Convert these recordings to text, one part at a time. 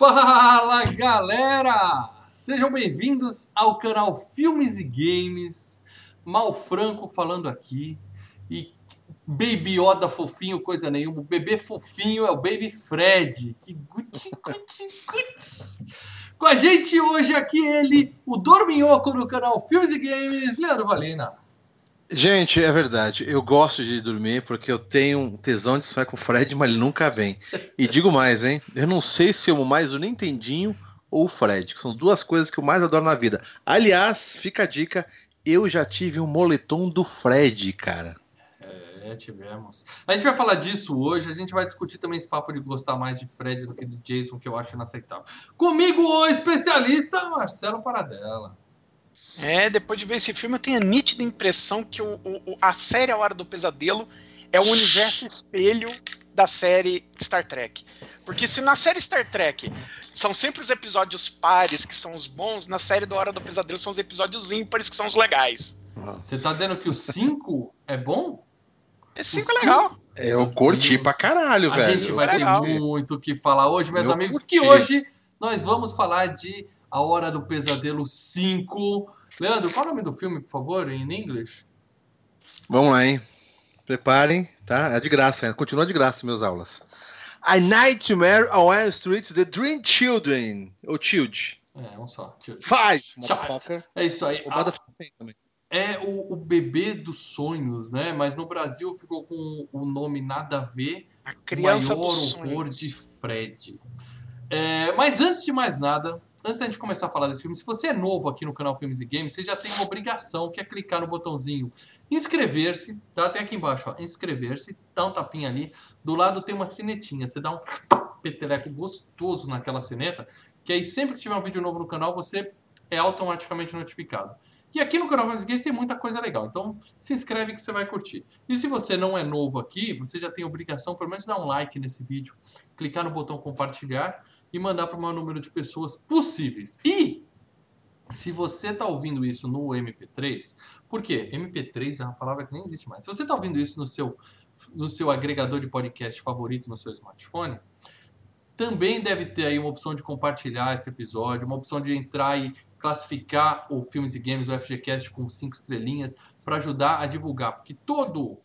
Fala galera! Sejam bem-vindos ao canal Filmes e Games. Mal Franco falando aqui. E Baby Yoda fofinho, coisa nenhuma. O bebê fofinho é o Baby Fred. Que guti, guti, guti. Com a gente hoje aqui ele, o Dorminhoco no canal Filmes e Games, Leandro Valina. Gente, é verdade. Eu gosto de dormir porque eu tenho um tesão de sonhar com o Fred, mas ele nunca vem. E digo mais, hein? Eu não sei se eu mais o Nintendinho ou o Fred, que são duas coisas que eu mais adoro na vida. Aliás, fica a dica, eu já tive um moletom do Fred, cara. É, tivemos. A gente vai falar disso hoje. A gente vai discutir também esse papo de gostar mais de Fred do que de Jason, que eu acho inaceitável. Comigo, o especialista Marcelo Paradela. É, depois de ver esse filme, eu tenho a nítida impressão que o, o, a série A Hora do Pesadelo é o universo espelho da série Star Trek. Porque se na série Star Trek são sempre os episódios pares que são os bons, na série do Hora do Pesadelo são os episódios ímpares que são os legais. Você tá dizendo que o 5 é bom? Esse 5 é legal. Eu curti pra caralho, a velho. A gente vai legal. ter muito o que falar hoje, meus Eu amigos, curti. que hoje nós vamos falar de A Hora do Pesadelo 5. Leandro, qual é o nome do filme, por favor, em inglês? Vamos lá, hein? Preparem, tá? É de graça, hein? continua de graça meus aulas. A Nightmare on Elm Street, The Dream Children. Ou Child. É, um só. Five, Child. motherfucker. É isso aí. O A- também. é o, o bebê dos sonhos, né? Mas no Brasil ficou com o nome nada a ver. A criança o maior dos horror sonhos. de Fred. É, mas antes de mais nada, antes da gente começar a falar desse filme, se você é novo aqui no canal Filmes e Games, você já tem uma obrigação que é clicar no botãozinho inscrever-se, tá? Tem aqui embaixo, ó, inscrever-se, dá um tapinha ali. Do lado tem uma sinetinha, você dá um peteleco gostoso naquela sineta, que aí sempre que tiver um vídeo novo no canal, você é automaticamente notificado. E aqui no canal Filmes e Games tem muita coisa legal, então se inscreve que você vai curtir. E se você não é novo aqui, você já tem obrigação, pelo menos, dar um like nesse vídeo, clicar no botão compartilhar e mandar para o maior número de pessoas possíveis. E se você está ouvindo isso no MP3, por quê? MP3 é uma palavra que nem existe mais. Se você está ouvindo isso no seu, no seu agregador de podcast favorito no seu smartphone, também deve ter aí uma opção de compartilhar esse episódio, uma opção de entrar e classificar o Filmes e Games, o FGCast com cinco estrelinhas para ajudar a divulgar, porque todo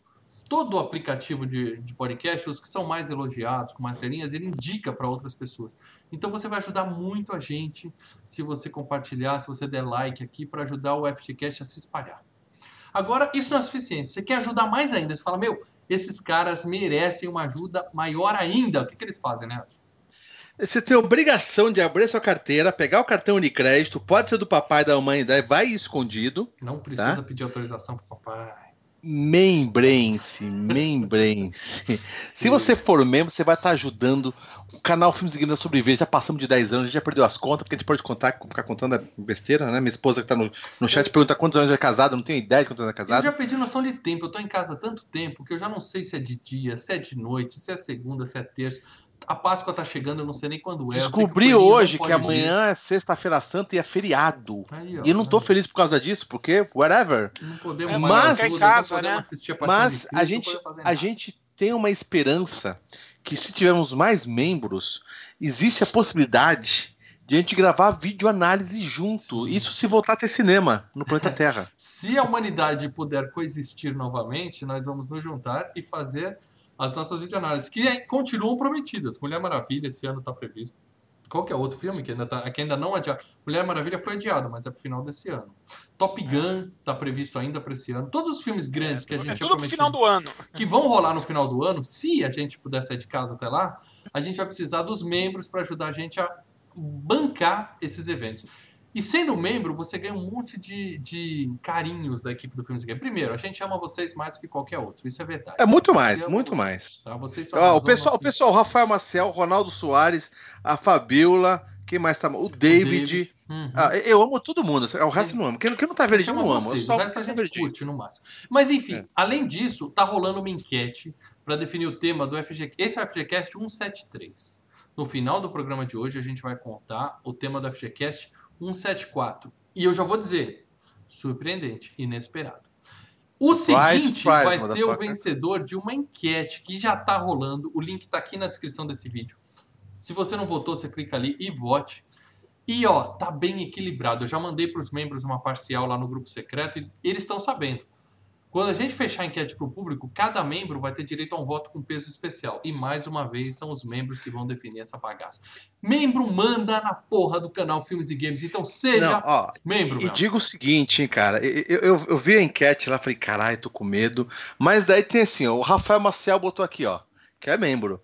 todo aplicativo de, de podcast, os que são mais elogiados, com mais estrelinhas, ele indica para outras pessoas. Então você vai ajudar muito a gente se você compartilhar, se você der like aqui para ajudar o FGCast a se espalhar. Agora, isso não é suficiente. Você quer ajudar mais ainda? Você fala, meu, esses caras merecem uma ajuda maior ainda. O que, que eles fazem, né? Você tem a obrigação de abrir sua carteira, pegar o cartão de crédito, pode ser do papai, da mãe, daí vai escondido. Não precisa pedir autorização pro papai. Membrem-se, membrem-se. Se você for membro, você vai estar ajudando o canal Filmes e a sobreviver. Já passamos de 10 anos, a gente já perdeu as contas, porque a gente pode contar, ficar contando é besteira, né? Minha esposa que tá no, no chat pergunta quantos anos já é casada, eu não tenho ideia de quantos anos é Eu casada. já perdi noção de tempo. Eu tô em casa há tanto tempo que eu já não sei se é de dia, se é de noite, se é segunda, se é terça. A Páscoa tá chegando, eu não sei nem quando é. Que Descobri não hoje que amanhã é sexta-feira santa e é feriado. vir. Aí, ó, E eu não tô né? feliz por causa disso, porque, whatever. Não podemos É, mas pagar ficar em tudo, casa, não podemos né? assistir a Mas Cristo, a gente, a gente tem uma esperança que se tivermos mais membros, existe a possibilidade de a gente gravar videoanálise junto. Sim. Isso se voltar a ter cinema no planeta Terra. Se a humanidade puder coexistir novamente, nós vamos nos juntar e fazer as nossas videoanálises, que é- continuam prometidas. Mulher Maravilha, esse ano está previsto. Qual que é outro filme que ainda, tá, que ainda não adiado? Mulher Maravilha foi adiado, mas é pro final desse ano. Top Gun está previsto ainda para esse ano. Todos os filmes grandes que a gente É tudo pro final do ano. que vão rolar no final do ano, se a gente puder sair de casa até lá, a gente vai precisar dos membros para ajudar a gente a bancar esses eventos. E sendo membro, você ganha um monte de, de carinhos da equipe do Filmes Game. Primeiro, a gente ama vocês mais do que qualquer outro, isso é verdade. É muito mais, ama muito vocês, mais. Tá? Vocês são a Ó, o pessoal, o pessoal, o Rafael Maciel, Ronaldo Soares, a Fabiola, quem mais tá? O o David. Uhum. Ah, eu amo todo mundo. O resto não amo. Quem, quem não tá verdinho, ama não amo. Eu vocês, o resto a gente verdinho. curte no máximo. Mas enfim, É. além disso, tá rolando uma enquete para definir o tema do FG. Esse é o FGCast 173. No final do programa de hoje, a gente vai contar o tema do FGCast 174. E eu já vou dizer, surpreendente, inesperado. O seguinte surprise, vai ser o vencedor de uma enquete que já tá rolando. O link tá aqui na descrição desse vídeo. Se você não votou, você clica ali e vote. E ó, tá bem equilibrado. Eu já mandei para os membros uma parcial lá no grupo secreto e eles estão sabendo. Quando a gente fechar a enquete para o público, cada membro vai ter direito a um voto com peso especial. E mais uma vez, são os membros que vão definir essa bagaça. Membro manda na porra do canal Filmes e Games. Então seja Não, ó, membro. E meu. digo o seguinte, hein, cara. Eu, eu, eu vi a enquete lá, falei, caralho, tô com medo. Mas daí tem assim, ó, o Rafael Maciel botou aqui, ó, que é membro.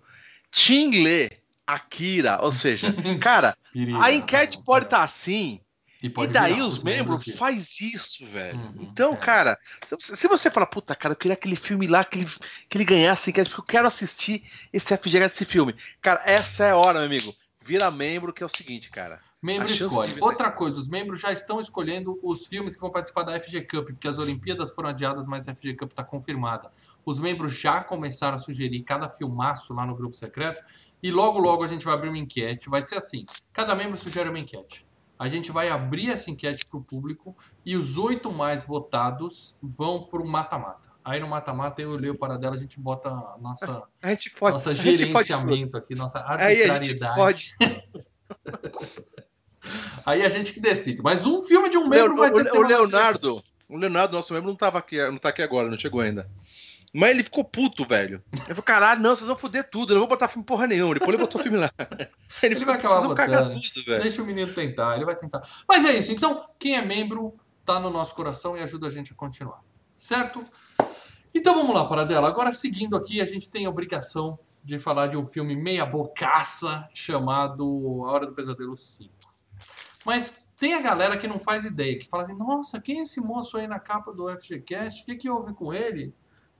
Tingle, Akira, ou seja, cara, a enquete pode estar tá assim. E, E daí os membros viram. faz isso, velho. Uhum, então, é. cara, se, se você fala, puta, cara, eu queria aquele filme lá, que ele, que ele ganhasse enquete, porque eu quero assistir esse FGH desse filme. Cara, essa é a hora, meu amigo. Vira membro, que é o seguinte, cara. Membro escolhe. Outra coisa, os membros já estão escolhendo os filmes que vão participar da FG Cup, porque as Olimpíadas foram adiadas, mas a FG Cup está confirmada. Os membros já começaram a sugerir cada filmaço lá no grupo secreto e logo logo a gente vai abrir uma enquete. Vai ser assim: cada membro sugere uma enquete. A gente vai abrir essa enquete para o público e os oito mais votados vão para o mata-mata. Aí no mata-mata eu leio para dela, a gente bota a nossa, A gente pode. nossa a gente pode- gerenciamento aqui, nossa Aí a gente arbitrariedade. pode. Aí a gente que decide. Mas um filme de um O, membro vai o- ser o da Leonardo, o Leonardo, nosso membro, não tava aqui, não tá aqui agora, não chegou ainda. Mas ele ficou puto, velho. Ele falou, caralho, não, vocês vão foder tudo, eu não vou botar filme porra nenhuma. Depois ele botou filme lá. Ele vai acabar "Vocês vão cagar botando. tudo, velho. Deixa o menino tentar, ele vai tentar. Mas é isso. Então, quem é membro tá no nosso coração e ajuda a gente a continuar. Certo? Então vamos lá, Paradela. Agora, seguindo aqui, a gente tem a obrigação de falar de um filme meia bocaça chamado A Hora do Pesadelo 5. Mas tem a galera que não faz ideia, que fala assim, nossa, quem é esse moço aí na capa do FGCast? O que, que houve com ele?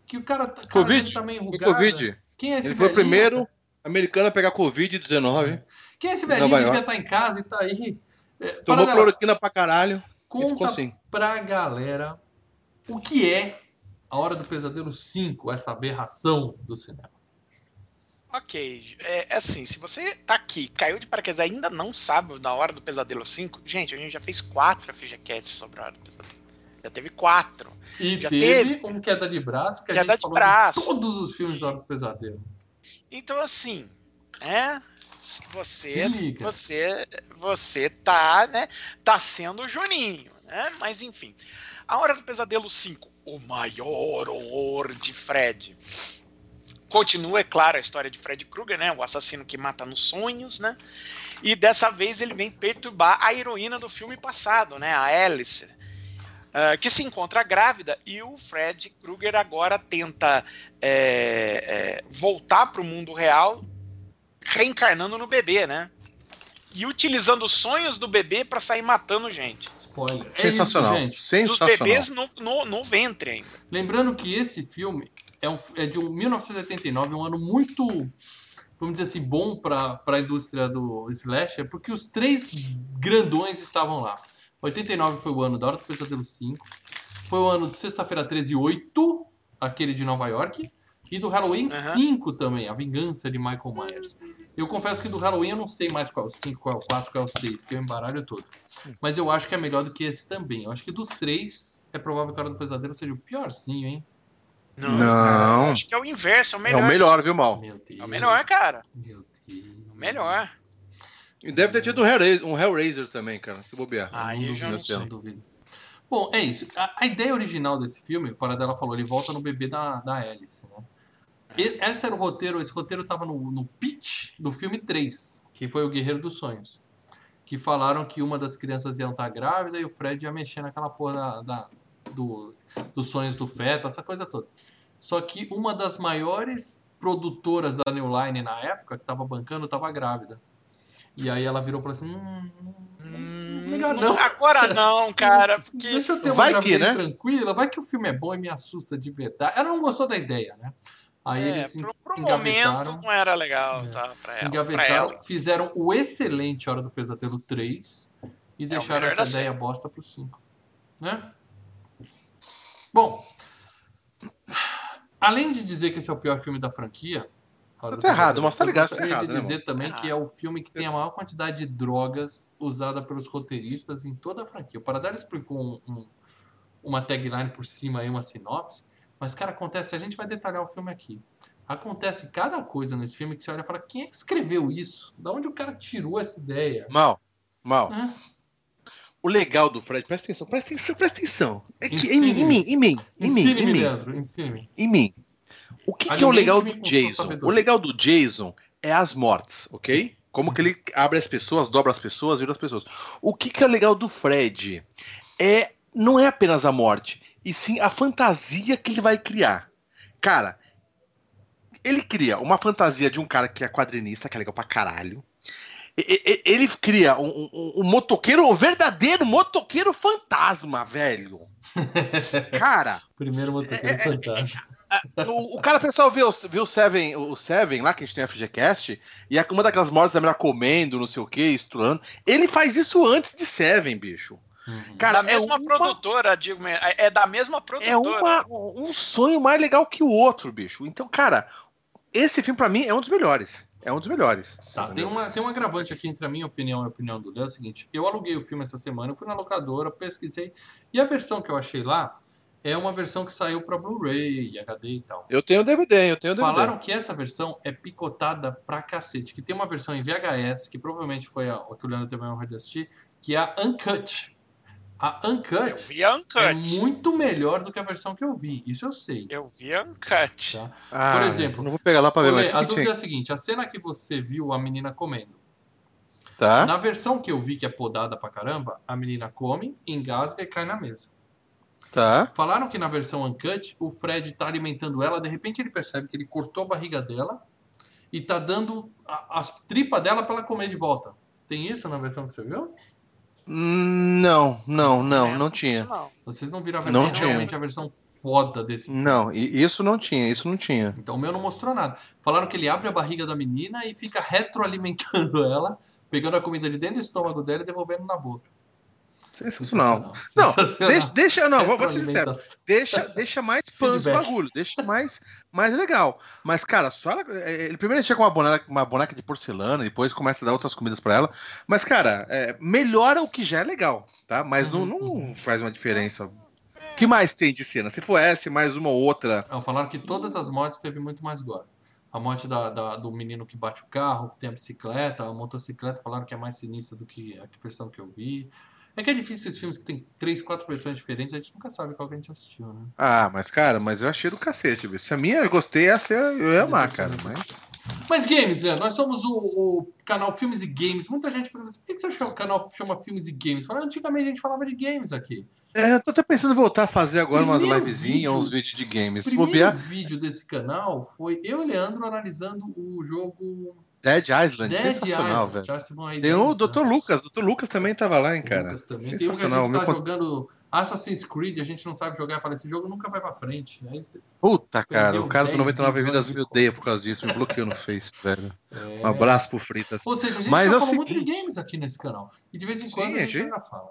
Que o cara, tá- cara Covid? tá meio enrugado. Covid. Quem é esse Ele foi o primeiro americano a pegar Covid-19. Quem é esse velhinho que devia estar em casa e tá aí? É, Tomou Paradela, cloroquina pra caralho. E conta assim. pra galera o que é A Hora do Pesadelo 5, essa aberração do cinema. Ok, é, é assim, se você tá aqui, caiu de paraquedas e ainda não sabe da Hora do Pesadelo 5, gente, a gente já fez quatro FGCats sobre a Hora do Pesadelo. Já teve quatro. E Já teve um queda de braço que a Queda gente de falou braço. de todos os filmes da Hora do Pesadelo. Então, assim, é. Você, você, você tá, né? Tá sendo o Juninho, né? Mas enfim. A Hora do Pesadelo 5, o maior horror de Fred. Continua, é claro, a história de Fred Krueger, né? O assassino que mata nos sonhos, né? E dessa vez ele vem perturbar a heroína do filme passado, né? A Alice. Ah, que se encontra grávida e o Fred Krueger agora tenta é, é, voltar para o mundo real reencarnando no bebê, né? E utilizando os sonhos do bebê para sair matando gente. Spoiler. É isso, Sensacional. gente. Dos Sensacional. bebês no, no, no ventre ainda. Lembrando que esse filme é, um, é de um 1989, um ano muito, vamos dizer assim, bom para a indústria do slasher, porque os três grandões estavam lá. 89 foi o ano da Hora do Pesadelo 5, foi o ano de Sexta-feira 13 8, aquele de Nova York, e do Halloween Aham. 5 também, A Vingança de Michael Myers. Eu confesso que do Halloween eu não sei mais qual é o 5, qual é o 4, qual é o 6, que eu embaralho todo. Mas eu acho que é melhor do que esse também. Eu acho que dos três, é provável que a Hora do Pesadelo seja o piorzinho, hein? Não. acho que é o inverso, é o É melhor. o melhor, viu, Mal? Meu Deus. É o melhor, cara. Meu Deus. O melhor. E deve ter tido um Hellraiser, um Hellraiser também, cara, se bobear. Ah, não eu já não não duvido. Bom, é isso. A, a ideia original desse filme, o Paradela falou, ele volta no bebê da, da Alice, né? E, esse era o roteiro, esse roteiro tava no, no pitch do filme 3, que foi o Guerreiro dos Sonhos. Que falaram que uma das crianças ia estar grávida e o Fred ia mexer naquela porra da, da- do, dos sonhos do feto, essa coisa toda. Só que uma das maiores produtoras da New Line na época, que tava bancando, tava grávida. E aí ela virou e falou assim: hum, Hum, Melhor não. Agora não, cara. Porque Deixa eu ter uma Vai que, gravidez né? tranquila, vai que o filme é bom e me assusta de verdade. Ela não gostou da ideia, né? Aí é, eles pro, pro engavetaram. momento não era legal, É. tá? Pra ela. Pra engavetaram, ela. fizeram o excelente Hora do Pesadelo 3 e deixaram É melhor essa ideia bosta pro 5. Né? Bom, além de dizer que esse é o pior filme da franquia. Hora Tá do errado, mas tá ligado, Eu gostaria tá errado, de né, dizer mano? também Tá que é o filme que tem a maior quantidade de drogas usada pelos roteiristas em toda a franquia. O Paradela explicou um- um- uma tagline por cima aí, uma sinopse. Mas, cara, acontece, a gente vai detalhar o filme aqui. Acontece cada coisa nesse filme que você olha e fala: quem é que escreveu isso? Da onde o cara tirou essa ideia? Mal, mal. Hã? O legal do Fred, presta atenção, presta atenção, presta atenção. É que, em, Ensine-me. mim, em mim, em mim, em mim, em mim, em mim. O que, que é o legal do Jason? O legal do Jason é as mortes, ok? Como que ele abre as pessoas, dobra as pessoas, vira as pessoas. O que, que é legal do Fred? É não é apenas a morte, e sim a fantasia que ele vai criar. Cara, ele cria uma fantasia de um cara que é quadrinista, que é legal pra caralho. Ele cria um, um- um motoqueiro, o verdadeiro motoqueiro fantasma, velho. Cara, Primeiro motoqueiro fantasma. O, o cara, pessoal, viu, viu o Seven, o Seven lá, que a gente tem a FGCast, e é uma daquelas mortes da mulher comendo, não sei o que, estrulando. Ele faz isso antes de Seven, bicho. Uhum. Cara, da mesma é uma- produtora, digo, é é da mesma É produtora. uma, um sonho mais legal que o outro, bicho. Então, cara, esse filme pra mim é um dos melhores. É um dos melhores. Tá, tem, uma, tem um agravante aqui entre a minha opinião e a opinião do Léo. É o seguinte: eu aluguei o filme essa semana, eu fui na locadora, pesquisei, e a versão que eu achei lá é uma versão que saiu pra Blu-ray, HD e tal. Eu tenho DVD, eu tenho Falaram que essa versão é picotada pra cacete, que tem uma versão em VHS, que provavelmente foi a, a que o Leandro teve a honra de assistir, que é a Uncut. A Eu Uncut vi a é Uncut. muito melhor do que a versão que eu vi, isso eu sei. Eu vi a Uncut. Tá? Ah, Por exemplo, Não vou pegar lá pra ver, mas a dúvida é a seguinte: a cena que você viu a menina comendo. Tá? Na versão que eu vi, que é podada pra caramba, a menina come, engasga e cai na mesa. Tá. Falaram que na versão uncut, o Fred tá alimentando ela, de repente ele percebe que ele cortou a barriga dela e tá dando a, a tripa dela pra ela comer de volta. Tem isso na versão que você viu? Não, não, não, não tinha. Vocês não viram a versão Não tinha. realmente a versão foda desse filme. Não, isso não tinha, isso não tinha. Então o meu não mostrou nada. Falaram que ele abre a barriga da menina e fica retroalimentando ela, pegando a comida de dentro do estômago dela e devolvendo na boca. Sensacional. Não, Sensacional. deixa, deixa não, vou, vou te. Retroalimentação. Deixa, deixa mais fãs do bagulho, deixa mais, mais legal. Mas, cara, só ela, é, ele primeiro chega com uma boneca, uma boneca de porcelana, depois começa a dar outras comidas pra ela. Mas, cara, é, melhora o que já é legal, tá? Mas não, Uhum, não faz uma diferença. O que mais tem de cena? Se for essa, mais uma ou outra. Não, falaram que todas as mortes teve muito mais gore. A morte da, da- do menino que bate o carro, que tem a bicicleta, a motocicleta, falaram que é mais sinistra do que a versão que eu vi. É que é difícil esses filmes que tem três, quatro versões diferentes, a gente nunca sabe qual que a gente assistiu, né? Ah, mas, cara, mas eu achei do cacete, bicho. Se a minha eu gostei, essa eu ia amar, cara. Mas... Mas games, Leandro, nós somos o, o canal Filmes e Games. Muita gente pergunta, por que, que você chama, o canal chama Filmes e Games? Fala, antigamente a gente falava de games aqui. É, eu tô até pensando em voltar a fazer agora umas Primeiro livezinhas, vídeo- uns vídeos de games. O primeiro bobear, vídeo desse canal foi eu e Leandro analisando o jogo Dead Island, Dead sensacional, Island. velho. Já se vão aí Tem o 10 Dr. Lucas, Dr. Lucas também tava lá, hein, cara. Lucas também. Tem um que a gente tá jogando Assassin's Creed, a gente não sabe jogar. Falei, esse jogo nunca vai pra frente. Aí, Puta, cara, o cara do 10 99 milhões Vidas me odeia por causa disso, me bloqueou no Face, velho. é... Um abraço pro Fritas. Ou seja, a gente Mas já é o falou muito de games aqui nesse canal. E de vez em Sim, quando a gente gente. ainda fala.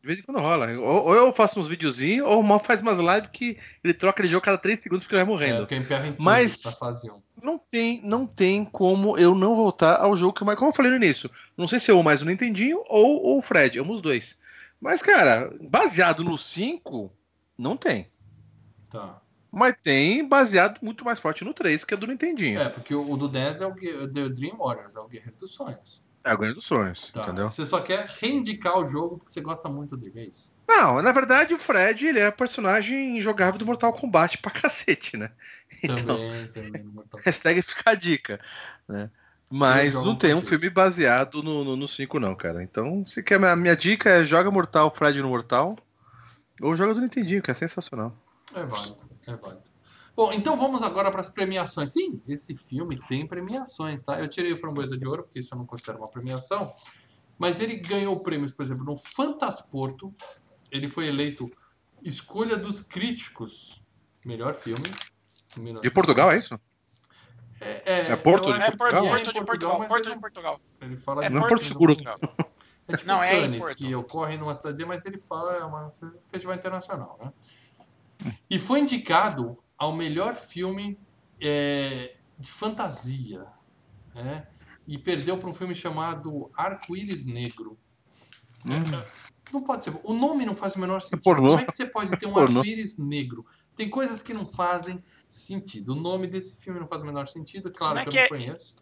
De vez em quando rola. Ou, ou eu faço uns videozinhos, ou o Mal faz umas lives que ele troca de jogo cada 3 segundos porque ele vai É, morrendo. porque emperro em tudo Mas- na fase 1. Não tem, não tem como eu não voltar ao jogo que eu mais. Como eu falei no início, não sei se eu amo mais o Nintendinho ou, ou o Fred, amo os dois. Mas, cara, baseado no 5, não tem. Tá. Mas tem baseado muito mais forte no 3, que é do Nintendinho. É, porque o, o do 10 é o Gue- The Dream Warriors, é o Guerreiro dos Sonhos. É a Grande dos Sonhos, Tá. entendeu? Você só quer reivindicar o jogo porque você gosta muito dele, é isso? Não, na verdade o Fred ele é personagem jogável do Mortal Kombat pra cacete, né? Então, Também, também. No Mortal hashtag fica a dica, né? Mas não tem um contigo. filme baseado no 5 não, cara. Então, se quer, a minha dica é joga Mortal, Fred no Mortal, ou joga do Nintendinho, que é sensacional. É válido, é válido. Bom, então vamos agora para as premiações. Sim, esse filme tem premiações, tá? Eu tirei o Framboesa de Ouro, porque isso eu não considero uma premiação. Mas ele ganhou prêmios, por exemplo, no Fantasporto. Ele foi eleito Escolha dos Críticos. Melhor filme. De Portugal, é isso? É, É Porto eu de acho É Portugal? Porto, Porto de Portugal. Porto ele- de Portugal. Ele fala É de Não é Porto Porto Seguro. Portugal. É tipo Não, é em Cannes, Porto. que ocorre numa cidadezinha, mas ele fala, é uma um festival internacional, né? E foi indicado ao melhor filme é, de fantasia, né? E perdeu para um filme chamado Arco-Íris Negro. Hum. É, Não pode ser. O nome não faz o menor sentido. pornô. Como é que você pode ter um Pornô. arco-íris negro? Tem coisas que não fazem sentido. O nome desse filme não faz o menor sentido, claro é que, que eu é- não conheço.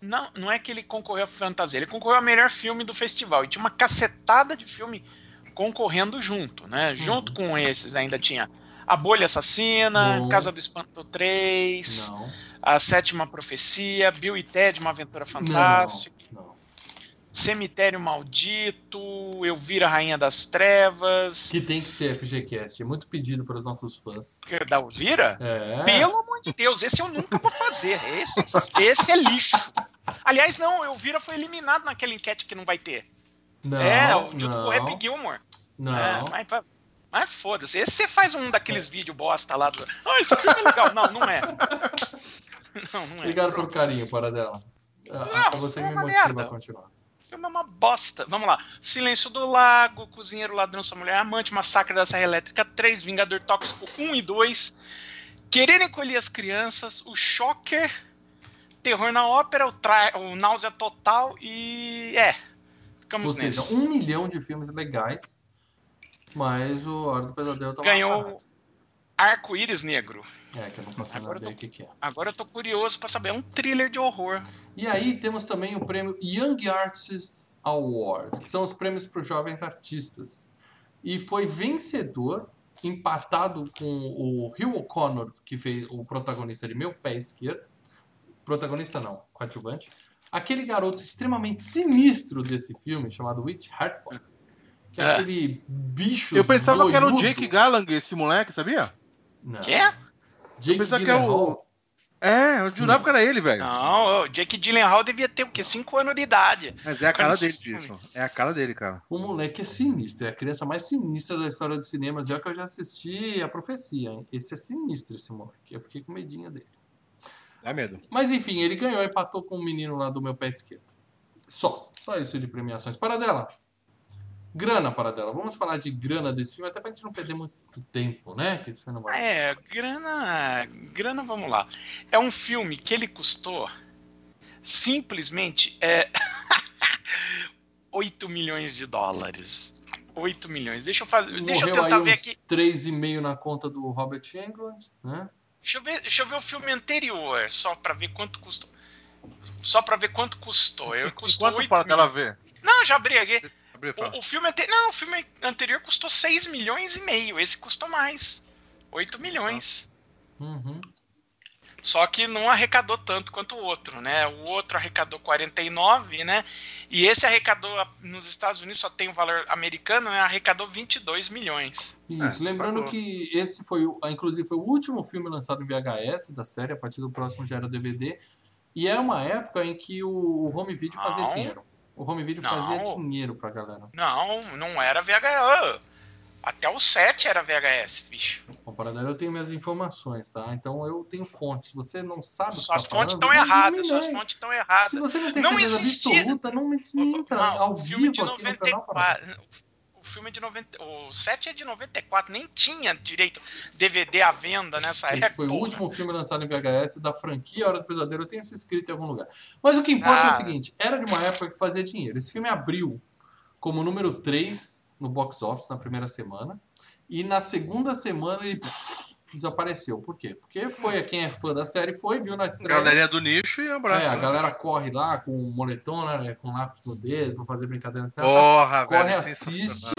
Não, não é que ele concorreu a fantasia, ele concorreu ao melhor filme do festival. E tinha uma cacetada de filme concorrendo junto, né? Junto com esses ainda tinha A Bolha Assassina. Casa do Espanto 3, Não, A Sétima Profecia, Bill e Ted, Uma Aventura Fantástica, não. Cemitério Maldito, Elvira Rainha das Trevas. Que tem que ser FGCast. É muito pedido para os nossos fãs. Que- Da Elvira? É. Pelo amor de Deus, esse eu nunca vou fazer. Esse, esse é lixo. Aliás, não, Elvira foi eliminado naquela enquete que não vai ter. Não, é, o junto não, com o Happy Gilmore. Não. É, mas, mas foda-se. Esse você faz um daqueles vídeos bosta lá do. Ah, esse filme é legal. Não, não é. Não, não é. Obrigado pelo carinho, para dela. Ah, Não, você é me motiva merda. a continuar. O filme é uma bosta. Vamos lá. Silêncio do Lago, Cozinheiro Ladrão, Sua Mulher Amante, Massacre da Serra Elétrica 3, Vingador Tóxico 1 e 2, Querer Encolher as Crianças, O Shocker, Terror na Ópera, O, tra... o Náusea Total e. É. Ficamos Ou seja, nesse. um milhão de filmes legais, mas o Hora do Pesadelo tá Ganhou-. Arco-Íris Negro. É, que eu não consigo Agora eu o que, que é. Agora eu tô curioso pra saber. É um thriller de horror. E aí temos também o prêmio Young Artists Awards, que são os prêmios para os jovens artistas. E foi vencedor, empatado com o Hugh O'Connor, que fez o protagonista de Meu Pé Esquerdo. Protagonista não, coadjuvante. Aquele garoto extremamente sinistro desse filme, chamado Witch Hartford. Que é, É. aquele bicho Eu pensava que era o. Jake Gallagher, esse moleque, sabia? Não. Quê? Jake Eu pensava que era Gyllenhaal. o. É, eu jurava que era ele, velho. Não, o Jake Gyllenhaal devia ter o quê? 5 anos de idade. Mas é a cara Cara, dele, disso. É a cara dele, cara. O moleque é sinistro, é a criança mais sinistra da história dos cinemas. É o que eu já assisti a profecia. hein? Esse é sinistro, esse moleque. Eu fiquei com medinho dele. Dá medo. Mas enfim, ele ganhou, empatou com o menino lá do meu pé esquerdo. Só. Só isso de premiações. Para dela. Grana para dela. Vamos falar de grana desse filme, até pra gente não perder muito tempo, né? Que esse filme não vai. É, grana. Grana, vamos lá. É um filme que ele custou simplesmente é, 8 milhões de dólares. 8 milhões. Deixa eu fazer. Deixa eu Morreu tentar aí ver uns aqui. 3,5 na conta do Robert Englund, né? Deixa eu ver, deixa eu ver o filme anterior, só pra ver quanto custou. Só pra ver quanto custou. Eu custou Enquanto 8 para mil. dela ver. Não, já abri aqui. O, o filme anterior. Não, o filme anterior custou 6 milhões e meio. Esse custou mais. 8 milhões. Uhum. Só que não arrecadou tanto quanto o outro, né? O outro arrecadou 49, né? E esse arrecadou nos Estados Unidos só tem o valor americano, né? Arrecadou 22 milhões. Isso, É, lembrando pagou. que esse foi, o- inclusive, foi o último filme lançado em VHS da série, a partir do próximo já era DVD. E é uma época em que o, o home video fazia Não. dinheiro. O home video Não. fazia dinheiro pra galera. Não, não era VHS. Até o 7 era VHS, bicho. Bom, eu tenho minhas informações, tá? Então eu tenho fontes. Se você não sabe o que Suas tá fontes estão erradas, suas fontes estão erradas. Se você não tem Não certeza existia- absoluta, não me desminta Não, ao vivo aqui no canal. para 94. O filme é de 90. O 7 é de 94, nem tinha direito DVD à venda nessa Esse época. foi o último filme lançado em VHS da franquia Hora do Pesadelo. Eu tenho isso escrito em algum lugar. Mas o que importa é o Ah. seguinte: era de uma época que fazia dinheiro. Esse filme abriu como número 3 no box office na primeira semana. E na segunda semana ele desapareceu. Por quê? Porque foi quem é fã da série foi, viu na estreia. Galerinha do nicho e abraço. É, a né? galera corre lá com um moletom, né, com lápis no dedo, pra fazer brincadeira no cinema. Porra, Corre, velho. assiste.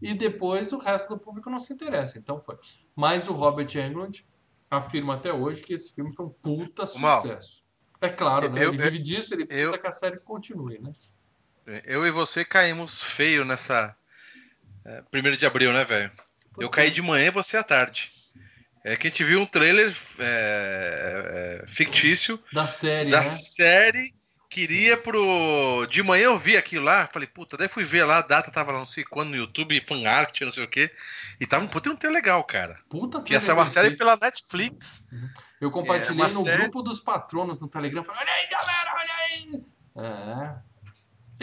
E depois o resto do público não se interessa. Então foi. Mas o Robert Englund afirma até hoje que esse filme foi um puta Mal. sucesso. É claro, né? Eu- ele eu- vive disso, ele precisa eu- que a série continue, né? Eu e você caímos feio nessa. é, primeiro de abril, né, velho? Eu caí de manhã e você à tarde. É que a gente viu um trailer é, é, fictício Da série, da né? série. Queria pro. De manhã eu vi aquilo lá, falei, puta, daí fui ver lá, a data tava lá, não sei quando, no YouTube, fanart, não sei o quê. E tava um puta um trailer legal, cara. Puta Que ia trailer ser uma série pela Netflix. Eu compartilhei é no série- grupo dos patronos no Telegram. Falei, olha aí, galera, olha aí. É.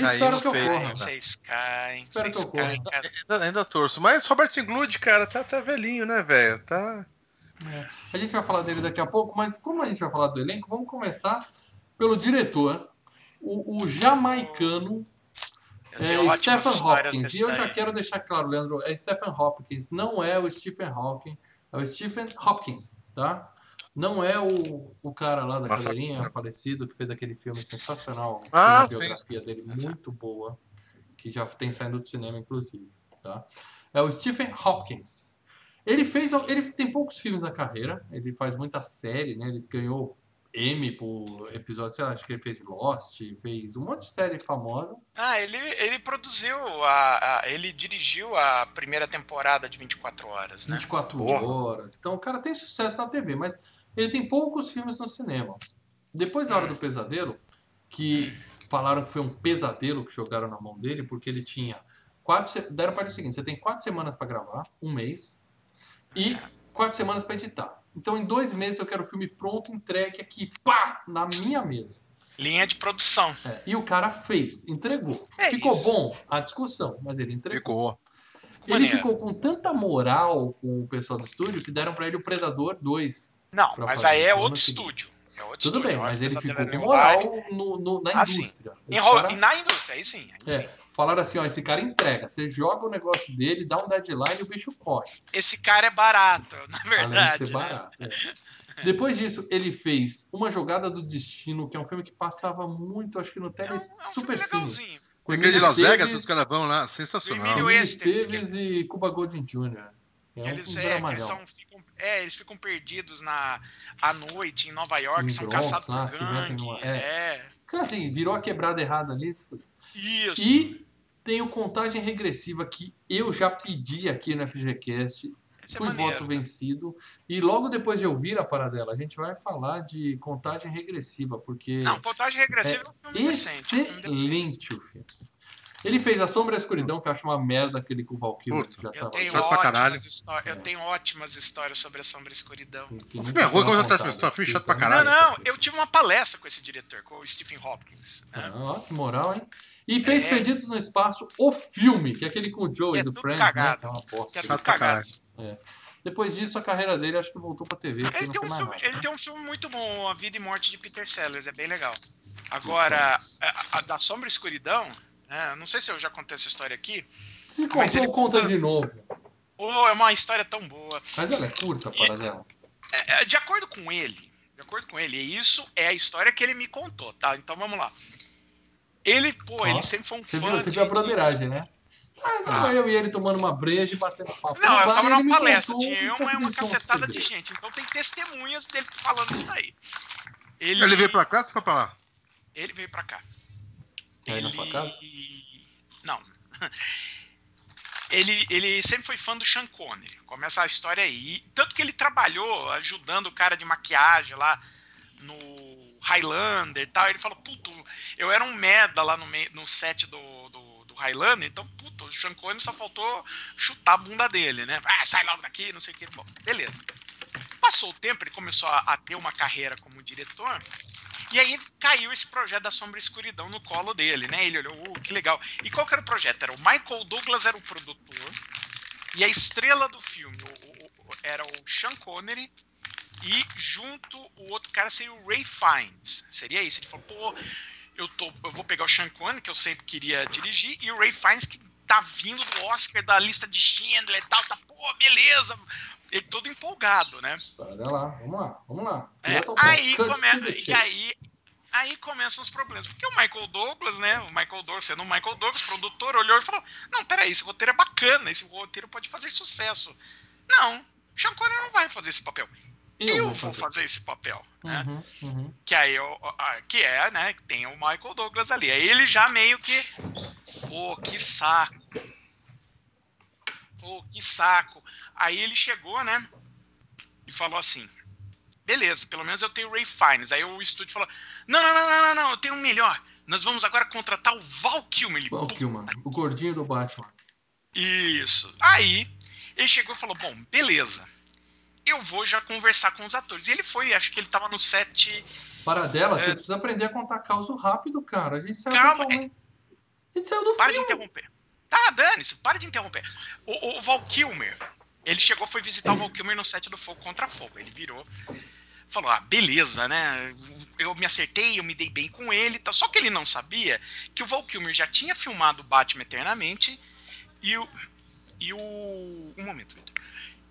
Eu Aí espero que ocorra. Vocês caem, Espero vocês que ocorra. caem, cara. Ainda, ainda torço. Mas Robert Englund, cara, tá, tá velhinho, né, velho? Tá. A gente vai falar dele daqui a pouco, mas como a gente vai falar do elenco, vamos começar pelo diretor, o, o jamaicano é, Stephen Hopkins. E eu já quero deixar claro, Leandro, é Stephen Hopkins, não é o Stephen Hawking, é o Stephen Hopkins, tá? Não é o, o cara lá da Nossa, cadeirinha, cara. falecido, que fez aquele filme sensacional. Ah, a biografia dele muito boa, que já tem saindo do cinema, inclusive. Tá? É o Stephen Hopkins. Ele fez. Ele tem poucos filmes na carreira, ele faz muita série, né? Ele ganhou M por episódio, sei lá, acho que ele fez Lost, fez um monte de série famosa. Ah, ele, ele produziu, a, a- ele dirigiu a primeira temporada de 24 horas, né? 24 Porra. horas. Então o cara tem sucesso na TV, mas ele tem poucos filmes no cinema. Depois da Hora do Pesadelo, que falaram que foi um pesadelo que jogaram na mão dele, porque ele tinha quatro. Deram para ele o seguinte: você tem quatro semanas para gravar, um mês, e quatro semanas para editar. Então em dois meses eu quero o filme pronto, entregue aqui, pá, na minha mesa. Linha de produção. É, e o cara fez, entregou. É Ficou isso. bom a discussão, mas ele entregou. Ficou. Ele Maneiro. ficou com tanta moral com o pessoal do estúdio que deram pra ele o Predador 2. Não, mas fazer, aí é outro estúdio. É outro Tudo estúdio, bem, mas ele ficou com moral no, no- na Ah, sim. indústria. Ro- cara- E na indústria, aí sim. Aí sim. É, falaram assim, ó, esse cara entrega. Você joga o negócio dele, dá um deadline e o bicho corre. Esse cara é barato, na além verdade. de ser né? barato. é. Depois disso, ele fez Uma Jogada do Destino, que é um filme que passava muito, acho que no É Tele um, é um Super Cine. Com Aquele de Emílio Las Vegas, Esteves- os caras vão lá, sensacional. Emílio Emílio Esteves, Esteves e Cuba Gooding Jr. É um Eles, é, dramalhão. eles são, ficam, é, eles ficam perdidos na, à noite em Nova York, Em são Bronx, caçados lá, por gangue. numa- É. Cara, assim, virou a quebrada errada ali. Isso. E tem o contagem regressiva que eu já pedi aqui no FGCast. Esse é Foi maneiro. voto vencido. E logo depois de ouvir a paradela, a gente vai falar de contagem regressiva, porque Não, contagem regressiva é, um filme é um filme decente. excelente o filme. Ele fez A Sombra e a Escuridão, que eu acho uma merda aquele com o Valkyrie Puta. já Eu tava. tenho, Chato pra caralho. ótimas histó- eu tenho ótimas histórias sobre a Sombra e a Escuridão. que É, vou contar essa história, que chato pra caralho. Não, não, eu tive uma palestra com esse diretor, com o Stephen Hopkins. né? Ah, ó, que moral, hein? E fez É. Perdidos no Espaço, o filme, que é aquele com o Joey é do Friends, cagado. né? Que é uma Que bosta. é Chato tudo cagado. Depois disso, a carreira dele acho que voltou pra TV, Ele tem, um filme, ele tem um filme muito bom, A Vida e Morte de Peter Sellers, é bem legal. Agora, a, a da Sombra e Escuridão, né, não sei se eu já contei essa história aqui, Se contou, ele- conta de novo. ou é uma história tão boa. Mas ela é curta, para dela. É, é, de acordo com ele, de acordo com ele, e isso é a história que ele me contou, tá? Então vamos lá. Ele, pô, Ó, ele sempre foi um Você fã viu, você de- viu a broderagem, né? Ah, tava eu e ele tomando uma breja e batendo papo. Não, eu tava ele numa palestra, tinha uma, um cacetada de gente, então tem testemunhas dele falando isso aí. Ele, Ele veio pra cá ou foi pra lá? Ele veio pra cá. Aí na sua casa? Não. Ele, ele sempre foi fã do Sean Connery. Começa a história aí. Tanto que ele trabalhou ajudando o cara de maquiagem lá no Highlander e tal. Ele falou, puto, eu era um merda lá no, no set do, do, do Highlander, então, puto, o Sean Connery só faltou chutar a bunda dele, né? Ah, sai logo daqui, não sei o que. Bom, beleza. Passou o tempo, ele começou a, a ter uma carreira como diretor. E aí caiu esse projeto da Sombra e Escuridão no colo dele, né? Ele olhou, uh, que legal. E qual que era o projeto? Era o Michael Douglas era o produtor e a estrela do filme o- o- era o Sean Connery e junto o outro cara seria o Ray Fiennes. Seria isso. Ele falou, pô, eu, tô, eu vou pegar o Sean Connery, que eu sempre queria dirigir, e o Ray Fiennes, que tá vindo do Oscar, da lista de Schindler e tal, tá, pô, beleza. Ele todo empolgado, né? Para lá, vamos lá, vamos lá. É, aí, Cut come... to the e aí, aí começam os problemas. Porque o Michael Douglas, né? O Michael Douglas, sendo o Michael Douglas, produtor, olhou e falou: Não, peraí, esse roteiro é bacana, esse roteiro pode fazer sucesso. Não, Sean Connery não vai fazer esse papel. Eu, vou fazer. esse papel. Né? Uhum, uhum. Que aí eu, ah, que é, né? que Tem o Michael Douglas ali. Aí ele já meio que. Pô, que saco. Pô, que saco. Aí ele chegou, né? E falou assim: beleza, pelo menos eu tenho o Ray Fiennes. Aí o estúdio falou: não, não, não, não, não, não, eu tenho um melhor. Nós vamos agora contratar o Val Kilmer. Ele, Val "Pô, Kilmer, o gordinho do Batman. Isso. Aí ele chegou e falou: bom, beleza. Eu vou já conversar com os atores. E ele foi, acho que ele tava no set. Para dela, É. você precisa aprender a contar causa rápido, cara. A gente saiu Calma, totalmente. A gente saiu do Para de filme. interromper. Tá, dane-se, para de interromper. O, o Val Kilmer, ele chegou, foi visitar o Val Kilmer no set do Fogo Contra Fogo. Ele virou, falou: ah, beleza, né? Eu me acertei, eu me dei bem com ele. tal. Só que ele não sabia que o Val Kilmer já tinha filmado Batman Eternamente e o. E o. Um momento, Vitor.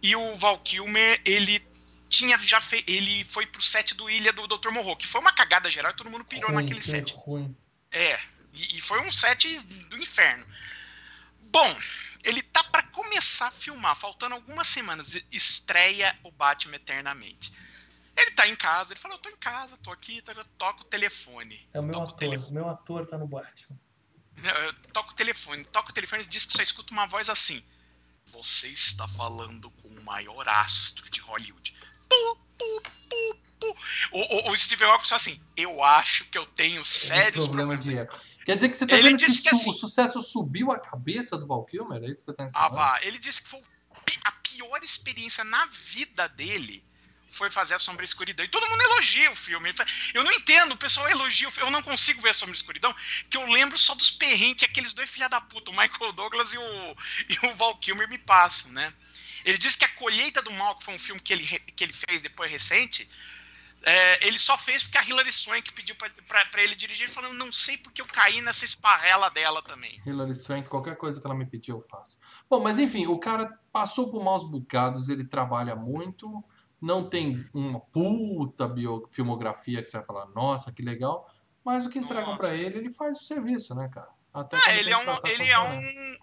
E o Val Kilmer, ele tinha já fe... ele foi pro set do Ilha do Dr. Morro, que foi uma cagada geral e todo mundo pirou Ruim, naquele que set. ruim. É, e, e foi um set do inferno. Bom, ele tá pra começar a filmar, faltando algumas semanas, estreia o Batman Eternamente. Ele tá em casa, ele falou, eu tô em casa, tô aqui, tá, toca o telefone. É o meu o ator. telefone. O meu ator tá no Batman. Eu toco o telefone, toca o telefone e diz que só escuta uma voz assim. Você está falando com o maior astro de Hollywood. O, o, o Steve Hawking só assim, eu acho que eu tenho sérios problema problemas. de. Quer dizer que você tá Ele dizendo que, que assim- o sucesso subiu a cabeça do Val Kilmer? É isso que você tá Ah, ensinando? vá. Ele disse que foi a pior experiência na vida dele foi fazer a Sombra e Escuridão. E todo mundo elogia o filme. Eu não entendo, o pessoal elogia o filme. Eu não consigo ver a Sombra e Escuridão, que eu lembro só dos perrengues que aqueles dois filha da puta, o Michael Douglas e o, e o Val Kilmer me passam, né? Ele disse que a Colheita do Mal, que foi um filme que ele, que ele fez depois recente, é, ele só fez porque a Hilary Swank pediu pra ele dirigir, falando, não sei porque eu caí nessa esparrela dela também. Hilary Swank, qualquer coisa que ela me pedir, eu faço. Bom, mas enfim, o cara passou por maus bocados, ele trabalha muito, não tem uma puta bio- filmografia que você vai falar, nossa, que legal, mas o que entregam Nossa. pra ele, ele faz o serviço, né, cara? Até É, ele é um. Ele é um.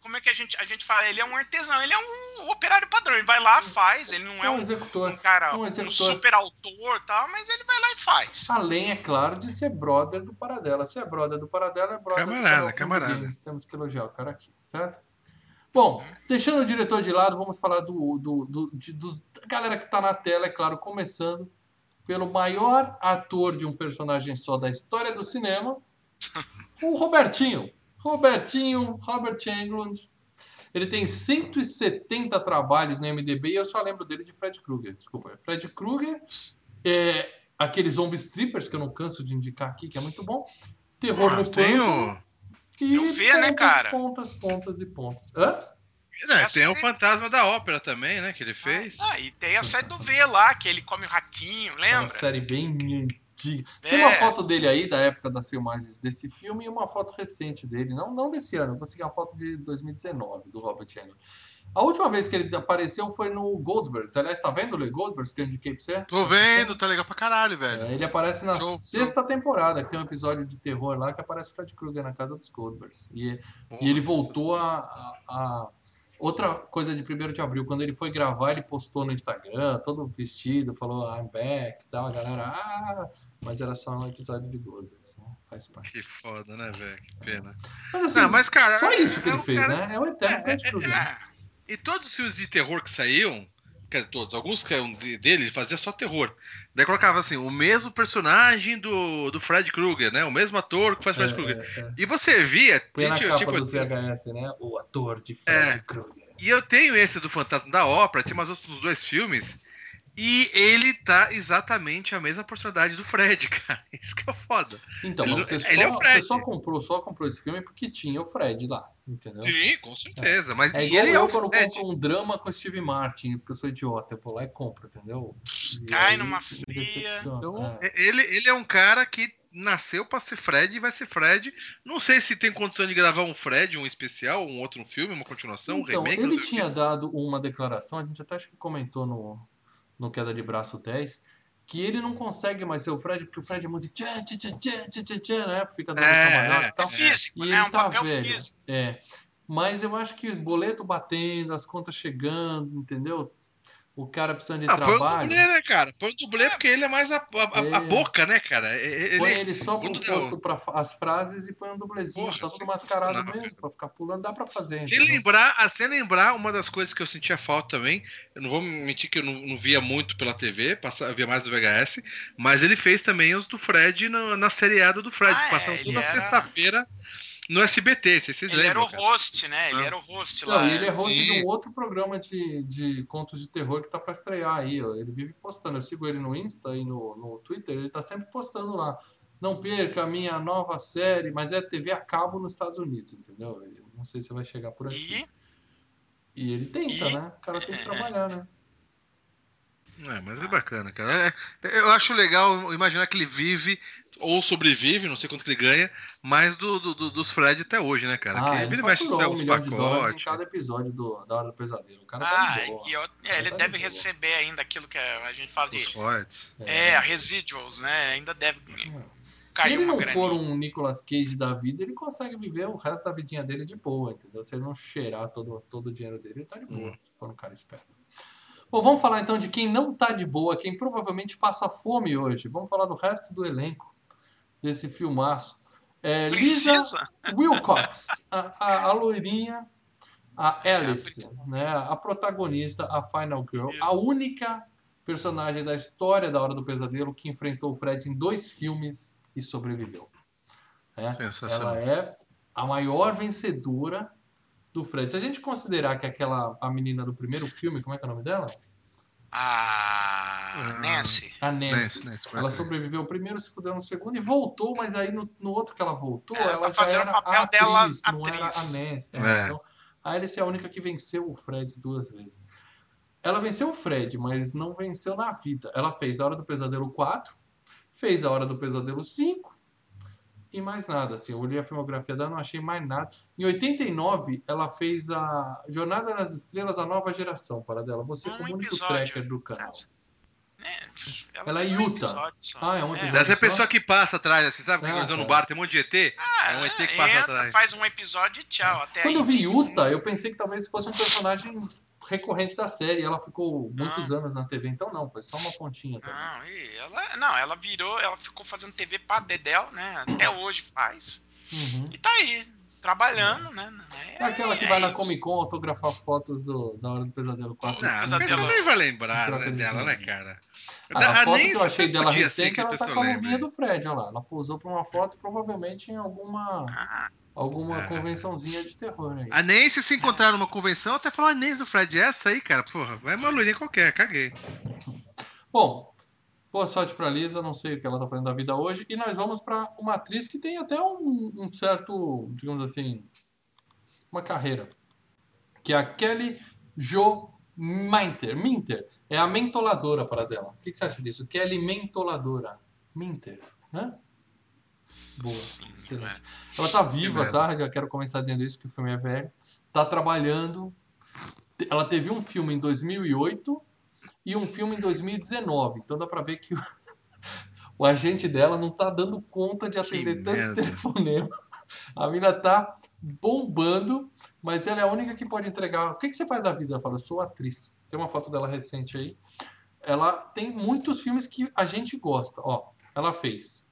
Como é que a gente, a gente fala? Ele é um artesão, ele é um operário padrão. Ele vai lá, faz, ele não é um um, executor. um cara, um um, executor. super autor e tal, mas ele vai lá e faz. Além, é claro, de ser brother do Paradela. Se é brother do Paradela, é brother Camarada, do e camarada. Games. Temos que elogiar o cara aqui, certo? Bom, deixando o diretor de lado, vamos falar do, do, do, de- dos- da galera que tá na tela, é claro, começando pelo maior ator de um personagem só da história do cinema, o Robertinho. Robertinho, Robert Englund. Ele tem 170 trabalhos no MDB e eu só lembro dele de Fred Krueger. Desculpa, Fred Krueger, é, aqueles Zombie Strippers que eu não canso de indicar aqui, que é muito bom. Terror no tem Pântano. O, E Eu vi, né, pontas, cara? pontas, pontas e pontas. Hã? né, Essa tem o é- Fantasma da Ópera também, né? Que ele fez. Ah, e tem a série do V lá, que ele come o ratinho, É uma lembra? série bem antiga. É. Tem uma foto dele aí, da época das filmagens desse filme, e uma foto recente dele. Não, não desse ano, eu consegui uma foto de 2019, do Robert Englund. A última vez que ele apareceu foi no Goldbergs. Aliás, tá vendo o Le Goldbergs que eu indiquei pra você? Tô vendo, tá legal pra caralho, velho. É, ele aparece na Show, sexta temporada, que tem um episódio de terror lá que aparece Fred Krueger na casa dos Goldbergs. E, e ele voltou a, a- a- Outra coisa de 1 de abril, quando ele foi gravar, ele postou no Instagram, todo vestido, falou I'm back e tal. A galera, ah, mas era só um episódio de Goldbergs, né? Faz parte. Que foda, né, velho? Que pena. Mas assim, Não, mas, cara, só isso que é ele fez, cara- né? É o eterno É, Fred é, Krueger. É, E todos os filmes de terror que saíam, quer dizer, todos, alguns que eram de- dele, ele fazia só terror. Daí colocava assim, o mesmo personagem do, do Fred Krueger, né? O mesmo ator que faz Fred É, Krueger. é, é. E você via, Põe na tipo, capa tipo, dos VHS, né? O ator de Fred É. Krueger. E eu tenho esse do Fantasma da Ópera, tinha mais outros dois filmes. E ele tá exatamente a mesma personalidade do Fred, cara. Isso que é foda. Então, Ele- mas você, ele só, é o Fred. você só comprou, só comprou esse filme porque tinha o Fred lá, entendeu? Sim, com certeza. Mas É e igual ele eu é o quando Fred. compro um drama com Steve Martin, porque eu sou idiota, eu vou lá e compro, entendeu? E Cai aí numa fria. Então, é. ele, ele é um cara que nasceu pra ser Fred e vai ser Fred. Não sei se tem condição de gravar um Fred, um especial, um outro filme, uma continuação, um Então, remake. não ele tinha dado uma declaração, a gente até acho que comentou no, no Queda de Braço 10, que ele não consegue mais ser o Fred, porque o Fred é muito tchan, tchan, tchan, tchan, tchan, tchan, né? Fica dando É, cambalhota é, e tal. É físico, E né? ele um tá papel velho. físico. É. Mas eu acho que boleto batendo, as contas chegando, entendeu? O cara precisando de Ah, põe um trabalho. dublê, né, cara? Põe um dublê porque ele é mais a, a- a- a É. boca, né, cara? Ele, Põe ele só pro quando posto para as frases e põe um dublezinho. Porra, tá tudo mascarado mesmo, pra ficar pulando, dá pra fazer. Sem entendeu? lembrar, ah, sem lembrar, uma das coisas que eu sentia falta também, eu não vou mentir que eu não, não via muito pela TV, passava, via mais do VHS, mas ele fez também os do Fred no- na seriada do Fred, Ah, que passava é, toda era- sexta-feira no SBT, se vocês Ele era lembram. o cara. host, né? Ele Ah. era o host Não, lá. e ele é host de Sim. um outro programa de, de contos de terror que tá pra estrear aí. Ó. Ele vive postando. Eu sigo ele no Insta e no, no Twitter, ele tá sempre postando lá. Não perca a minha nova série, mas é TV a cabo nos Estados Unidos, entendeu? Eu não sei se vai chegar por aqui. E E ele tenta, E- né? O cara tem que trabalhar, né? É, mas é bacana, cara. É, eu acho legal imaginar que ele vive ou sobrevive, não sei quanto que ele ganha, mais do, do, do dos Fred até hoje, né, cara? Ah, que ele, ele mexe um em pacotes. cada episódio do, da Hora do Pesadelo. O cara Ah, tá de boa. e eu- é, ele Tá de deve boa. receber ainda aquilo que a gente fala Os de. royalties. É, a residuals, né? Ainda deve. Se Caiu ele não graninha. for um Nicolas Cage da vida, ele consegue viver o resto da vidinha dele de boa, entendeu? Se ele não cheirar todo, todo o dinheiro dele, ele tá de boa, se for um cara esperto. Bom, vamos falar então de quem não tá de boa, quem provavelmente passa fome hoje. Vamos falar do resto do elenco desse filmaço. É, Lisa? Wilcox, a, a, a loirinha, a Alice, né, a protagonista, a Final Girl, a única personagem da história da Hora do Pesadelo que enfrentou o Fred em dois filmes e sobreviveu. Sensacional. Ela é a maior vencedora do Fred. Se a gente considerar que aquela a menina do primeiro filme, como é que é o nome dela? A Ah. Nancy. A Nancy. Nancy, Nancy Ela sobreviveu primeiro, se fudeu no segundo e voltou, mas aí no, no outro que ela voltou, É, ela tá já era o papel a atriz, dela não era a atriz. Nancy. É, É. Então, a Alice é a única que venceu o Fred duas vezes. Ela venceu o Fred, mas não venceu na vida. Ela fez a Hora do Pesadelo 4, fez a Hora do Pesadelo 5 e mais nada. Assim, eu olhei a filmografia dela, não achei mais nada. Em 89, ela fez a Jornada nas Estrelas, a nova geração para dela. Você Um como único tracker do canal. Ela é um Utah. episódio só. Ah, é um episódio. Deve ser a só? pessoa que passa atrás, assim, sabe? Ah, que eles vão no tá. bar, tem um monte de ET. Ah, é um ET que passa entra, atrás. faz um episódio e tchau. Até Quando aí. eu vi Yuta, eu pensei que talvez fosse um personagem recorrente da série. Ela ficou muitos anos na TV, então não, foi só uma pontinha. Também. Não, e ela, não, ela virou, ela ficou fazendo TV pra Dedel, né? Até hoje faz. Uhum. E tá aí, trabalhando, né? É aquela que vai na. Comic Con autografar fotos do, da Hora do Pesadelo 4. Não, a Pesadelo. pessoa nem vai lembrar né, de dela, né, cara? Ah, a foto que eu achei dela recente, ela tá com a luvinha do Fred, olha lá. Ela posou pra uma foto, provavelmente em alguma, Ah, alguma Ah. convençãozinha de terror aí. A Nancy, se encontrar numa convenção, até falar a Nancy do Fred. Essa aí, cara, porra, é uma loirinha qualquer, caguei. Bom, boa sorte pra Lisa, não sei o que ela tá fazendo da vida hoje. E nós vamos pra uma atriz que tem até um, um certo, digamos assim, uma carreira. Que é a Kelly Jo Minter. Minter. É a mentoladora para dela. O que, que você acha disso? Kelly Mentoladora. Minter, né? Boa, sim, excelente. Ela tá viva, tá? Já quero começar dizendo isso, porque o filme é velho. Tá trabalhando. Ela teve um filme em 2008 e um filme em 2019. Então dá pra ver que o, o agente dela não tá dando conta de atender tanto merda. telefonema. A mina tá bombando, mas ela é a única que pode entregar. O que, que você faz da vida? Ela fala, eu sou atriz. Tem uma foto dela recente aí. Ela tem muitos filmes que a gente gosta. Ó, ela fez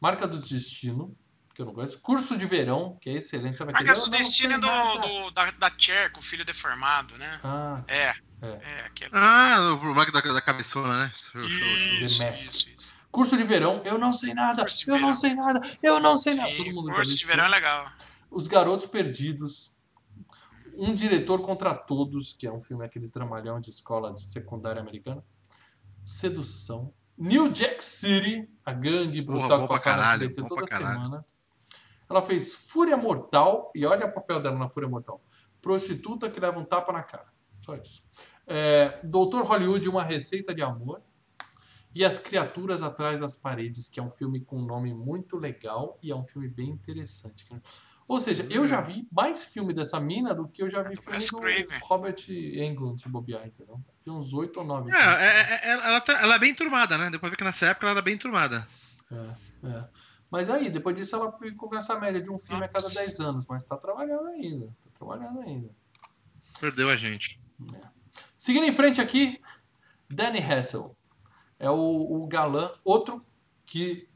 Marca do Destino, que eu não gosto. Curso de Verão, que é excelente. Aquele? Marcas Eu do não Destino é nada. do, do- da, da Cher, com o filho deformado, né? Ah, É, É. é, aquele. Ah, o moleque da, da cabeçona, né? Show, show, show. Isso, The Mask. isso, isso. Curso de Verão, eu não sei nada, eu não Verão. sei nada, eu não sei nada. Sim, Todo mundo curso de verão é legal. Os Garotos Perdidos, Um Diretor contra Todos, que é um filme aqueles dramalhão de escola de secundária americana. Sedução. New Jack City, a gangue brutal bom que passava na caralho, SBT bom toda semana. Ela fez Fúria Mortal, e olha o papel dela na Fúria Mortal. Prostituta que leva um tapa na cara. Só isso. É, Doutor Hollywood, Uma Receita de Amor. E As Criaturas Atrás das Paredes, que é um filme com um nome muito legal e é um filme bem interessante. Ou seja, eu já vi mais filme dessa mina do que eu já vi filme Wes do. Robert Englund, se bobear, entendeu? Vi uns oito ou nove. É, filmes. é, é, ela, tá- ela é bem turmada, né? Deu pra ver que nessa época ela era bem turmada. É, é. Mas aí, depois disso, ela ficou com essa média de um filme a cada 10 anos, mas tá trabalhando ainda. Tá trabalhando ainda. Perdeu a gente. Seguindo em frente aqui, Danny Hassel. É o, o galã, outro que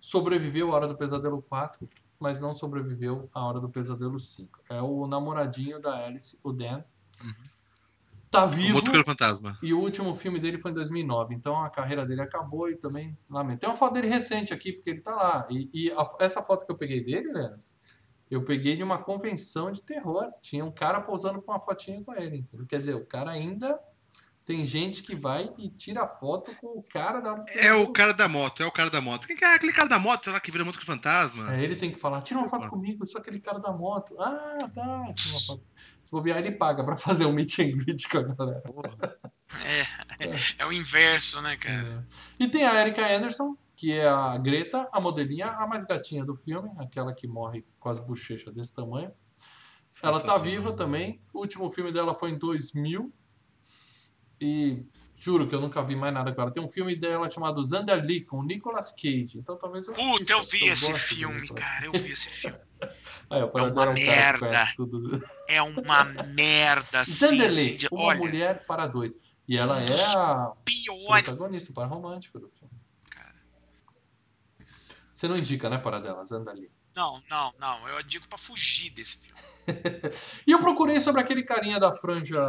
sobreviveu à Hora do Pesadelo 4, mas não sobreviveu à Hora do Pesadelo 5. É o namoradinho da Alice, o Dan. Tá vivo. Pelo fantasma. E o último filme dele foi em 2009, então a carreira dele acabou e também lamento. Tem uma foto dele recente aqui, porque ele tá lá. E, e a- essa foto que eu peguei dele, Leandro, eu peguei de uma convenção de terror. Tinha um cara posando com uma fotinha com ele, entendeu? Quer dizer, o cara ainda tem gente que vai e tira foto com o cara da. É o cara da moto, é o cara da moto. Quem que é aquele cara da moto, sei lá, que vira moto com fantasma? É, ele tem que falar, tira uma foto comigo, eu sou aquele cara da moto. Ah, tá, tira uma foto. Se bobear, ele paga pra fazer um meet and greet com a galera. É, É o inverso, né, cara? É. E tem a Erika Anderson, que é a Greta, a modelinha, a mais gatinha do filme, aquela que morre com as bochechas desse tamanho. Ela tá viva também. O último filme dela foi em 2000. E juro que eu nunca vi mais nada agora. Tem um filme dela chamado Zanderlee com Nicolas Cage. Então talvez eu Puta, assista, eu vi porque esse filme, cara. Eu vi esse filme. Aí, É uma é um merda. É uma merda, assim, de- uma olha, mulher para dois. E ela é a protagonista, o par romântico do filme. Cara. Você não indica, né, Paradela? Zanderlee. Não, não, não. Eu digo pra fugir desse filme. E eu procurei sobre aquele carinha da franja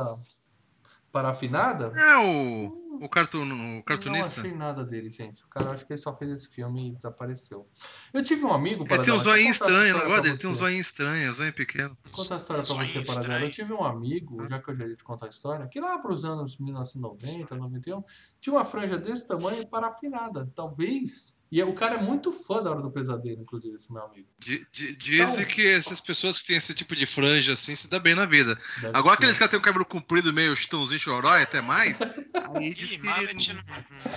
parafinada. É o, o, cartoon, o Não cartunista. achei nada dele, gente. O cara acho que ele só fez esse filme e desapareceu. Eu tive um amigo, Ele tem Paradela, um zoinho estranho, não pra dele? Tem um zoinho estranho, um zoinho pequeno. Vou contar a história pra você, Paradela. Eu tive um amigo, já que eu já ia te contar a história, que lá pros anos 1990, 91, tinha uma franja desse tamanho parafinada. Talvez. E o cara é muito fã da Hora do Pesadelo, inclusive, esse meu amigo. Di- di- Dizem que essas pessoas que têm esse tipo de franja assim se dá bem na vida. Agora ser. aqueles que têm o cabelo comprido, meio chitãozinho choró e até mais. Aí diz Ih, que. mallet não,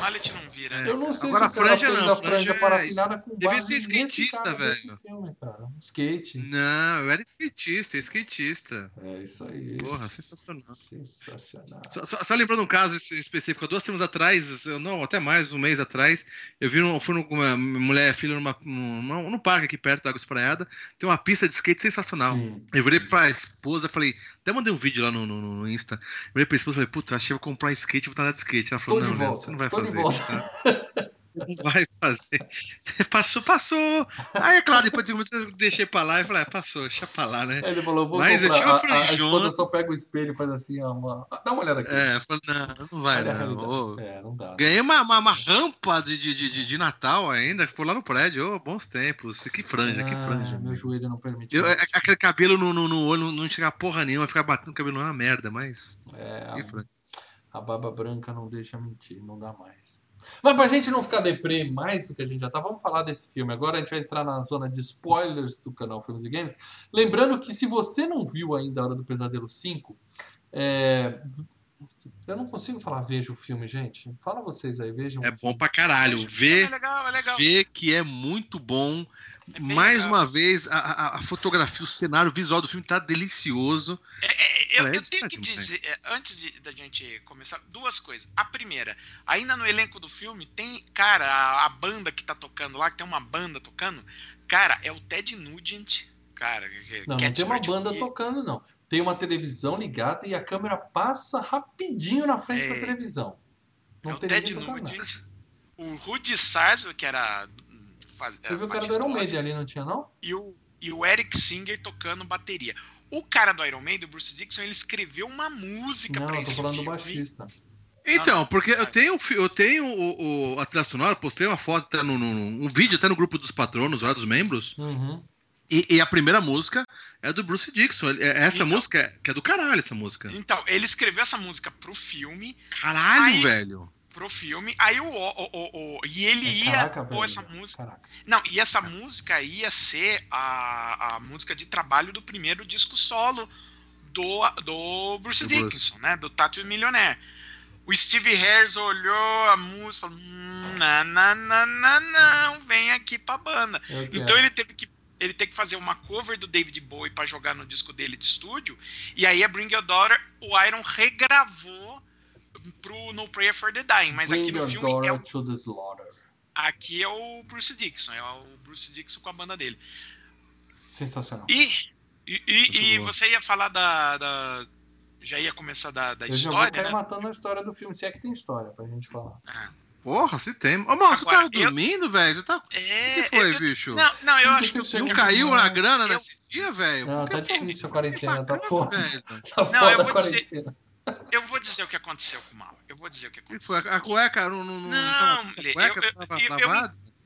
mallet não vira. né? Eu não sei Agora se o cara a franja não, a franja é- parafinada com devia ser skatista, velho. filme, cara. Skate. Não, eu era skatista, skatista. É isso aí. Porra, sensacional. Sensacional. Só, só- só lembrando um caso es- específico, há duas semanas atrás, não, até mais, um mês atrás, eu vi um, fui numa uma mulher, filha, numa, numa, num parque aqui perto da Água Espraiada, tem uma pista de skate sensacional. Sim. Eu virei pra esposa, falei, até mandei um vídeo lá no, no, no Insta. Eu virei pra esposa e falei, puta, achei que vou comprar skate, vou estar de skate. Ela Estou falou, de não, Léo, volta, você não vai estou de fazer. volta. isso, tá? Não vai fazer. Você passou, passou. Aí, é claro, depois de minuto eu deixei pra lá e falei, ah, passou, deixa pra lá, né? Ele falou, vou Mas eu comprar. tinha uma A- a, a esposa só pega o espelho e faz assim, ó, uma... dá uma olhada aqui. É, eu falei, não, não vai, não. É, não dá. Ganhei uma, uma, uma rampa de, de, de, de Natal ainda, ficou lá no prédio. Ô, bons tempos. Que franja, que Ah, franja. meu joelho não permite. Eu, isso. aquele cabelo no, no, no olho não enxergar porra nenhuma, ficar batendo o cabelo na merda, mas. É, Que franja. a, a baba branca não deixa mentir, não dá mais. Mas pra gente não ficar deprê mais do que a gente já tá, vamos falar desse filme. Agora a gente vai entrar na zona de spoilers do canal Filmes e Games. Lembrando que se você não viu ainda a Hora do Pesadelo 5, é, eu não consigo falar veja o filme, gente. Fala vocês aí, vejam. É bom pra caralho. É Vê, legal, é legal. vê que é muito bom. É Mais legal. uma vez, a, a- a fotografia, o cenário, o visual do filme tá delicioso. É, eu, É, eu tenho que demais. dizer, é, antes de, da gente começar, duas coisas. A primeira, ainda no elenco do filme, tem, cara, a, a banda que tá tocando lá, que tem uma banda tocando, cara, é o Ted Nugent, cara. que- Não, que é não tem uma de- banda tocando, não. Tem uma televisão ligada e a câmera passa rapidinho na frente É. da televisão. Não é o tem Ted. Nugent, o Rudy Sarzo, que era... Faz, Eu vi o cara do Iron lá, Maiden ali, não tinha, não? e o, e o Eric Singer tocando bateria. O cara do Iron Maiden, o Bruce Dixon, ele escreveu uma música Não, pra eu tô esse falando do filme. baixista. Então, porque eu tenho, eu tenho o, o, a trilha sonora, postei uma foto, até no, no- um vídeo até no grupo dos patronos, lá dos membros. Uhum. E, e a primeira música é do Bruce Dixon. É- Essa Então. música é, que é do caralho, essa música. Então, ele escreveu essa música pro filme, Caralho, Aí- velho. pro filme, aí o, o, o, o- e ele É, ia caraca, pôr velho. essa música. Caraca. Não, e essa música ia ser a, a música de trabalho do primeiro disco solo do, do Bruce Do Dickinson, né? Do Tattoo Millionaire. O Steve Harris olhou a música e falou: não, não, não, não, não, vem aqui pra banda. Eu quero. Então ele teve que ele teve que fazer uma cover do David Bowie pra jogar no disco dele de estúdio. E aí a Bring Your Daughter, o Iron regravou pro No Prayer for the Dying, mas Bring aqui no filme é daughter o, to the slaughter. aqui é o Bruce Dixon, é o Bruce Dixon com a banda dele. Sensacional. E e, e- e você ia falar da, da- já ia começar da, da Eu já vou história, né? matando a história do filme, se é que tem história pra gente falar. Ah, Porra, se tem. Ô, mano, você eu- dormindo, velho? Você tá... O é, que foi, eu- bicho? não, não, eu Não acho que eu Não caiu na grana eu- nesse dia, velho? Não, tá que, difícil a quarentena, tá foda. velho. Tá Não, eu a vou dizer- quarentena. eu vou dizer o que aconteceu com o Mal. Eu vou dizer o que Que aconteceu. foi? A cueca não, não, não, Lê?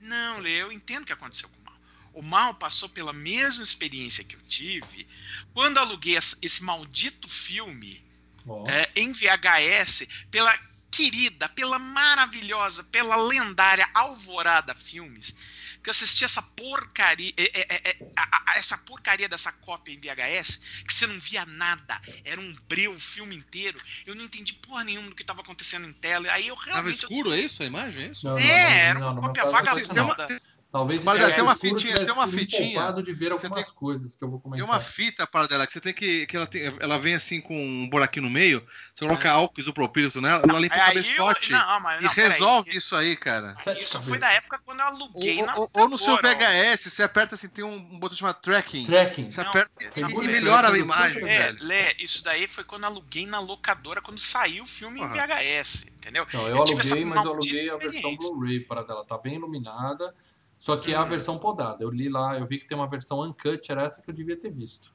Não, Lê, eu entendo o que aconteceu com o Mal. O Mal passou pela mesma experiência que eu tive quando aluguei esse maldito filme Ó, é, em VHS pela querida, pela maravilhosa, pela lendária Alvorada Filmes. que eu assisti essa porcaria, é, é, é, a, a, essa porcaria dessa cópia em VHS, que você não via nada, era um breu o filme inteiro. Eu não entendi porra nenhuma do que estava acontecendo em tela. Aí eu realmente. Tava escuro, eu... é isso? A imagem? É isso? Não, é, não, era uma não, cópia vagabunda. Talvez Mas tem uma fitinha, tem uma fitinha. de ver algumas tem, coisas que eu vou comentar. Tem uma fita para dela que você tem que que ela tem, ela vem assim com um buraquinho no meio, você coloca é. álcool isopropílico nela, ela limpa o cabeçote não, mas, e resolve isso aí, cara. Isso foi na época quando eu aluguei ou, na ou, ou no seu VHS, você aperta assim, tem um, botão chamado tracking. Tracking. Você aperta e, e melhora a imagem, é, velho. Lê, isso daí foi quando eu aluguei na locadora quando saiu o filme uhum. em VHS, entendeu? Não, eu, eu aluguei, mas eu aluguei a versão Blu-ray para dela, tá bem iluminada. Só que é a uhum. versão podada. Eu li lá, eu vi que tem uma versão uncut, era essa que eu devia ter visto.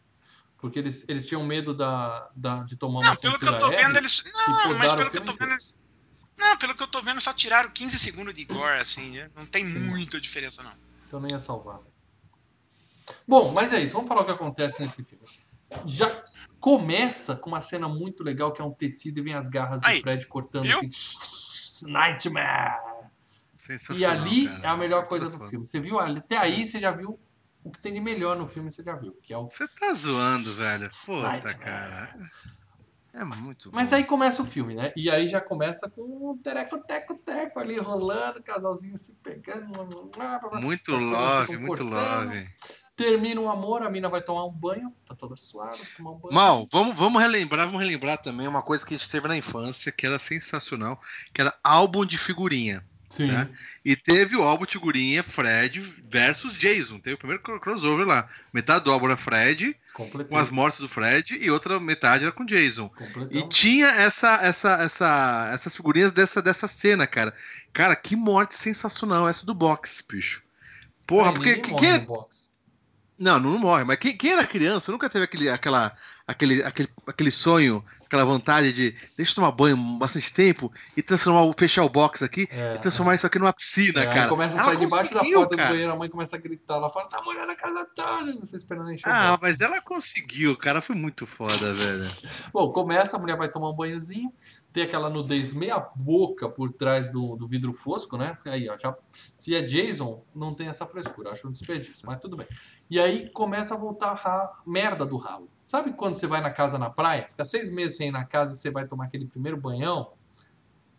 Porque eles, eles tinham medo da, da, de tomar uma não, pelo que eu tô vendo, eles. Não, mas pelo que eu tô vendo, eles. Não, pelo que eu tô vendo, só tiraram 15 segundos de gore, assim. Né? Não tem Sim. muita diferença, não. Então não ia salvar. Bom, mas é isso. Vamos falar o que acontece nesse filme. Já começa com uma cena muito legal que é um tecido e vem as garras do Aí, Fred cortando assim. Nightmare! E ali cara. é a melhor coisa do filme. Você viu ali, até aí você já viu o que tem de melhor no filme, você já viu. Que é o... Você tá zoando, velho. Puta, cara. É muito Mas aí começa o filme, né? E aí já começa com o tereco, teco, teco ali rolando, casalzinho se pegando. Muito love, muito love. Termina o amor, a mina vai tomar um banho, tá toda suada, tomar um banho. Mal, vamos, vamos relembrar, vamos relembrar também uma coisa que a gente teve na infância, que era sensacional, que era álbum de figurinha. Sim. Né? E teve o álbum figurinha Fred versus Jason. Teve o primeiro crossover lá. Metade do álbum era Fred, Completei. com as mortes do Fred, e outra metade era com Jason. E tinha essa, essa, essa, essas figurinhas dessa, dessa cena, cara. Cara, que morte sensacional essa do box, bicho. Porra, porque. Quem, é... Não, não morre, mas quem, quem, era criança nunca teve aquele, aquela, aquele, aquele, aquele sonho aquela vontade de deixa eu tomar banho bastante tempo e transformar, fechar o box aqui é, e transformar é. isso aqui numa piscina, é, cara. começa a sair debaixo da porta cara. do banheiro, a mãe começa a gritar, ela fala, tá molhando a casa toda, você esperando encher Ah, mas ela conseguiu, cara foi muito foda, velho. Bom, começa, a mulher vai tomar um banhozinho, tem aquela nudez meia boca por trás do, do vidro fosco, né? Aí, ó, já, se é Jason, não tem essa frescura, acho um desperdício, mas tudo bem. E aí começa a voltar a merda do ralo. Sabe quando você vai na casa na praia, fica seis meses sem ir na casa e você vai tomar aquele primeiro banhão?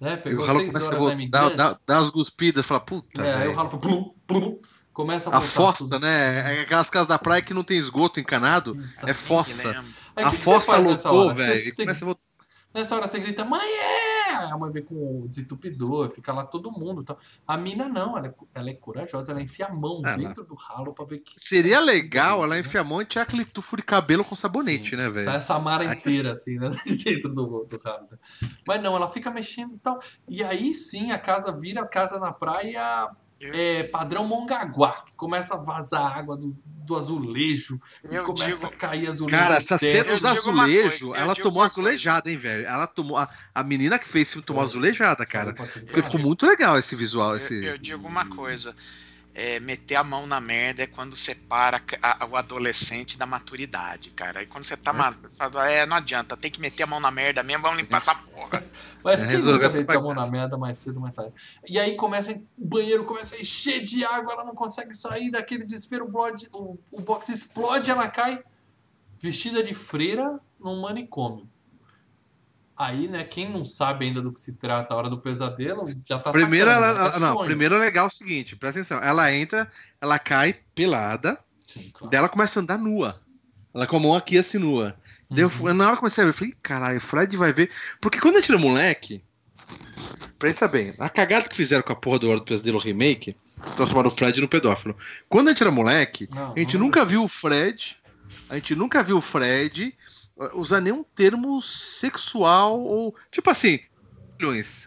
Né? Pegou seis horas na imigrante. Dá, dá, dá umas guspidas, fala, puta. É, aí o ralo fala, plum, plum, começa a, a fossa, tudo. né? É aquelas casas da praia que não tem esgoto encanado, é Exatamente, é fossa. Aí, a que fossa lotou, velho. Começa a Nessa hora você grita, mãe, é! A mãe vem com o desentupidor, fica lá todo mundo. Tal. A mina não, ela é, ela é corajosa, ela enfia a mão ela... dentro do ralo pra ver que. Seria legal ela enfiar a mão e tirar aquele tufo de cabelo com sabonete, Sim, né, velho? Sai essa mara inteira, assim, né? dentro do, do ralo. Mas não, ela fica mexendo e tal. E aí sim a casa vira casa na praia é, padrão Mongaguá, que começa a vazar água do, do azulejo eu e começa digo... a cair azulejo. Cara, essa cena dos azulejos, ela tomou azulejada, hein, velho? Ela tomou. A, a menina que fez tomou azulejada, cara. ficou muito legal esse visual. Esse... Eu, eu digo uma coisa é, meter a mão na merda é quando separa a, a, o adolescente da maturidade, cara. Aí quando você tá é. é, não adianta, tem que meter a mão na merda mesmo, vamos limpar essa porra. Mas é, quem nunca meteu a mão na merda mais cedo ou mais tarde? E aí começa, o banheiro começa a encher de água, ela não consegue sair daquele desespero, o, o box explode, ela cai vestida de freira num manicômio. Aí, né, quem não sabe ainda do que se trata a hora do pesadelo, já tá primeiro sacando, ela, é Não, primeiro é legal o seguinte, presta atenção. Ela entra, ela cai pelada, Sim, claro. daí ela começa a andar nua. Ela com a mão aqui assim nua. Uhum. Deu, na hora que eu comecei a ver, eu falei, caralho, o Fred vai ver. Porque quando a gente era moleque, pensa bem, a cagada que fizeram com a porra do Hora do Pesadelo Remake, transformaram o Fred no pedófilo. Quando a gente era moleque, não, a gente nunca viu o Fred. A gente nunca viu o Fred usar nenhum termo sexual ou. Tipo assim,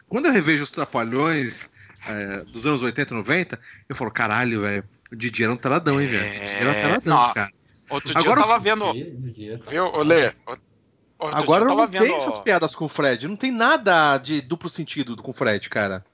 quando eu revejo os trapalhões é, dos anos 80 90, eu falo, caralho, velho, o Didi era um taradão, hein, velho? O Didi era um taradão, não, cara. Outro dia Agora, eu tava vendo. Didi, viu, Lê? Agora não vendo... tem essas piadas com o Fred. Não tem nada de duplo sentido com o Fred, cara.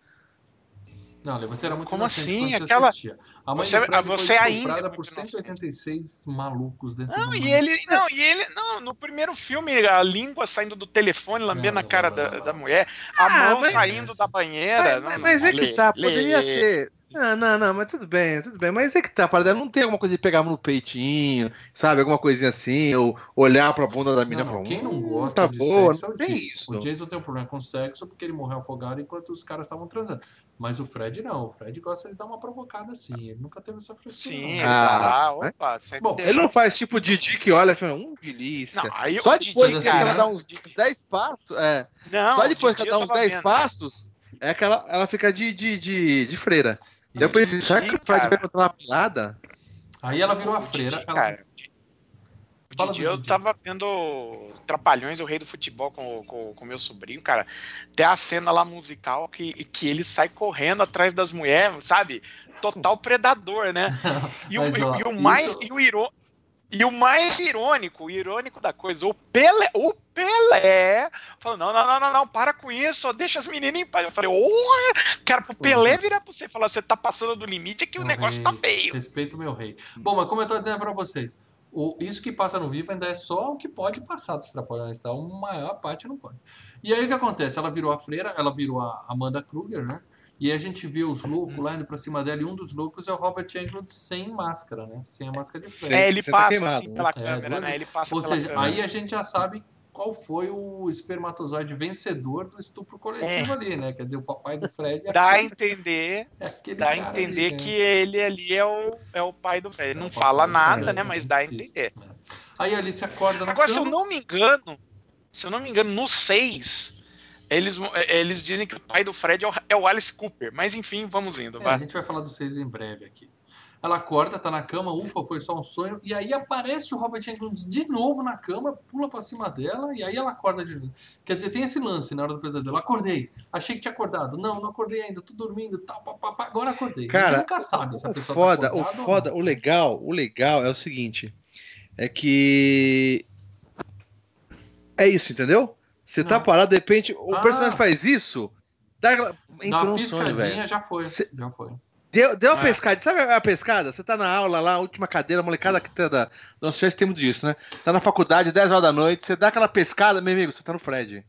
Não, você era muito Como assim? Aquela... assistia. A mãe você, do Fred você foi ainda por 186 malucos dentro não, do e ele Não, e ele. Não, no primeiro filme, a língua saindo do telefone, lambendo a cara da, da mulher, a ah, mão mas... saindo da banheira. Mas, não, mas é que tá, poderia lê, ter. Não, não, não, mas tudo bem, tudo bem. Mas é que tá, a parada não tem alguma coisa de pegar no peitinho, sabe? Alguma coisinha assim, ou olhar pra bunda da menina e falar. quem não "Hum, gosta tá de boa, sexo é o tem Jason. isso. O Jason tem um problema com sexo porque ele morreu afogado enquanto os caras estavam transando. Mas o Fred não. O Fred gosta de dar uma provocada assim. Ele nunca teve essa frescura. Sim, não. Ah, ah, opa, você Bom, Ele não faz tipo Didi que olha e fala, hum, delícia. Não, aí Só o depois Didi, que ela dá uns 10 passos, é. Não, só depois o que ela dá eu uns tava 10 vendo. passos, é que ela, fica de, de, de, de freira. Daí eu pensei, será que o Fred vai encontrar uma pelada? Aí ela virou a freira. Didi, ela- cara, o Fala Didi, eu Didi. tava vendo Trapalhões, o Rei do Futebol com o com, com meu sobrinho, cara. Tem a cena lá musical que, que ele sai correndo atrás das mulheres, sabe? Total predador, né? E, o, Mas, ó, e o mais. isso- E o iro- e o mais irônico, o irônico da coisa, o Pelé, o Pelé falou: não, não, não, não, não, para com isso, deixa as meninas em paz. Eu falei, oh, cara, pro Pelé virar pra você e falar, você tá passando do limite, é que o negócio tá rei, feio. Respeito meu rei. Bom, mas como eu tô dizendo pra vocês, o, isso que passa no Viva ainda é só o que pode passar dos Trapalhões, tá? A maior parte não pode. E aí o que acontece? Ela virou a freira, ela virou a Amanda Kruger, né? E a gente vê os loucos lá indo pra cima dela, e um dos loucos é o Robert Englund sem máscara, né? Sem a máscara de frente. É, ele você tá passa queimado, assim né? pela É, câmera, duas- né? Ele passa Ou pela seja, câmera. aí a gente já sabe qual foi o espermatozoide vencedor do estupro coletivo ali, né? Quer dizer, o papai do Fred é Dá a aquele, entender, é dá a entender ali, né? que ele ali é o, é o pai do velho. É Não o fala nada, Fred, né? Mas dá a entender. Aí a Alice acorda na Agora, se eu cama. não me engano, se eu não me engano, no 6, eles, eles dizem que o pai do Fred é o, é o Alice Cooper. Mas enfim, vamos indo, É, a gente vai falar dos seis em breve aqui. Ela acorda, tá na cama, ufa, foi só um sonho. E aí aparece o Robert Englund de novo na cama, pula pra cima dela, e aí ela acorda de novo. Quer dizer, tem esse lance na hora do pesadelo. Acordei, achei que tinha acordado. Não, não acordei ainda, tô dormindo, tá, pá, pá, pá, agora acordei. Cara, a gente nunca sabe se a pessoa foda, tá o foda, não. o legal, o legal é o seguinte, é que é isso, entendeu? Você tá Não. parado, de repente o Ah. personagem faz isso, dá, entrou uma um sonho, piscadinha, já foi. Cê- Já foi. Deu, deu uma É. pescada, sabe a pescada? Você tá na aula lá, última cadeira, molecada que tá da. Nossa, já tem muito disso, né? Tá na faculdade, 10 horas da noite, você dá aquela pescada, meu amigo, você tá no Fred.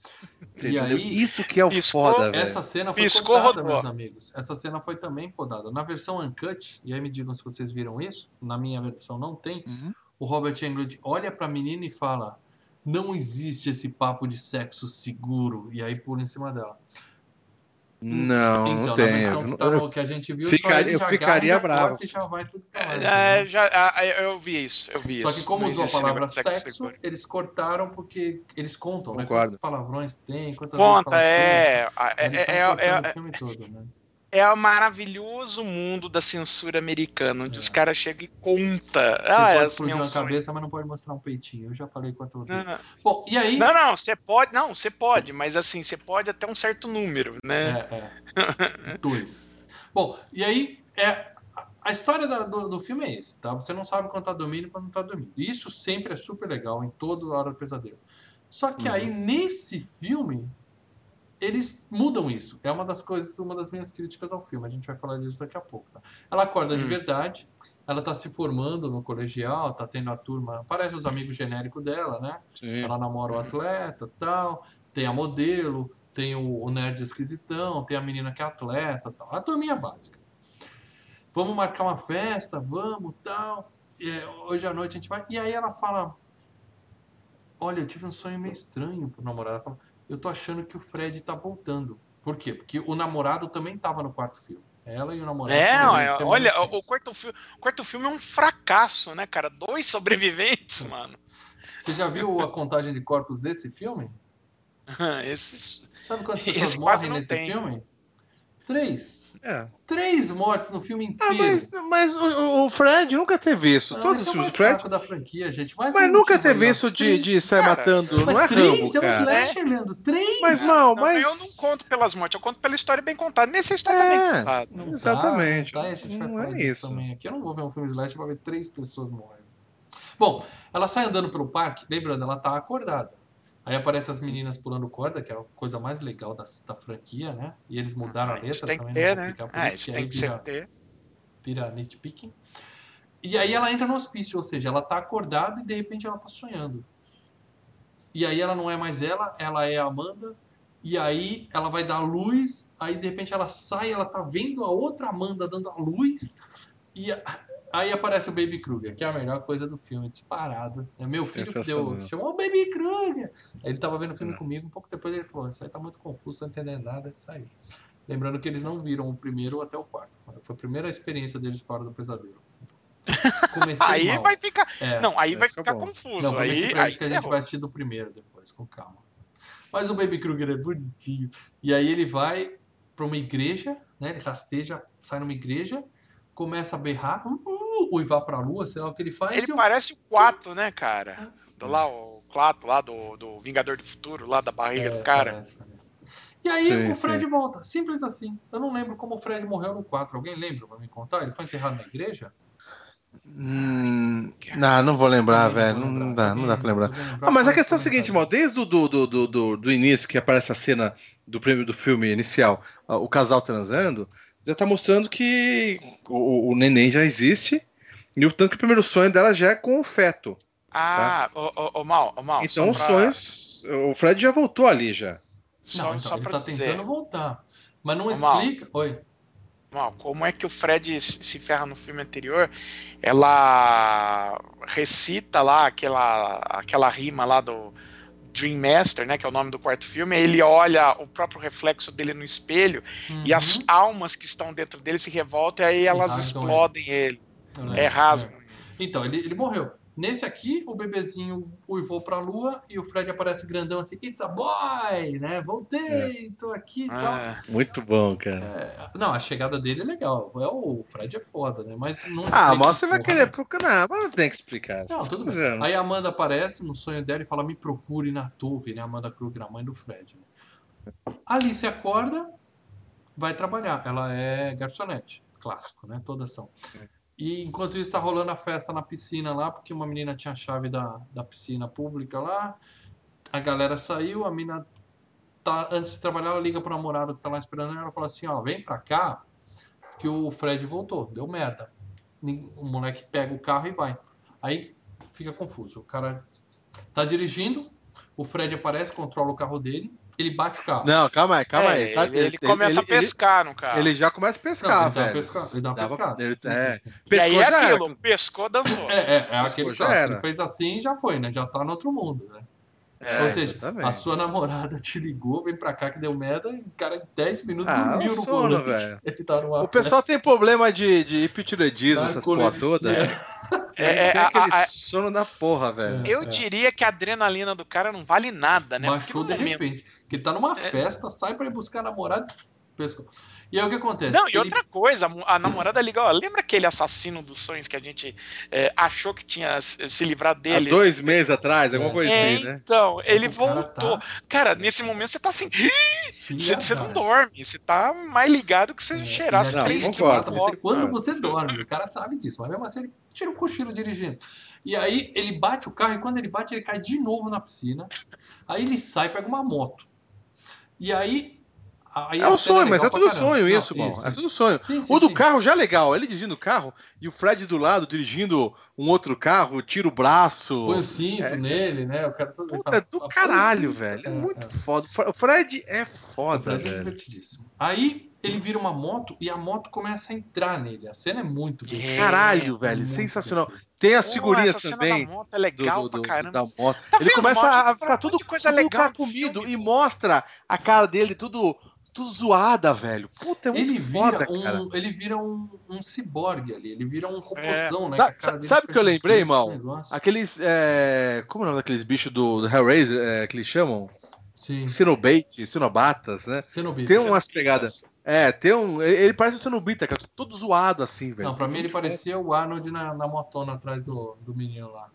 Você E entendeu? aí- Isso que é o Piscou, foda, velho. Essa cena foi Piscou, podada, rodou. meus amigos. Essa cena foi também podada. Na versão uncut, e aí me digam se vocês viram isso, na minha versão não tem, Uhum. o Robert Englund olha pra menina e fala: Não existe esse papo de sexo seguro. E aí pula em cima dela. Não, então, não na tem. versão que, tá no, que a gente viu, Ficaria- só ele eu já ficaria já bravo. corta e já vai tudo pra lá. É, entendeu? já, ah, eu vi isso, eu vi Só isso. que como Não usou a palavra sexo, seguro. eles cortaram porque eles contam, né? Concordo. Quantos palavrões tem, quantas vezes Conta, é. É, é, é, é, o filme todo, né? É o maravilhoso mundo da censura americana, onde É. os caras chegam e contam. Você Ah, pode as explodir uma menções. cabeça, mas não pode mostrar um peitinho. Eu já falei odeio. Não, não. Bom, e aí. Não, não, você pode, não, você pode, mas assim, você pode até um certo número, né? É, é. Dois. Bom, e aí, é, a- a história da- do, do filme é esse, tá? Você não sabe quando tá dormindo e quando não tá dormindo. E Isso sempre é super legal em toda hora do pesadelo. Só que aí, nesse filme, eles mudam isso. É uma das coisas, uma das minhas críticas ao filme. A gente vai falar disso daqui a pouco, tá? Ela acorda de Hum. verdade, ela tá se formando no colegial, tá tendo a turma, parece os amigos genéricos dela, né? Sim. Ela namora o atleta tal, tem a modelo, tem o, o nerd esquisitão, tem a menina que é atleta tal. A turminha básica. Vamos marcar uma festa, vamos tal. E, hoje à noite a gente vai. E aí ela fala: Olha, eu tive um sonho meio estranho pro namorado. Ela fala, eu tô achando que o Fred tá voltando. Por quê? Porque o namorado também tava no quarto filme. Ela e o namorado. É, olha, dois olha, o, quarto filme, o quarto filme é um fracasso, né, cara? Dois sobreviventes, mano. Você já viu a contagem de corpos desse filme? Esses. Sabe quantas Esse pessoas morrem não nesse tem. filme? Três. É. Três mortes no filme Ah, inteiro. mas, mas o, o Fred nunca teve isso. Não, Todos é os Fred. fraco da franquia, gente. Mais Mas um nunca teve isso de, de sair Cara, matando. Mas Não é três Rambo, é um cara. slasher, Leandro. Três! Mas não, Não, mas. Eu não conto pelas mortes, eu conto pela história bem contada. Nessa história tá bem É. contada. Não Exatamente. Tá, não tá, a gente vai Não falar é disso isso. também aqui. Eu não vou ver um filme slasher pra ver três pessoas morrendo. Bom, ela sai andando pelo parque, lembrando, ela tá acordada. Aí aparecem as meninas pulando corda, que é a coisa mais legal da, da franquia, né? E eles mudaram a Ah, isso letra tem que também, ter, não vou né? explicar por Ah, isso, isso que tem que ter. vira nitpicking. E aí ela entra no hospício, ou seja, ela tá acordada e de repente ela tá sonhando. E aí ela não é mais ela, ela é a Amanda. E aí ela vai dar luz, aí de repente ela sai, ela tá vendo a outra Amanda dando a luz, e a- aí aparece o Baby Kruger, que é a melhor coisa do filme, disparado. É meu filho que deu, chamou o Baby Kruger. Aí ele tava vendo o filme comigo, um pouco depois ele falou, isso aí tá muito confuso, tô entendendo nada, e saiu. Lembrando que eles não viram o primeiro até o quarto. Foi a primeira experiência deles com a Hora do Pesadelo. Comecei Aí mal. vai ficar. É. Não, aí vai vai ficar ficar bom. confuso. Não, aí, pra aí que a gente ferrou. vai assistir do primeiro depois, com calma. Mas o Baby Kruger é bonitinho. E aí ele vai pra uma igreja, né? Ele rasteja, sai numa igreja, começa a berrar, uivar pra lua, sei lá o que ele faz. Ele parece o 4, né, cara? Do lá, o 4 lá do, do Vingador do Futuro, lá da barriga É, do cara. parece, parece. E aí Sim, o Fred sim. volta. Simples assim. Eu não lembro como o Fred morreu no 4. Alguém lembra pra me contar? Ele foi enterrado na igreja? Hum, não, não vou lembrar, Também velho. Não, lembrar. dá, Se não dá pra lembrar. Ah, mas a questão é a seguinte, mal, desde o do, do, do, do, do início, que aparece a cena do prêmio do filme inicial, o casal transando, já tá mostrando que o, o neném já existe, e o tanto que o primeiro sonho dela já é com o feto. Ah, ô, ô, ô, Mal, ô, Mal. então os só pra- sonhos. O Fred já voltou ali já. Só, Não, então, só ele pra tá dizer, tentando voltar. Mas não Ô, Mal. explica. Oi. Mal, como é que o Fred se se ferra no filme anterior? Ela recita lá aquela, aquela rima lá do Dream Master, né? Que é o nome do quarto filme. Ele olha o próprio reflexo dele no espelho e as Uhum. almas que estão dentro dele se revoltam e aí elas rasgam explodem ele. Eu lembro. É, rasgam. Então, ele, ele morreu. Nesse aqui, o bebezinho uivou pra lua e o Fred aparece grandão assim, It's a boy, né? Voltei, tô aqui e tal. É. Muito bom, cara. É, não, a chegada dele é legal. É, o Fred é foda, né? Mas não Ah, mas você vai porra. querer procurar, mas não tem que explicar. Não, tudo bem. Aí a Amanda aparece no sonho dela e fala: Me procure na torre, né? Amanda Kruger, a mãe do Fred. né? Alice acorda, vai trabalhar. Ela é garçonete, clássico, né? Todas são. E enquanto isso, tá rolando a festa na piscina lá, porque uma menina tinha a chave da, da piscina pública lá. A galera saiu, a mina tá, antes de trabalhar, ela liga pro namorado que tá lá esperando ela. Ela fala assim: Ó, vem pra cá, que o Fred voltou, deu merda. O moleque pega o carro e vai. Aí fica confuso. O cara tá dirigindo, o Fred aparece, controla o carro dele, ele bate o carro. Não, calma aí, calma É, aí. Tá- ele, ele começa a ele- pescar no carro. Ele já começa a Não, pescar, ele dá uma velho. pesca- ele dá uma Dava- pescada. ele- é. sim, sim. e aí Pescou é já era. aquilo, pescou, dançou. É, é, é aquele era. Ele fez assim e já foi, né? Já tá no outro mundo, né? É, Ou seja, exatamente. a sua namorada te ligou, vem pra cá que deu merda, e o cara em 10 minutos Ah, dormiu é no sono, volante. velho. Ele tá numa O pessoal tem problema de, de hipotireoidismo, festa, essas porra toda. narcolepsia. É, é, tem a- aquele a- sono da porra, velho. É. Eu diria que a adrenalina do cara não vale nada, né? Baixou de momento- repente. Que ele tá numa festa, sai pra ir buscar a namorada, pescou. E aí o que acontece? Não, e Ele- outra coisa, a namorada liga, ó, lembra aquele assassino dos sonhos que a gente é, achou que tinha se livrado Há dele? dois meses atrás, alguma É. coisa É, assim, né? então, ele o cara voltou. tá Cara, nesse momento você tá assim, você, você não dorme, você tá mais ligado que você É, cheirasse e naquele 3 concordo. quilos. mata você quando você dorme. O cara sabe disso, mas mesmo assim ele tira o cochilo dirigindo. E aí ele bate o carro e quando ele bate, ele cai de novo na piscina. Aí ele sai, pega uma moto. E aí. Aí É a um cena sonho, mas é tudo caramba. sonho Não, isso, mano. É tudo sonho. Sim, sim, O do sim. carro já é legal, ele dirigindo o carro e o Fred do lado dirigindo um outro carro, tira o braço. Põe o cinto É. nele, né? O cara todo. ele Puta, fala, é do "Ah, põe o caralho, cinto", velho. É é, muito é. foda. O Fred é O foda, Fred é velho. divertidíssimo. Aí ele vira uma moto e a moto começa a entrar nele. A cena é muito. É, Caralho, velho. muito Sensacional. perfeito. Tem as Pô, figurinhas essa cena também. da moto é legal do, do, pra caramba. da moto. Tá ele começa Mal? a Pra ficar tudo, coisa tudo legal tá do comido filme, e pô. mostra a cara dele tudo, tudo zoada, velho. Puta, é muito Ele vira, foda, cara. um, ele vira um, um ciborgue ali, ele vira um robôzão, né? Sa- cara dele sabe o que eu lembrei, esse negócio. Aqueles. É... Como é o nome daqueles bichos do, do Hellraiser é, que eles chamam? Sim. Cinobatas, né? Cenobita. Tem umas Essas pegadas. É, tem um. Ele parece um Cenobita, cara. Todo zoado assim, velho. Não, pra mim ele parecia o Arnold na, na motona atrás do, do menino lá.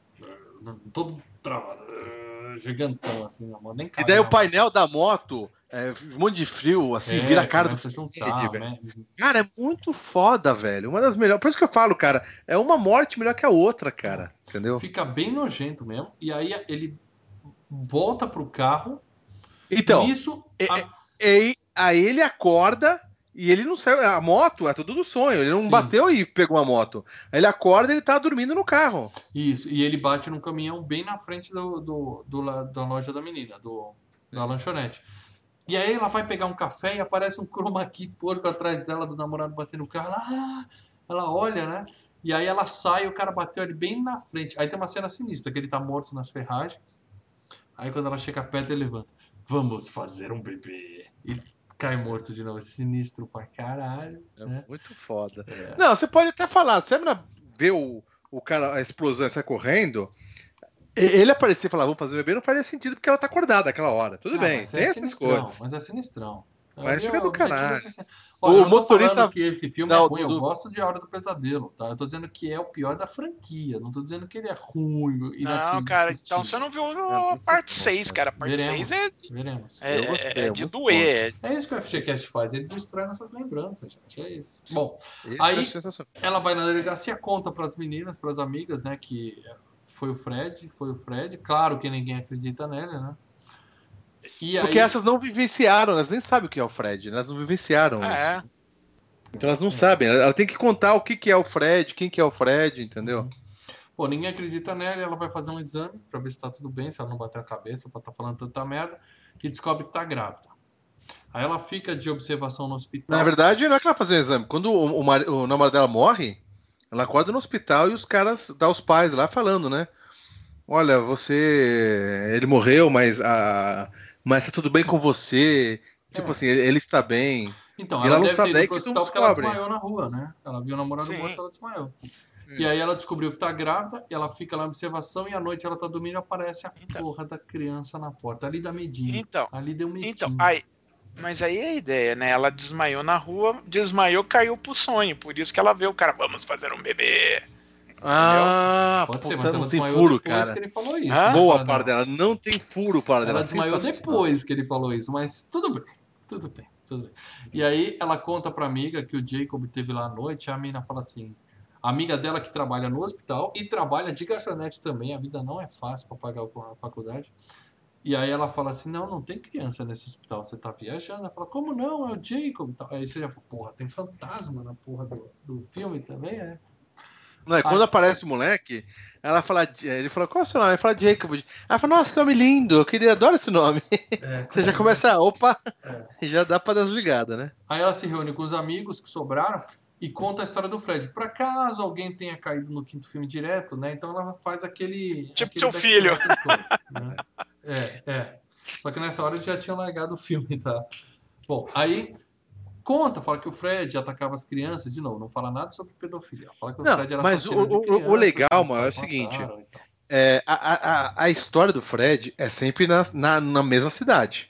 Todo travado, gigantão assim, na E daí o painel da moto, é, um monte de frio, assim, moto. vira a É, cara do Fred, juntar, né? Cara, é muito foda, velho. Uma das melhores. Por isso que eu falo, cara, é uma morte melhor que a outra, cara. Entendeu? Fica bem nojento mesmo. E aí ele volta pro carro. Então, Nisso, é- a- aí, aí ele acorda e ele não saiu. A moto é tudo do sonho. Ele não Sim. bateu e pegou a moto. Aí ele acorda e ele tá dormindo no carro. Isso, e ele bate num caminhão bem na frente do, do, do da loja da menina, do, da lanchonete. E aí ela vai pegar um café e aparece um chroma key porco atrás dela, do namorado batendo o carro. Ela, ah, ela olha, né? E aí ela sai e o cara bateu ali bem na frente. Aí tem uma cena sinistra, que ele tá morto nas ferragens. Aí quando ela chega perto, ele levanta. Vamos fazer um bebê. E cai morto de novo. É sinistro pra caralho. É né? muito foda. É. Não, você pode até falar, você lembra ver o, o cara, a explosão sai correndo? Ele aparecer e falar, vamos fazer o bebê, não faria sentido porque ela tá acordada aquela hora. Tudo Ah, bem, mas tem é essas sinistrão, coisas. Mas é sinistrão. Mas fica o do é caralho. Olha, O eu não motorista falando que esse filme é da- ruim, eu do- gosto de A Hora do Pesadelo, tá? Eu tô dizendo que é o pior da franquia, não tô dizendo que ele é ruim e Não, cara, então você não viu a muito parte bom, 6, cara. A parte Veremos. 6 é, Veremos. é, Eu gostei, é é de doer. É isso que o FGCast faz, ele destrói nossas lembranças, gente. É isso. Bom, Isso Aí- é ela vai na delegacia, conta pras meninas, pras amigas, né, que foi o Fred, foi o Fred. Claro que ninguém acredita nele, né? E aí, Porque essas não vivenciaram, elas nem sabem o que é o Fred, elas não vivenciaram isso. É, Então elas não sabem, ela tem que contar o que, que é o Fred, quem que é o Fred, entendeu? Pô, ninguém acredita nela, ela vai fazer um exame pra ver se tá tudo bem, se ela não bater a cabeça pra tá falando tanta merda, e descobre que tá grávida. Aí ela fica de observação no hospital. Na verdade, não é que ela fazer o exame. Quando o, o, mari- o namorado dela morre, ela acorda no hospital e os caras, dá os pais lá falando, né? Olha, você. Ele morreu, mas, a, mas tá tudo bem com você. Tipo É. assim, ele, está bem. Então, E ela, ela não deve sabe ter ido pro hospital porque ela desmaiou na rua, né? Ela viu o namorado Sim. morto, ela desmaiou. E aí ela descobriu que tá grávida, e ela fica lá em observação, e à noite ela tá dormindo e aparece a Então. porra da criança na porta. Ali dá medinho. então, Ali deu medinho. então, aí, mas aí é a ideia, né? Ela desmaiou na rua, desmaiou, caiu pro sonho. Por isso que ela vê o cara, vamos fazer um bebê. Ah, Pode ser, mas ela não tem desmaiou furo, depois cara. que ele falou isso. Ah, né, Boa para parte dela. dela. Não tem furo para dela. Ela desmaiou depois que ele falou isso, mas tudo bem. Tudo bem, tudo bem. E aí ela conta pra amiga que o Jacob teve lá à noite, a mina fala assim: a amiga dela que trabalha no hospital e trabalha de garçonete também, a vida não é fácil pra pagar a faculdade. E aí ela fala assim: não, não tem criança nesse hospital, você tá viajando. Ela fala: como não? É o Jacob. Aí você já fala: porra, tem fantasma na porra do, do filme também, é? Não, e quando aparece o moleque, ela fala, ele fala, qual é o seu nome? Ele fala Jacob. Ela fala, nossa, que nome lindo, eu queria, adoro esse nome. É, Você já começa, opa, É. e já dá pra dar as ligadas, né? Aí ela se reúne com os amigos que sobraram e conta a história do Fred. Por acaso alguém tenha caído no quinto filme direto, né? Então ela faz aquele. Tipo aquele seu filho. todo, né? É, é. Só que nessa hora eles já tinham largado o filme, tá? Bom, aí conta, fala que o Fred atacava as crianças, de novo, não fala nada sobre pedofilia. Fala que o Não, Fred era mas assassino o- de o- legal, mano, é o seguinte, mataram. É, a, a, a- história do Fred é sempre na, na, na mesma cidade.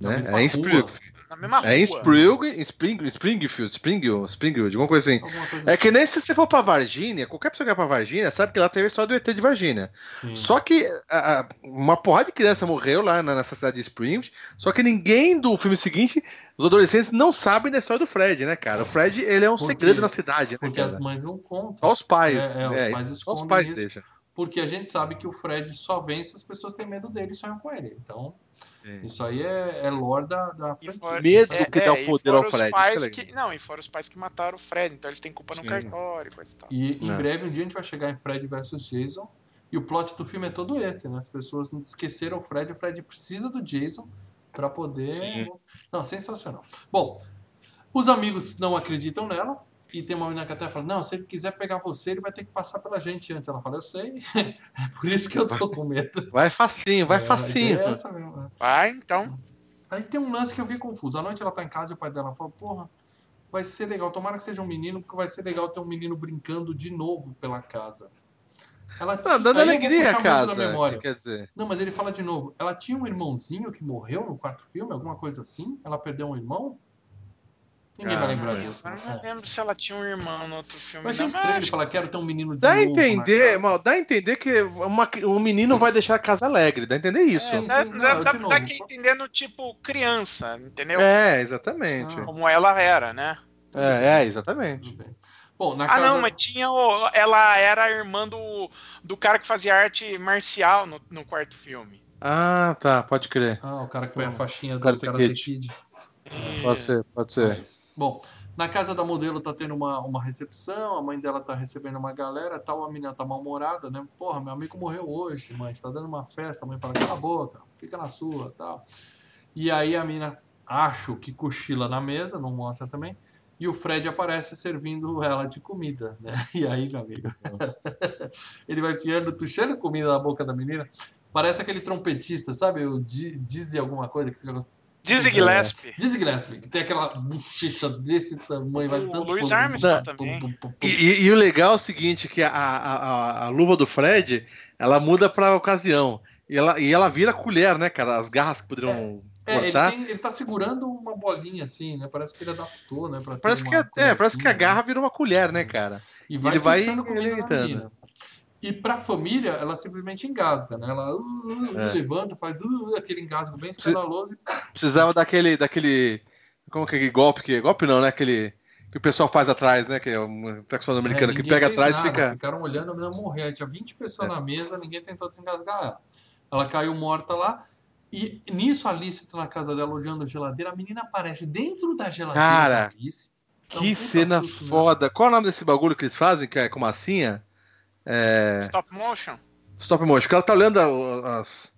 Na Né? mesma É em. Springfield. Na mesma É em rua. Spring, Spring, Springfield, Springfield, Springfield, alguma coisa assim. Alguma coisa É assim. que nem se você for pra Varginha, qualquer pessoa que vai pra Varginha sabe que lá teve a história do ET de Varginha. Sim. Só que a- a- uma porrada de criança morreu lá na- nessa cidade de Springfield, só que ninguém do filme seguinte, os adolescentes não sabem da história do Fred, né, cara? O Fred, ele é um segredo na cidade, né, Porque cara? as mães não contam. Só os pais. É, é, os é, pais só os escondem pais isso. deixam. Porque a gente sabe que o Fred só vence se as pessoas têm medo dele e sonham com ele. Então, É. isso aí é, é lore da, da franquia. Medo é, que dá o poder ao Fred, Pais é que, não, e fora os pais que mataram o Fred, então eles têm culpa no Sim. cartório e coisa e tal. E em Não. breve, um dia a gente vai chegar em Fred versus Jason. E o plot do filme é todo esse, né? As pessoas esqueceram o Fred. O Fred precisa do Jason pra poder... Sim. Não, sensacional. Bom, os amigos não acreditam nela. E tem uma menina que até fala, não, se ele quiser pegar você, ele vai ter que passar pela gente antes. Ela fala, eu sei. é por isso que eu tô com medo. Vai facinho, vai É, facinho. é essa mesmo, né? Vai, então. Aí tem um lance que eu vi confuso. À noite ela tá em casa e o pai dela fala, porra, vai ser legal. Tomara que seja um menino, porque vai ser legal ter um menino brincando de novo pela casa. Ela Tá tinha- dando eu alegria a muito casa. da memória. Quer dizer, Não, mas ele fala de novo. Ela tinha um irmãozinho que morreu no quarto filme, alguma coisa assim? Ela perdeu um irmão? Ninguém Ah, vai lembrar Eu disso. não né? lembro se ela tinha um irmão no outro filme. Eu não, mas estranho ele falar, quero ter um menino de dá a entender, casa. mal, dá a entender que uma, um menino vai deixar a casa alegre, dá a entender isso. É, É, sim, Dá, não, dá, dá, dá que entender no tipo criança, entendeu? exatamente. Ah. Como ela era, né? É, é, exatamente. Tudo bem. Bom, na Ah, casa... não, mas tinha. o- ela era a irmã do, do cara que fazia arte marcial no, no quarto filme. Ah, tá, pode crer. Ah, o cara que põe a faixinha do Karate Karate Kid. Kid. Pode ser, pode ser. É isso. Bom, na casa da modelo tá tendo uma, uma recepção, a mãe dela tá recebendo uma galera, tal, a menina tá mal-humorada, né? Porra, meu amigo morreu hoje, mãe, você tá dando uma festa, a mãe fala, cala a boca, fica na sua, tal. E aí a mina acho que cochila na mesa, não mostra também. E o Fred aparece servindo ela de comida, né? E aí, meu amigo, ele vai piando, tuchando comida na boca da menina. Parece aquele trompetista, sabe? O Di- Dizzy alguma coisa que fica. Dizzy. Gillespie. Dizzy Gillespie, que tem aquela bochecha desse tamanho, vai O tanto. Louis pum, Armstrong pum, também. pum, pum, pum. E, e- e o legal é o seguinte, que a, a, a, a luva do Fred, ela muda pra ocasião. E ela, e ela vira colher, né, cara? As garras que poderiam É, cortar. tem, ele tá segurando uma bolinha assim, né? Parece que ele adaptou, né? Pra Parece que, é, é, parece que a colherzinha, garra virou uma colher, né, cara? E vai, ele vai comida. E pra família, ela simplesmente engasga, né? Ela uh, uh, É. levanta, faz uh, aquele engasgo bem escandaloso. e Precisava daquele, daquele. Como que é aquele golpe que. Golpe não, né? Aquele. Que o pessoal faz atrás, né? Que é um texano americano É, que pega atrás e nada, fica. Ficaram olhando a menina morrer. Tinha 20 pessoas É. na mesa, ninguém tentou desengasgar ela. Ela caiu morta lá. E nisso a Alice tá na casa dela olhando a geladeira. A menina aparece dentro da geladeira Cara, da Alice. Um Que cena susto, né? foda. Qual é o nome desse bagulho que eles fazem, que é com massinha? É. Stop motion. Stop motion. Que ela tá olhando as,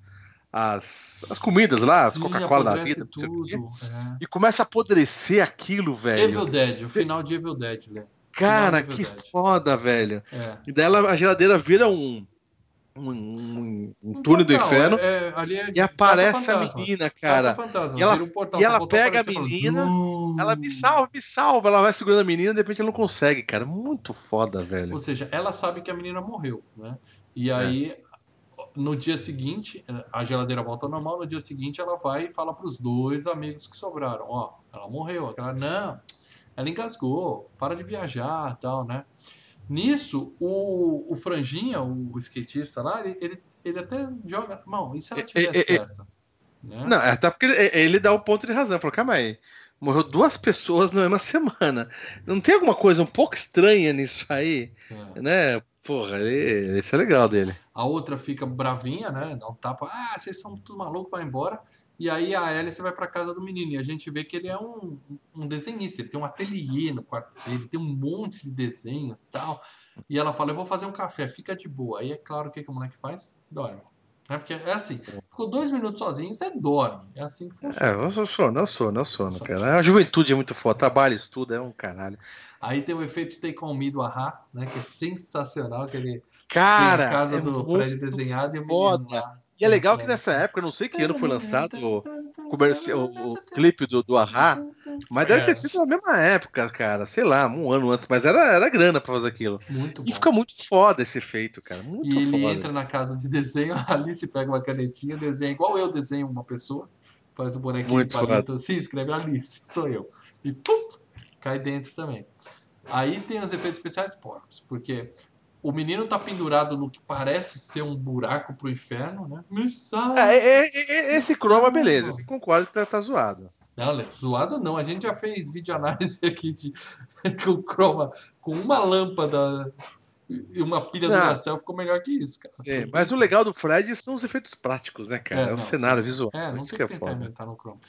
as, as comidas lá, as Coca-Cola da vida. tudo. é. E começa a apodrecer aquilo, velho. Evil Dead, o final de Evil Dead, Lê. Cara, Final de que Dead. foda, velho. É. E daí ela- a geladeira vira um. Um, um, um túnel do inferno. é- é- é E aparece a menina, cara. E ela- portal, e ela pega a menina. Ela me salva, me salva. Ela vai segurando a menina, de repente ela não consegue, cara. Muito foda, velho. Ou seja, ela sabe que a menina morreu, né? E É. aí, no dia seguinte, a geladeira volta ao normal, no dia seguinte ela vai e fala pros dois amigos que sobraram, ó, ela morreu. Aquela, não, ela engasgou, para de viajar tal, né? Nisso, o, o Franjinha, o skatista lá, ele, ele, ele até joga, não, e se ela É, tiver é, é, certa? Né? Não, até porque ele, ele dá o ponto de razão. Falou, calma aí. Morreu duas pessoas na mesma semana. Não tem alguma coisa um pouco estranha nisso aí? É. Né? Porra, esse é legal dele. A outra fica bravinha, né? Dá um tapa. Ah, vocês são tudo maluco, vai embora. E aí a Alice vai pra casa do menino. E a gente vê que ele é um, um desenhista. Ele tem um ateliê no quarto dele, tem um monte de desenho e tal. E ela fala: Eu vou fazer um café, fica de boa. Aí é claro o que, que o moleque faz? Dorme. É porque é assim: ficou dois minutos sozinho, você dorme. É assim que funciona. É, eu sou sono, eu sono, eu sono, Sono. cara. A juventude é muito foda, trabalho, estudo, é um caralho. Aí tem o efeito Take On Me do Ahá, né? Que é sensacional. Que ele Cara, tem a casa é do Fred desenhado e o menino foda. lá. E é legal que nessa época, eu não sei que ano foi lançado o, comercial, o, o clipe do, do Ahá, mas deve ter É. sido na mesma época, cara. Sei lá, um ano antes, mas era, era grana pra fazer aquilo. Muito bom. E fica muito foda esse efeito, cara. Muito E ele foda. entra na casa de desenho, a Alice pega uma canetinha, desenha igual eu desenho uma pessoa, faz o bonequinho Muito de palito assim, escreve Alice, sou eu. E pum, cai dentro também. Aí tem os efeitos especiais porcos, porque o menino tá pendurado no que parece ser um buraco pro inferno, né? Me salva. É, é, é, é, esse croma, beleza. Esse concordo que tá, tá zoado. Não, Lê, zoado não. A gente já fez vídeo análise aqui de com chroma, com uma lâmpada e uma pilha do Não. Duracell ficou melhor que isso, cara. É, mas o legal do Fred são os efeitos práticos, né, cara? É, o não, cenário sim, visual. É, não isso tem que que é tentar foda. inventar no Chrome.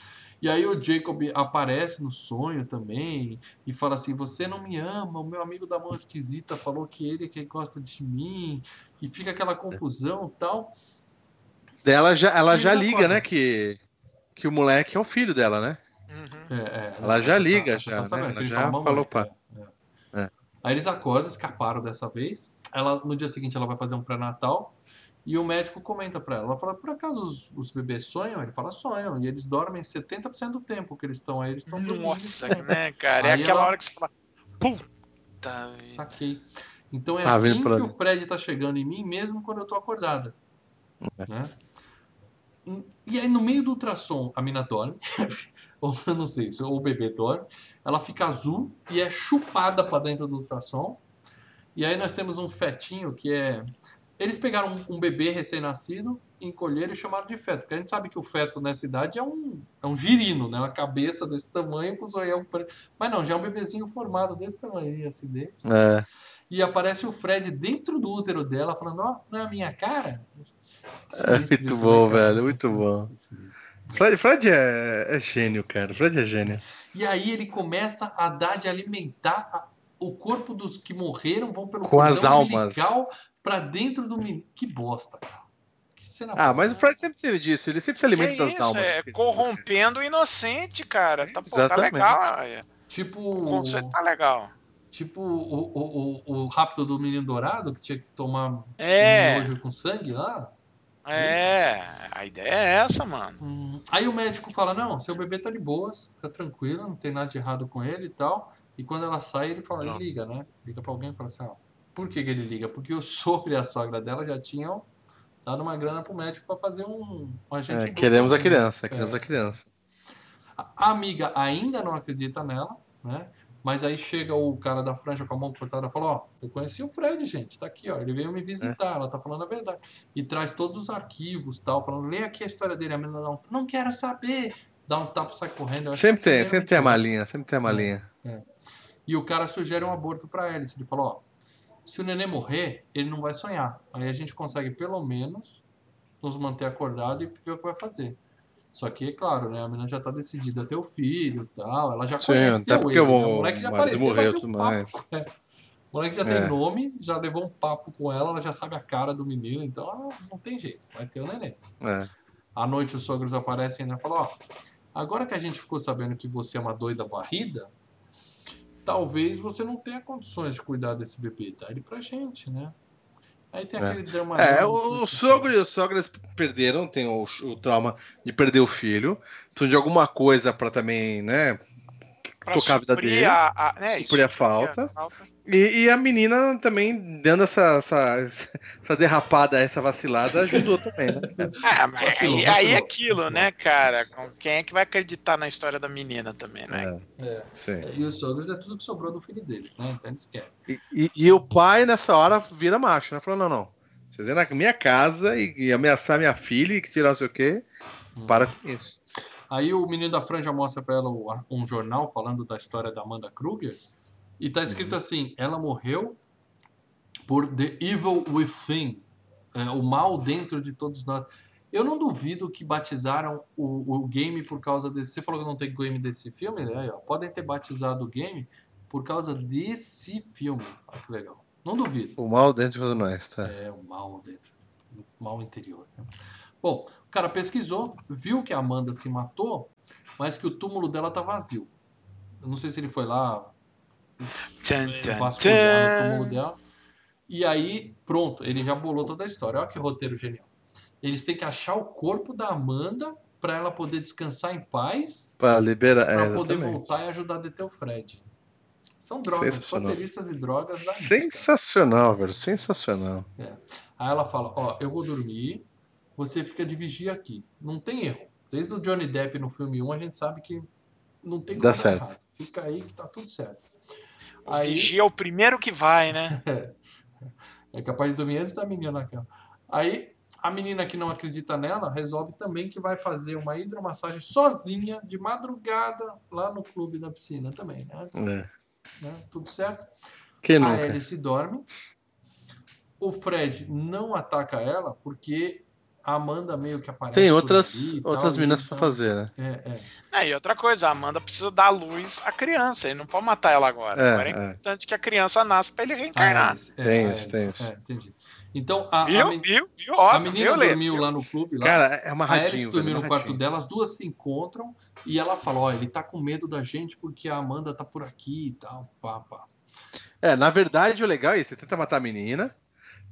E aí o Jacob aparece no sonho também e fala assim: Você não me ama, o meu amigo da mão esquisita falou que ele é quem gosta de mim. E fica aquela confusão e tal. Daí Ela já, ela já liga, acordam. né, que, que o moleque é o filho dela, né? Uhum. É, é, Ela já liga, já, tá né? Ela que já fala, falou pra- é, é. É. Aí eles acordam, escaparam dessa vez. Ela, no dia seguinte ela vai fazer um pré-natal. E o médico comenta pra ela. Ela fala, por acaso os, os bebês sonham? Ele fala, sonham. E eles dormem 70% do tempo que eles estão aí. Eles estão dormindo. Nossa, né, cara? É Aí aquela ela- hora que você fala. Puta vida. Saquei. Então é Tá assim que o Fred tá chegando em mim, mesmo quando eu tô acordada. É. Né? E aí, no meio do ultrassom, a mina dorme. ou eu não sei, ou o bebê dorme. Ela fica azul e é chupada pra dentro do ultrassom. E aí nós temos um fetinho que é. Eles pegaram um, um bebê recém-nascido, encolheram e chamaram de feto. Porque a gente sabe que o feto nessa idade é um, é um girino, né? Uma cabeça desse tamanho com o zoião preto. Mas não, já é um bebezinho formado desse tamanho, assim, dentro. É. E aparece o Fred dentro do útero dela, falando: Ó, não é a minha cara? É muito bom, velho, muito Sinistro, bom. sinistro. Fred, Fred é, é gênio, cara. Fred é gênio. E aí ele começa a dar de alimentar a- o corpo dos que morreram, vão pelo Com as almas. umbilical pra dentro do menino. Que bosta, cara. Que cena Ah, mas o Fred sempre teve disso, ele sempre se Que alimenta das isso, almas. é corrompendo o inocente, cara. Tá, pô, tá Exatamente. legal. é. Tipo. O conceito tá legal. Tipo o, o, o, o rapto do menino dourado, que tinha que tomar É. um nojo com sangue lá. É, a ideia é essa, mano. Hum, Aí o médico fala: Não, seu bebê tá de boas, fica tranquilo, não tem nada de errado com ele e tal. E quando ela sai, ele fala. Ele liga, né? Liga pra alguém e fala assim: ó, Por que, que ele liga? Porque o sogro e a sogra dela já tinham dado uma grana pro médico pra fazer um, um agente. É, queremos a né? criança, queremos É. a criança. A amiga ainda não acredita nela, né? Mas aí chega o cara da franja com a mão cortada e fala: Ó, eu conheci o Fred, gente, tá aqui, ó. Ele veio me visitar, ela tá falando a verdade. E traz todos os arquivos tal, falando: lê aqui a história dele. A menina não, não quero saber. Dá um tapa sai correndo. Sempre tem, essa sempre tem a é malinha, sempre tem a malinha. mentira. E o cara sugere um aborto pra ela. Ele falou: Ó, se o neném morrer, ele não vai sonhar. Aí a gente consegue pelo menos nos manter acordado e ver o que vai fazer. Só que, é claro, né? A menina já tá decidida a ter o filho e tal. Ela já Sim, conheceu até ele. o né? O moleque já apareceu, morreu um papo ela. O moleque já É. tem nome, já levou um papo com ela, ela já sabe a cara do menino, então ah, não tem jeito, vai ter o neném. É. À noite os sogros aparecem né, e falam, ó, agora que a gente ficou sabendo que você é uma doida varrida, talvez você não tenha condições de cuidar desse bebê, dá ele pra gente, né? Aí tem É. aquele drama. É, o, o sogro e os sogras perderam, tem o, o trauma de perder o filho. Então, de alguma coisa pra também, né? Pra Tocar a vida deles, a, a, né, suprir a falta. falta. E, e a menina também, dando essa, essa, essa derrapada, essa vacilada, ajudou também, né? É, mas Vacilou, aí, aí vacilou, é aquilo, vacilou. né, cara? Com- Quem é que vai acreditar na história da menina também, né? É, É, sim. e os sogros é tudo que sobrou do filho deles, né? Então eles querem. E, e- e o pai, nessa hora, vira macho, né? Falou, não, não. Vocês vêm na minha casa e, e ameaçar minha filha e tirar não sei o quê. Hum. Para com isso. Aí o menino da franja mostra pra ela o- um jornal falando da história da Amanda Kruger e tá escrito assim: ela morreu por The Evil Within, é, o mal dentro de todos nós. Eu não duvido que batizaram o, o game por causa desse. Você falou que não tem game desse filme, né? Aí, ó, podem ter batizado o game por causa desse filme. Olha que legal. Não duvido. O mal dentro de nós, tá? É, o mal dentro. O mal interior. né? Bom, o cara pesquisou, viu que a Amanda se matou, mas que o túmulo dela tá vazio. Eu não sei se ele foi lá Tchan, é, tchan, vasculhar no tchan. túmulo dela. E aí, pronto, ele já bolou toda a história. Olha que roteiro genial. Eles têm que achar o corpo da Amanda para ela poder descansar em paz, Pra liberar. para É, poder voltar e ajudar a deter o Fred. São drogas, roteiristas e drogas da. Sensacional, velho. Sensacional. Aí ela fala, ó, eu vou dormir, você fica de vigia aqui. Não tem erro. Desde o Johnny Depp no filme 1, a gente sabe que não tem Dá como dar certo. errado. Fica aí que tá tudo certo. O Aí vigia é o primeiro que vai, né? é capaz de dormir antes da menina na cama. Aí a menina que não acredita nela resolve também que vai fazer uma hidromassagem sozinha, de madrugada, lá no clube da piscina também, né? É. Né? Tudo certo? Quem A nunca? Alice dorme. O Fred não ataca ela porque a Amanda meio que aparece. Tem por outras, ali tal, outras e minas então- pra fazer, né? É, é. É, e outra coisa, a Amanda precisa dar luz à criança, ele não pode matar ela agora. É, agora é, é. importante que a criança nasça pra ele A reencarnar. Alice, é, Tem a isso, Alice, tem isso. É, entendi. Então a, a, Viu? men- Viu? Viu? a Óbvio, menina viu, dormiu Viu? lá no clube. Lá. Cara, é a amarradinho. Alice velho, dormiu no quarto dela, as duas se encontram e ela fala: Ó, ele tá com medo da gente porque a Amanda tá por aqui e tal. Pá, pá. É, na verdade, o legal é isso. Você tenta matar a menina.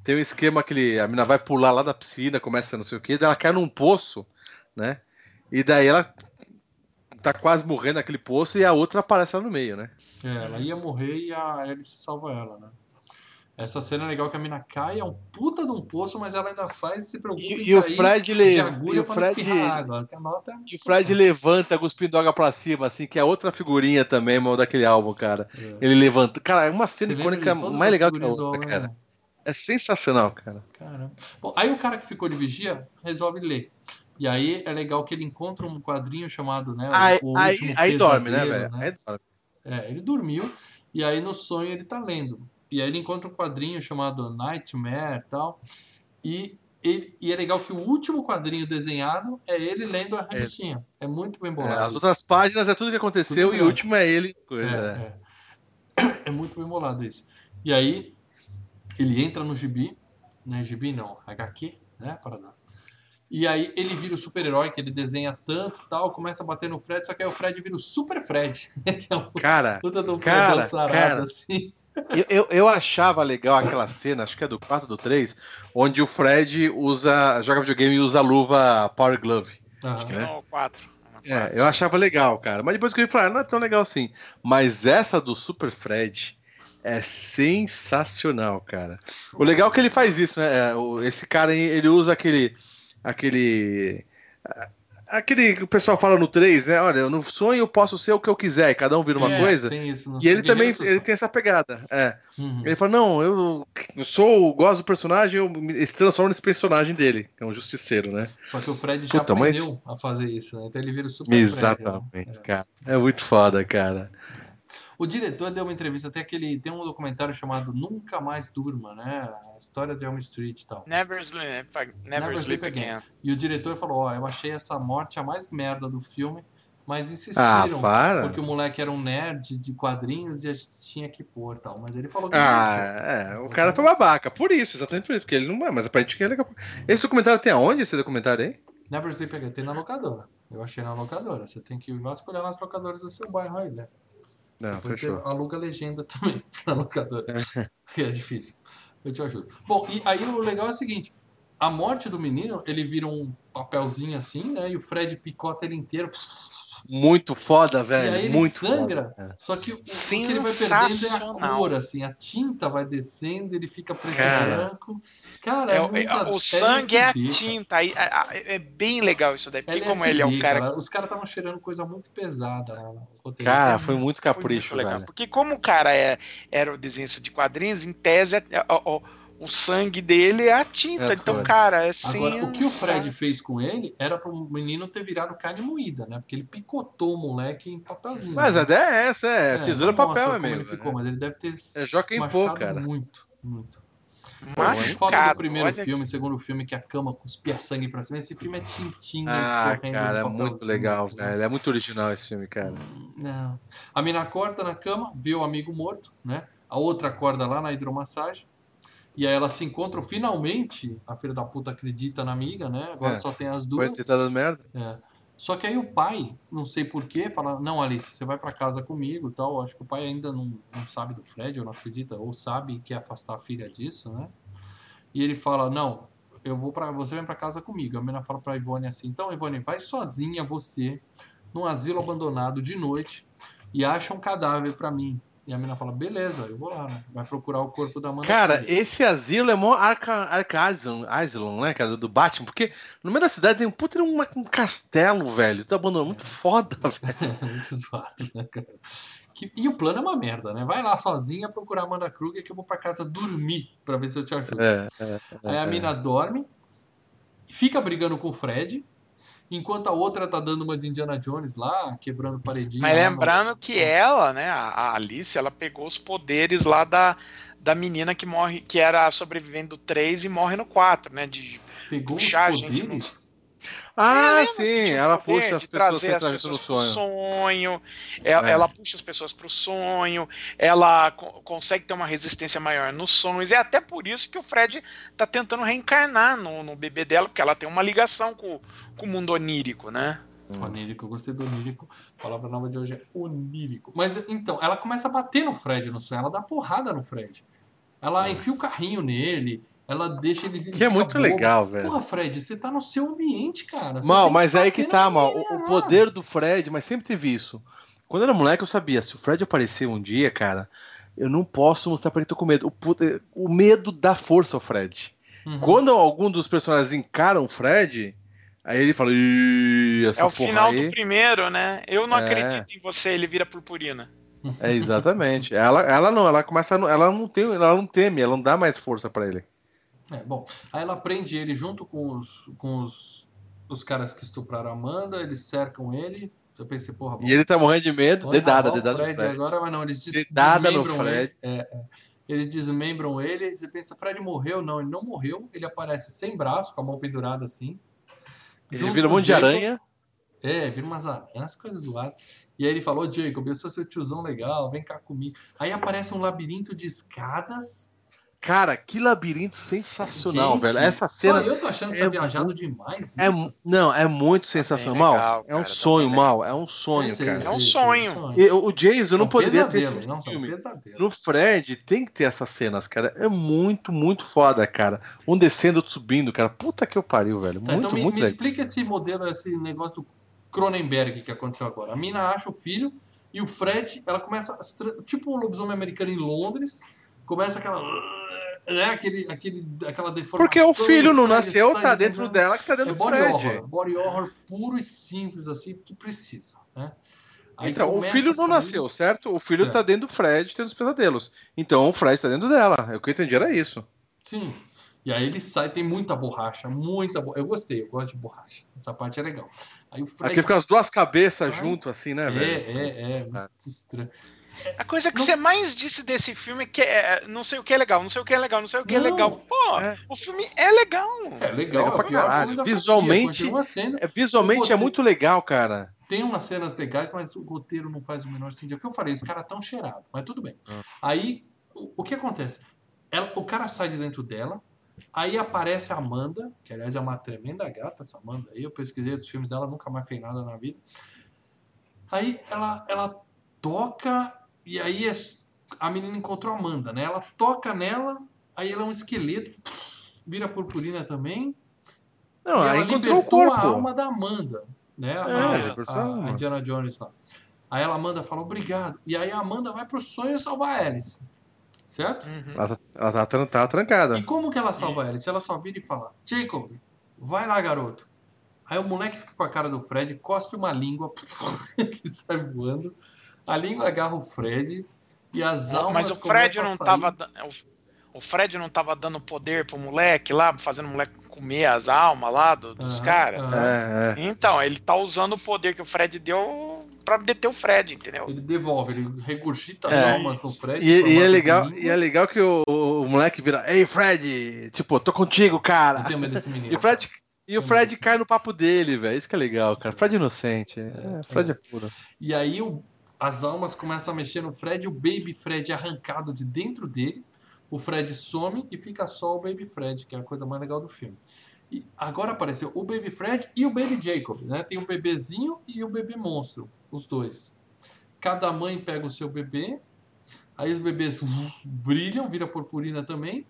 Tem um esquema que ele, a menina vai pular lá da piscina, começa não sei o que, daí ela cai num poço, né? E daí ela tá quase morrendo naquele poço e a outra aparece lá no meio, né? É, ela ia morrer e a Alice salva ela, né? Essa cena é legal que a mina cai, é um puta de um poço, mas ela ainda faz se preocupa E, e o Fred, le... e o Fred, espirrar água. Nota e o Fred levanta cuspindo água pra cima, assim, que é outra figurinha também, mano, daquele álbum, cara. é. Ele levanta. Cara, é uma cena icônica mais legal que a outra, cara. Né? É sensacional, cara. Caramba. Bom, aí o cara que ficou de vigia resolve ler. E aí é legal que ele encontra um quadrinho chamado, né? o- Aí, o aí, Último aí dorme, né, velho? Aí dorme. É, ele dormiu e aí no sonho ele tá lendo. E aí ele encontra um quadrinho chamado Nightmare e tal. E, ele, e é legal que o último quadrinho desenhado é ele lendo a revistinha. É, muito bem É, bolado. as isso. outras páginas é tudo que aconteceu Tudo e o último é ele. É, Coisa, é. é. É muito bem bolado isso. E aí ele entra no gibi, né? Gibi não, HQ, né? Para dar. E aí ele vira o super-herói que ele desenha tanto e tal, começa a bater no Fred, só que aí o Fred vira o Super Fred. que é um Cara, puta do cara, sarado, cara. assim. eu, eu, eu achava legal aquela cena, acho que é do 4 do 3, onde o Fred usa, joga videogame e usa a luva Power Glove. Aham. né? No 4. É, eu achava legal, cara. Mas depois que eu vi falar, não é tão legal assim. Mas essa do Super Fred é sensacional, cara. O legal é que ele faz isso, né? É, Esse cara, ele usa aquele. aquele. Aquele que o pessoal fala no 3, né? Olha, no sonho eu posso ser o que eu quiser, e cada um vira uma É, coisa. Tem isso E ele também ele tem essa pegada. É. Uhum. Ele fala, não, eu, sou, gosto do personagem, eu me transformo nesse personagem dele, que é um justiceiro, né? Só que o Fred já Puta, mas- aprendeu a fazer isso, né? Então ele vira o Super Fred. Exatamente, né? cara. É muito foda, cara. O diretor deu uma entrevista, até aquele. Tem um documentário chamado Nunca Mais Durma, né? A história de Elm Street e tal. Never Sleep, never Never sleep Sleep again. E o diretor falou: Ó, eu achei essa morte a mais merda do filme, mas Ah, insistiram. para. porque o moleque era um nerd de quadrinhos e a gente tinha que pôr tal. Mas ele falou que. Ah, é, o cara foi babaca. Por isso, exatamente por isso, porque ele não é, mas pra gente que é legal. Esse documentário tem aonde, esse documentário aí? Never Sleep Again tem na locadora. Eu achei na locadora. Você tem que vasculhar nas locadoras do seu bairro aí, né? Não, Depois você fechou. aluga a legenda também pra locadora. que é difícil. Eu te ajudo. Bom, e aí o legal é o seguinte: a morte do menino, ele vira um papelzinho assim, né? E o Fred picota ele inteiro. Muito foda, E velho. aí ele muito sangra, foda. só que o, o que ele vai perdendo é a cor, assim, a tinta vai descendo, ele fica preto e Cara. branco. Cara, é, É, o- é, o sangue é a cara. tinta. Aí, a- é bem legal isso daí. Porque como LSD, ele é um cara. Os caras estavam cheirando coisa muito pesada roteiro. Cara, foi muito Foi capricho, muito legal. velho. Porque como o cara é, era o desenhista de quadrinhos, em tese, é- é- ó, ó, o sangue dele é a tinta. É então, cara, é Agora, o que o Fred fez com ele era para o menino ter virado carne moída, né? Porque ele picotou o moleque em papelzinho. Mas né? a ideia é essa, é, tesoura não mostra papel, é mesmo. ele ficou, mas ele deve ter Joaquim se Pô, machucado cara. muito, muito. Mas, cara, do primeiro olha- filme, segundo filme, que a cama cuspia sangue pra cima. Esse filme é tintinha Ah, escorrendo cara, é muito legal, velho. É muito original esse filme, cara. Não. A mina acorda na cama, vê o amigo morto, né? A outra acorda lá na hidromassagem. E aí elas se encontram finalmente. A filha da puta acredita na amiga, né? Agora É. só tem as Foi duas. ter dado merda? É. Só que aí o pai, não sei porquê, fala: Não, Alice, você vai pra casa comigo e tal. Acho que o pai ainda não, não sabe do Fred, ou não acredita, ou sabe que afastar a filha disso, né? E ele fala: Não, eu vou para você vem pra casa comigo. A menina fala pra Ivone assim: Então, Ivone, vai sozinha você num asilo abandonado de noite e acha um cadáver pra mim. E a menina fala: Beleza, eu vou lá, né? Vai procurar o corpo da Amanda. Cara, esse asilo é mó Arca, Arca Asylum, Asylum, né, cara, do Batman, porque no meio da cidade tem um puta uma- um castelo, velho, tá abandonado, muito foda, velho. Muito zoado, né, cara? Que- e o plano é uma merda, né? Vai lá sozinha procurar a Amanda Kruger que eu vou pra casa dormir pra ver se eu te ajudo. É, é, Aí a mina dorme, fica brigando com o Fred, enquanto a outra tá dando uma de Indiana Jones lá, quebrando paredinha. Mas lá lembrando que ela, né, a Alice, ela pegou os poderes lá da, da menina que morre, que era a sobrevivente do 3 e morre no 4, né? De Pegou puxar a os gente poderes. Ah, É, sim, tipo, ela puxa as pessoas trazer que as pessoas pro sonho. sonho. Ela, É. ela puxa as pessoas pro sonho, ela co- consegue ter uma resistência maior nos sonhos. É até por isso que o Fred tá tentando reencarnar no, no bebê dela, porque ela tem uma ligação com, com o mundo onírico, né? Onírico, eu gostei do onírico. A palavra nova de hoje é onírico. Mas então, ela começa a bater no Fred no sonho, ela dá porrada no Fred. Ela enfia o carrinho nele, ela deixa ele. Que é muito bobo. legal, velho. Porra, Fred, você tá no seu ambiente, cara. Você Mal, mas aí que tá, mal. O, poder do Fred, mas sempre teve isso. Quando eu era moleque, eu sabia, se o Fred aparecer um dia, cara, eu não posso mostrar pra ele que eu tô com medo. O, pu- o medo dá força ao Fred. Uhum. Quando algum dos personagens encaram o Fred, aí ele fala, Ih, essa é o porra final aí. do primeiro, né? Eu não É. acredito em você, ele vira purpurina. É exatamente. ela, ela não, ela começa, a ela não tem, ela não teme, ela não dá mais força pra ele. É, bom, aí ela prende ele junto com os, com os, os caras que estupraram a Amanda, eles cercam ele. Eu pensei, porra, bom, E ele tá morrendo de medo, dedada, o dedada Fred Fred. agora, mas não, eles des Dedada no desmembram Fred. ele. É, é. Eles desmembram ele, você pensa, Fred morreu? Não, ele não morreu, ele aparece sem braço, com a mão pendurada assim. Ele vira um monte de aranha. É, vira umas aranhas, coisas zoadas. E aí ele falou, Jacob, eu sou seu tiozão legal, vem cá comigo. Aí aparece um labirinto de escadas Cara, que labirinto sensacional, Gente, velho. Essa Só cena. eu tô achando que é tá viajado muito- demais É, isso. não, é muito sensacional. legal, Mal, é um cara, tá sonho, mal. É um sonho, cara. É um sonho. E o Jason não É um poderia ter pesadelo, não, é um filme. pesadelo. No Fred tem que ter essas cenas, cara. É muito, muito foda, cara. Um descendo, outro subindo, cara. Puta que eu pariu, velho. Tá, Muito, então me, muito me legal. explica esse modelo, esse negócio do Cronenberg que aconteceu agora. A mina acha o filho e o Fred, ela começa, tipo um lobisomem americano em Londres, começa aquela... Né, aquele, aquele, aquela deformação. Porque o filho não nasceu, tá de dentro dela que tá É dentro do body Fred. horror. Body horror puro e simples, assim, que precisa, né? Aí Então, o filho não nasceu, certo? O filho Certo. tá dentro do Fred tendo os pesadelos. Então o Fred tá dentro dela. O que eu entendi era isso. Sim. E aí ele sai, tem muita borracha, muita borracha. Eu gostei, eu gosto de borracha. Essa parte é legal. Aí o Fred Aqui fica as duas cabeças sai- junto, assim, né, É, velho? é, é. Muito estranho. A coisa que Não- você mais disse desse filme é que é, não sei o que é legal, não sei o que é legal, não sei o que é Não. legal. Pô, É. o filme é legal. É legal, Legal é o pra pior caralho. filme da Visualmente- sendo. É, visualmente O é roteiro- muito legal, cara. Tem umas cenas legais, mas o roteiro não faz o menor sentido. É o que eu falei, os caras tão cheirados, mas tudo bem. Ah. Aí, o, o que acontece? Ela- o cara sai de dentro dela, aí aparece a Amanda, que aliás é uma tremenda gata, essa Amanda aí. Eu pesquisei outros filmes dela, nunca mais fez nada na vida. Aí ela, ela toca, e aí a menina encontrou a Amanda, né? Ela toca nela, aí ela é um esqueleto, vira purpurina também. Não, e ela encontrou o libertou a alma da Amanda, né? A- É, a a, alma. a Indiana Jones lá. Aí ela Amanda fala obrigado. E aí a Amanda vai pro sonho salvar a Alice. Certo? Uhum. Ela, tá- ela tá, tá trancada. E como que ela salva a Alice? Ela só vira e fala: Jacob, vai lá, garoto. Aí o moleque fica com a cara do Fred, cospe uma língua que sai voando. A língua agarra o Fred e as almas Mas o Fred não sair. tava. da- o- Fred não tava dando poder pro moleque lá, fazendo o moleque comer as almas lá do- dos caras. É, é. Então, ele tá usando o poder que o Fred deu pra deter o Fred, entendeu? Ele devolve, ele regurgita as É. almas no Fred. E, e é legal, e é legal que o, o moleque vira, ei Fred, tipo, tô contigo, cara. Eu tenho medo desse menino. E o Fred, e o Fred cai no papo dele, velho. Isso que é legal, cara. Fred é inocente. É, Fred é puro. E aí o- as almas começam a mexer no Fred, o Baby Fred é arrancado de dentro dele, o Fred some e fica só o Baby Fred, que é a coisa mais legal do filme. E agora apareceu o Baby Fred e o Baby Jacob, né? Tem o bebezinho e o bebê monstro, os dois. Cada mãe pega o seu bebê, aí os bebês brilham, vira purpurina também.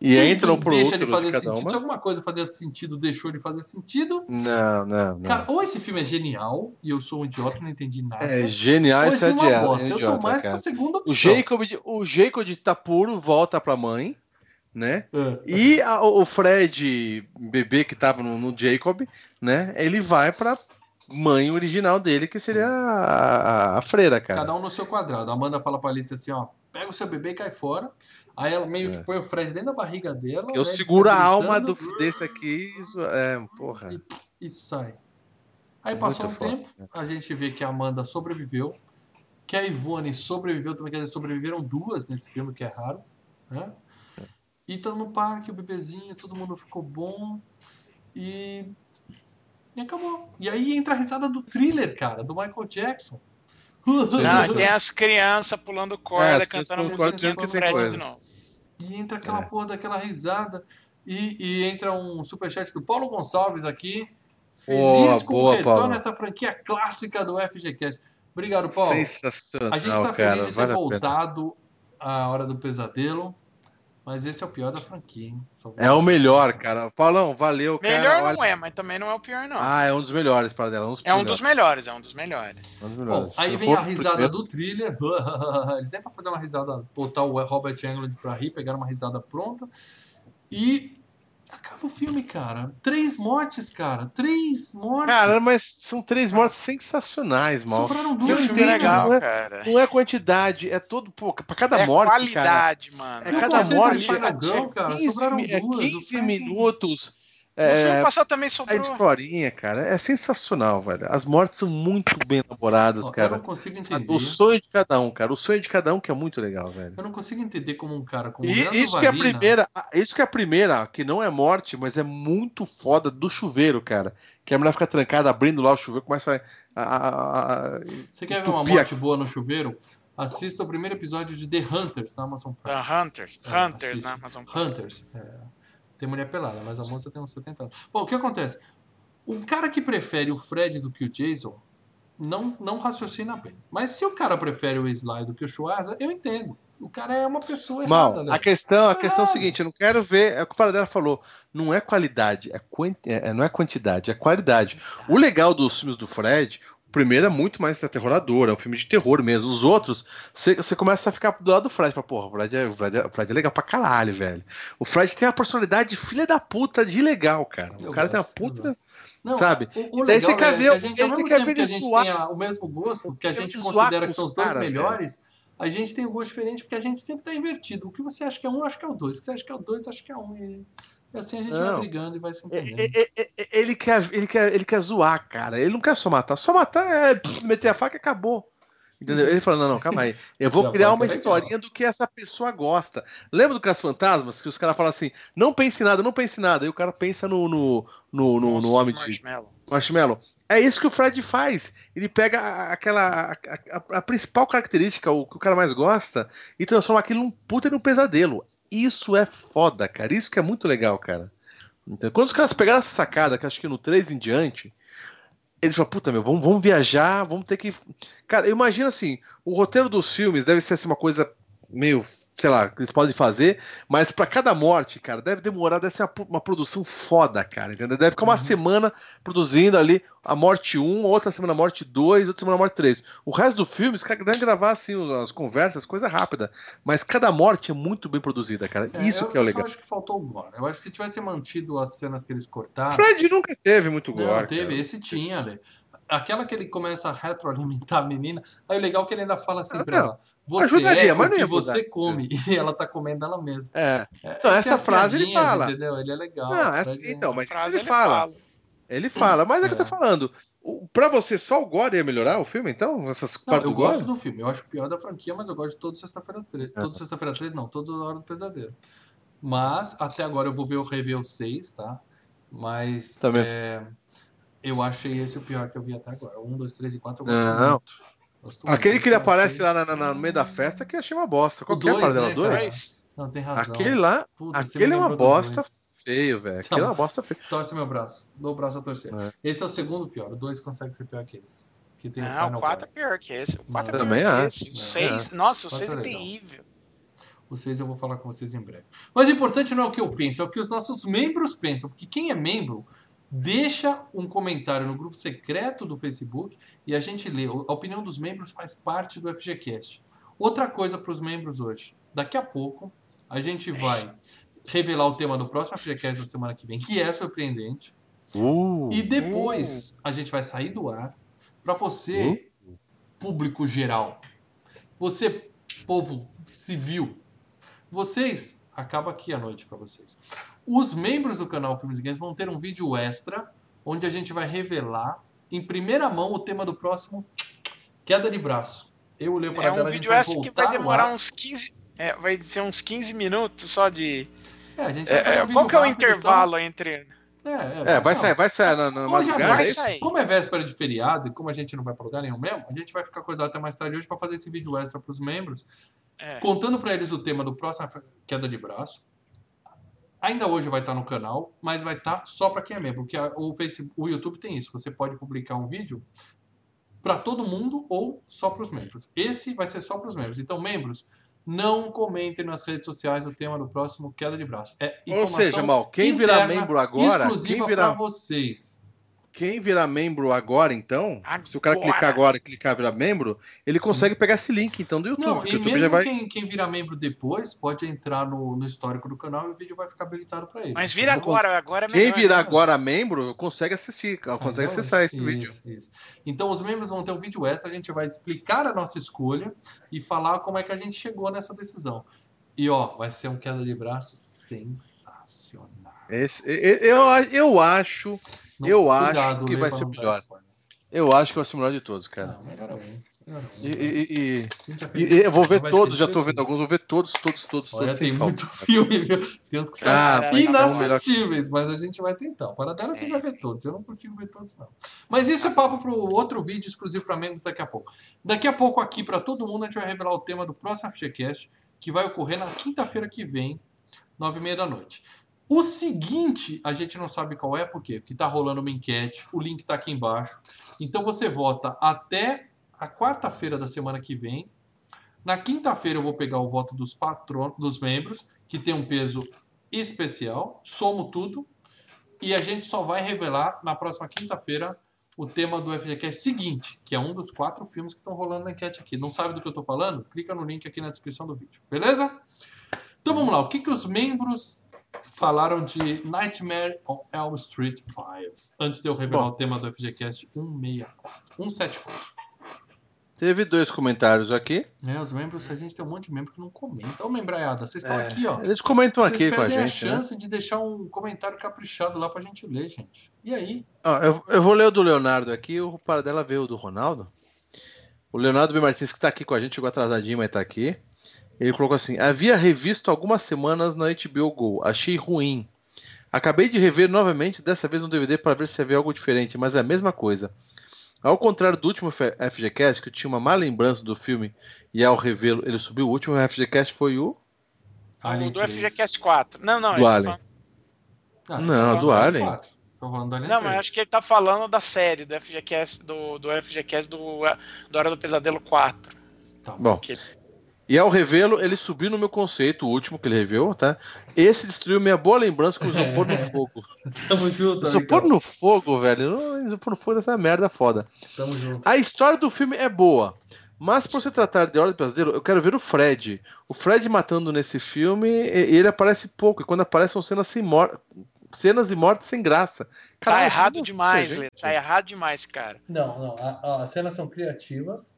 E entra um pro deixa outro ele fazer de sentido. Se uma. alguma coisa fazia sentido, deixou ele fazer sentido. Não, não, não. Cara, ou esse filme é genial e eu sou um idiota e não entendi nada. é genial esse esse é uma idiota, bosta. Eu tô idiota, mais cara. com a segunda O opção. Jacob, de- o Jacob de tá puro volta pra mãe, né? É. E a- o Fred, bebê que tava no, no Jacob, né? Ele vai pra mãe original dele, que seria a, a- freira, cara. Cada um no seu quadrado. A Amanda fala pra Alice assim, ó, pega o seu bebê e cai fora. Aí ela meio que põe o Fred dentro da barriga dela. É. Eu né, seguro a alma do, desse aqui. isso- É, porra. E sai. Aí passou um Muito foda. tempo, a gente vê que a Amanda sobreviveu, que a Ivone sobreviveu também, quer dizer, sobreviveram duas nesse filme, que é raro, né? E estão no parque, o bebezinho, todo mundo ficou bom e... e acabou. E aí entra a risada do thriller, cara, do Michael Jackson. Não, tem as crianças pulando É, corda, crianças cantando música Fred coisa. de novo. E entra aquela É. porra daquela risada. E, e entra um superchat do Paulo Gonçalves aqui. Feliz Boa, com boa, o retorno Paulo. essa franquia clássica do FGCast. Obrigado, Paulo. Sensacional. A gente tá cara, feliz de ter vale voltado à Hora do Pesadelo. Mas esse é o pior da franquia, hein? É o melhor, cara. Paulão, valeu, cara. Melhor Olha- não é, mas também não é o pior, não. Ah, é um dos melhores para dela. Um dos é um dos melhores, é um dos melhores. um dos Bom, melhores. aí Se vem a risada do thriller. Eles nem pra fazer uma risada, botar o Robert Englund pra rir, pegaram uma risada pronta. E acaba o filme, cara. Três mortes, cara. Três mortes. Cara, mas são três mortes sensacionais, mal. Sobraram duas. Filme é legal, não é- cara. Não é quantidade, é todo. Pô, pra cada é morte. cara, qualidade, mano. é cada morte. Girl, cara, 15 sobraram é duas, o 15 Fred- minutos. No filme É, passado também a sobrou. historinha, cara, é sensacional, velho. As mortes são muito bem elaboradas, Ó, Eu cara. não consigo entender. O sonho de cada um, cara. O sonho de cada um que é muito legal, velho. Eu não consigo entender como um cara como E isso que é a primeira, isso que é a primeira, que não é morte, mas é muito foda do chuveiro, cara. Que a mulher fica trancada, abrindo lá o chuveiro, começa a. a- a- Você quer ver uma morte boa no chuveiro? assista o primeiro episódio de The Hunters na Amazon Prime. The Hunters. É, Hunters assiste. na Amazon Prime. Hunters. É, tem mulher pelada, mas a moça tem uns 70 anos. Bom, o que acontece? O cara que prefere o Fred do que o Jason não, não raciocina bem. Mas se o cara prefere o Sly do que o Schwarza, eu entendo. O cara é uma pessoa Mal, errada, Léo. a questão, a é questão é o seguinte, eu não quero ver, é o que o Paradela falou, não é qualidade, é, quan- é- não é quantidade, é qualidade. O legal dos filmes do Fred, primeiro é muito mais aterrorador, é um filme de terror mesmo. Os outros, você começa a ficar do lado do Fred, fala, porra, o Fred, é, o, Fred é, o Fred é legal pra caralho, velho. O Fred tem a personalidade filha da puta de legal, cara. O Eu cara tem uma gosto, puta... gosto. Não, sabe? O, o Daí legal você quer é ver- que a gente, ao mesmo tempo que a gente zoar. tem a- o mesmo gosto, que a gente considera que são os dois caras, melhores, a gente tem um gosto diferente porque a gente sempre tá invertido. O que você acha que é um, eu acho que é o dois. O que você acha que é o dois, eu acho que é um. E assim a gente vai Não. brigando e vai se É, entendendo. é, é, é, Ele quer, ele, quer, ele quer zoar, cara. Ele não quer só matar. Só matar é meter a faca e acabou. Entendeu? Ele fala: não, não, calma aí. Eu vou criar uma historinha do que essa pessoa gosta. Lembra do Caso Fantasmas? Que os caras falam assim: não pense em nada, não pense em nada. Aí o cara pensa no, no, no, no, no homem de de Marshmallow. marshmallow. É isso que o Fred faz. Ele pega aquela a, a- a principal característica, o que o cara mais gosta, e transforma aquilo num puta num pesadelo. Isso é foda, cara. Isso que é muito legal, cara. Então, quando os caras pegaram essa sacada, que acho que no 3 em diante, eles falam, puta meu, vamos, vamos viajar, vamos ter que. Cara, eu imagino assim, o roteiro dos filmes deve ser assim, uma coisa meio, sei lá, que eles podem fazer, mas pra cada morte, cara, deve demorar, deve ser uma, uma produção foda, cara, entendeu? Deve ficar uma Uhum. semana produzindo ali a morte 1, outra semana a morte 2, outra semana a morte 3. O resto do filme, os caras devem gravar assim as conversas, coisa rápida, mas cada morte é muito bem produzida, cara. É, Isso eu, que é o eu legal. só acho que faltou o gore. Eu acho que se tivesse mantido as cenas que eles cortaram. Fred nunca teve muito Não, gore. teve, cara. esse tinha, né? Aquela que ele começa a retroalimentar a menina. Aí o legal é que ele ainda fala assim Ah, pra não. ela: Você Ajudaria, é mas o que ia você come. E ela tá comendo ela mesma. É. É, Não, essa as frase ele fala. Entendeu? Ele é legal. Não, essa- é- então, mas Frase isso ele fala. Ele fala, mas é, que eu tô É. falando. O- Pra você, só o Gore ia melhorar o filme, então? Essas Não, eu do Gore? gosto do filme. Eu acho o pior da franquia, mas eu gosto de todo Sexta-feira 13. É. Todo Sexta-feira 13, não, toda Hora do Pesadelo. Mas, até agora eu vou ver o rever o 6, tá? Mas. Também. é, eu achei esse o pior que eu vi até agora. 1, 2, 3 e 4 eu gosto Não. muito. Gosto muito. Aquele que ele aparece achei- lá na- na- no meio da festa que eu achei uma bosta. Qual O que é a dois, Paradela né, 2? cara? Dois. Não, tem razão. Aquele lá, Puta, você aquele me é uma bosta dois. feio, velho. Aquele é uma bosta feia. Torce meu braço. Dou o braço a torcer. É. Esse é o segundo pior. O 2 consegue ser pior que esse. Que tem o Não, Final o 4 é Boy. pior que esse. O 4 é Não. pior Também que acho. esse. O Não. 6, nossa, o Quatro 6 é é terrível. O 6 eu vou falar com vocês em breve. Mas o importante não é o que eu penso, é o que os nossos membros pensam. Porque quem é membro, deixa um comentário no grupo secreto do Facebook e a gente lê. A opinião dos membros faz parte do FGCast. Outra coisa para os membros hoje. Daqui a pouco, a gente vai revelar o tema do próximo FGCast da semana que vem, que é surpreendente. Uh, E depois a gente vai sair do ar para você, público geral, você, povo civil, vocês, acaba aqui a noite para vocês. Os membros do canal Filmes e Games vão ter um vídeo extra onde a gente vai revelar em primeira mão o tema do próximo Queda de Braço. Eu, o Leo É um vídeo vai essa que vai demorar ar. uns 15. É, vai ser uns 15 minutos só de. É, a gente vai É, fazer é, um vídeo qual que é o intervalo entre. Então... É, É, vai sair, vai sair na, na Hoje madrugada, vai é sair. Como é véspera de feriado e como a gente não vai pra lugar nenhum mesmo, a gente vai ficar acordado até mais tarde hoje para fazer esse vídeo extra pros membros, É, contando para eles o tema do próximo queda de braço. Ainda hoje vai estar no canal, mas vai estar só para quem é membro, porque a- o Facebook, o YouTube tem isso. Você pode publicar um vídeo para todo mundo ou só para os membros. Esse vai ser só para os membros. Então, membros, não comentem nas redes sociais o tema do próximo queda de braço. É Ou informação seja, mal, quem virar membro agora, exclusiva para vocês. Quem virar membro agora, então, se o cara Agora. clicar agora e clicar virar membro, ele consegue pegar esse link, então, do YouTube. Não, e YouTube mesmo vai... quem, quem virar membro depois pode entrar no, no histórico do canal e o vídeo vai ficar habilitado para ele. Mas vira Entendeu? agora, agora é Quem melhor. virar né? agora membro, consegue assistir, consegue Então, acessar esse isso, vídeo. isso. Então os membros vão ter um vídeo extra, a gente vai explicar a nossa escolha e falar como é que a gente chegou nessa decisão. E ó, vai ser um queda de braço sensacional. Esse, eu, eu acho, Não- Eu cuidado, acho que Lê, vai ser melhor. eu acho que vai ser o melhor de todos, cara. Não, melhor E, e- e- e- e eu vou ver todos, já tô divertido. vendo alguns, vou ver todos, todos, todos, Olha, todos. tem sem falta. muito filme, viu? Tem uns que são Ah, inassistíveis, mas a gente vai tentar. O Paradela você É. vai ver todos, eu não consigo ver todos, não. Mas isso é papo para outro vídeo exclusivo para membros daqui a pouco. Daqui a pouco, aqui para todo mundo, a gente vai revelar o tema do próximo FGCast, que vai ocorrer na quinta-feira que vem, nove e meia da noite. O seguinte, a gente não sabe qual é, por quê? Porque tá rolando uma enquete, o link tá aqui embaixo. Então você vota até a quarta-feira da semana que vem. Na quinta-feira eu vou pegar o voto dos patronos, dos membros, que tem um peso especial, somo tudo, e a gente só vai revelar na próxima quinta-feira o tema do FGCast seguinte, que é um dos quatro filmes que estão rolando na enquete aqui. Não sabe do que eu tô falando? Clica no link aqui na descrição do vídeo, beleza? Então vamos lá, o que, que os membros falaram de Nightmare on Elm Street 5, antes de eu revelar Bom. o tema do FGCast 164, 174. Teve dois comentários aqui. É, os membros, a gente tem um monte de membro que não comenta. Ô, membraiada, vocês estão É, aqui, ó. Eles comentam Vocês aqui com a perdem a, gente. né? chance de deixar um comentário caprichado lá pra gente ler, gente. E aí? Ó, eu, eu vou ler o do Leonardo aqui, o Paradela veio o do Ronaldo. O Leonardo B. Martins, que tá aqui com a gente, chegou atrasadinho, mas tá aqui. Ele colocou assim: Havia revisto algumas semanas na HBO Go, achei ruim. Acabei de rever novamente, dessa vez no DVD, para ver se havia algo diferente, mas é a mesma coisa. Ao contrário do último FGCast, que eu tinha uma má lembrança do filme, e ao revê-lo, ele subiu. O último FGCast foi o. o do 3. FGCast 4. Não, não, Do ele tá Alien. Ah, Não, tô falando do Alien. 4. Tô falando do Alien Não, 3. mas acho que ele tá falando da série, do FGCast, do, do FGCast do, do Hora do Pesadelo 4. Tá bom. Bom, Que- E ao revê-lo, ele subiu no meu conceito, o último que ele reveu, tá? Esse destruiu minha boa lembrança com o isopor no fogo. Tamo junto, Isopor no fogo, velho. Não, Isopor no fogo dessa merda foda. Tamo junto. A história do filme é boa. Mas por se tratar de Hora do Pesadelo, eu quero ver o Fred. O Fred matando nesse filme, e- ele aparece pouco. E quando aparece são cenas sem mor cenas e mortes sem graça. Tá Caralho, errado não- demais, gente. Lê. Tá errado demais, cara. Não, não. a- a- as cenas são criativas.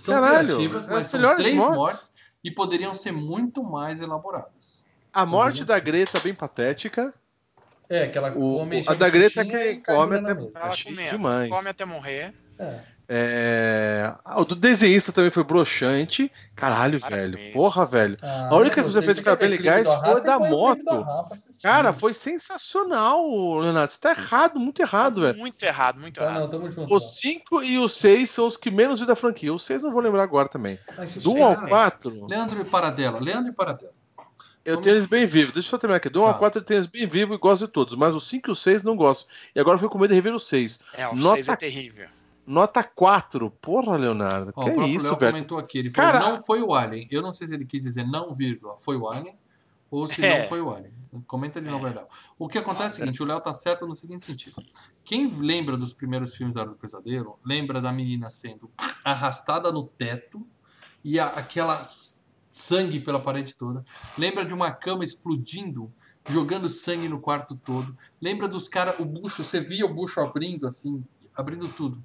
São Caralho, criativas, mas as são três mortes. mortes. e poderiam ser muito mais elaboradas. A morte da Greta é bem patética. É, aquela O, come a da Greta salsichinha que come até. Ela come até morrer. É. É... ah, O do desenhista também foi broxante. Caralho, Parabéns. velho. Porra, velho. Ah, A única coisa que fez ficar bem clipe legais Arra? foi Você da o moto. Cara, foi sensacional, Leonardo. Você tá errado, muito errado, velho. Muito errado, muito Tá, errado. não, tamo junto. Os 5 e os 6 são os que menos vi da franquia. Os 6 não vou lembrar agora também. Mas, Do 1 ao cara, 4, Leandro e Paradela. Leandro e Paradela. eu tenho eles bem vivos. Deixa eu só terminar aqui. Do 1 ao Tá. 4 eu tenho eles bem vivos e gosto de todos. Mas os 5 e os 6 não gosto. E agora eu fui com medo de rever os 6. É, o Nota- 6 é terrível. Nota 4. Porra, Leonardo. Ó, que o é próprio isso, Léo velho? comentou aqui. Ele falou, Cara- não foi o Alien. Eu não sei se ele quis dizer não, vírgula, foi o Alien. Ou se É. não foi o Alien. Comenta de novo, Léo. O que acontece é o seguinte, o Léo tá certo no seguinte sentido. Quem lembra dos primeiros filmes da Hora do Pesadelo, lembra da menina sendo arrastada no teto e a- aquela sangue pela parede toda. Lembra de uma cama explodindo, jogando sangue no quarto todo. Lembra dos caras, o bucho, você via o bucho abrindo assim, abrindo tudo.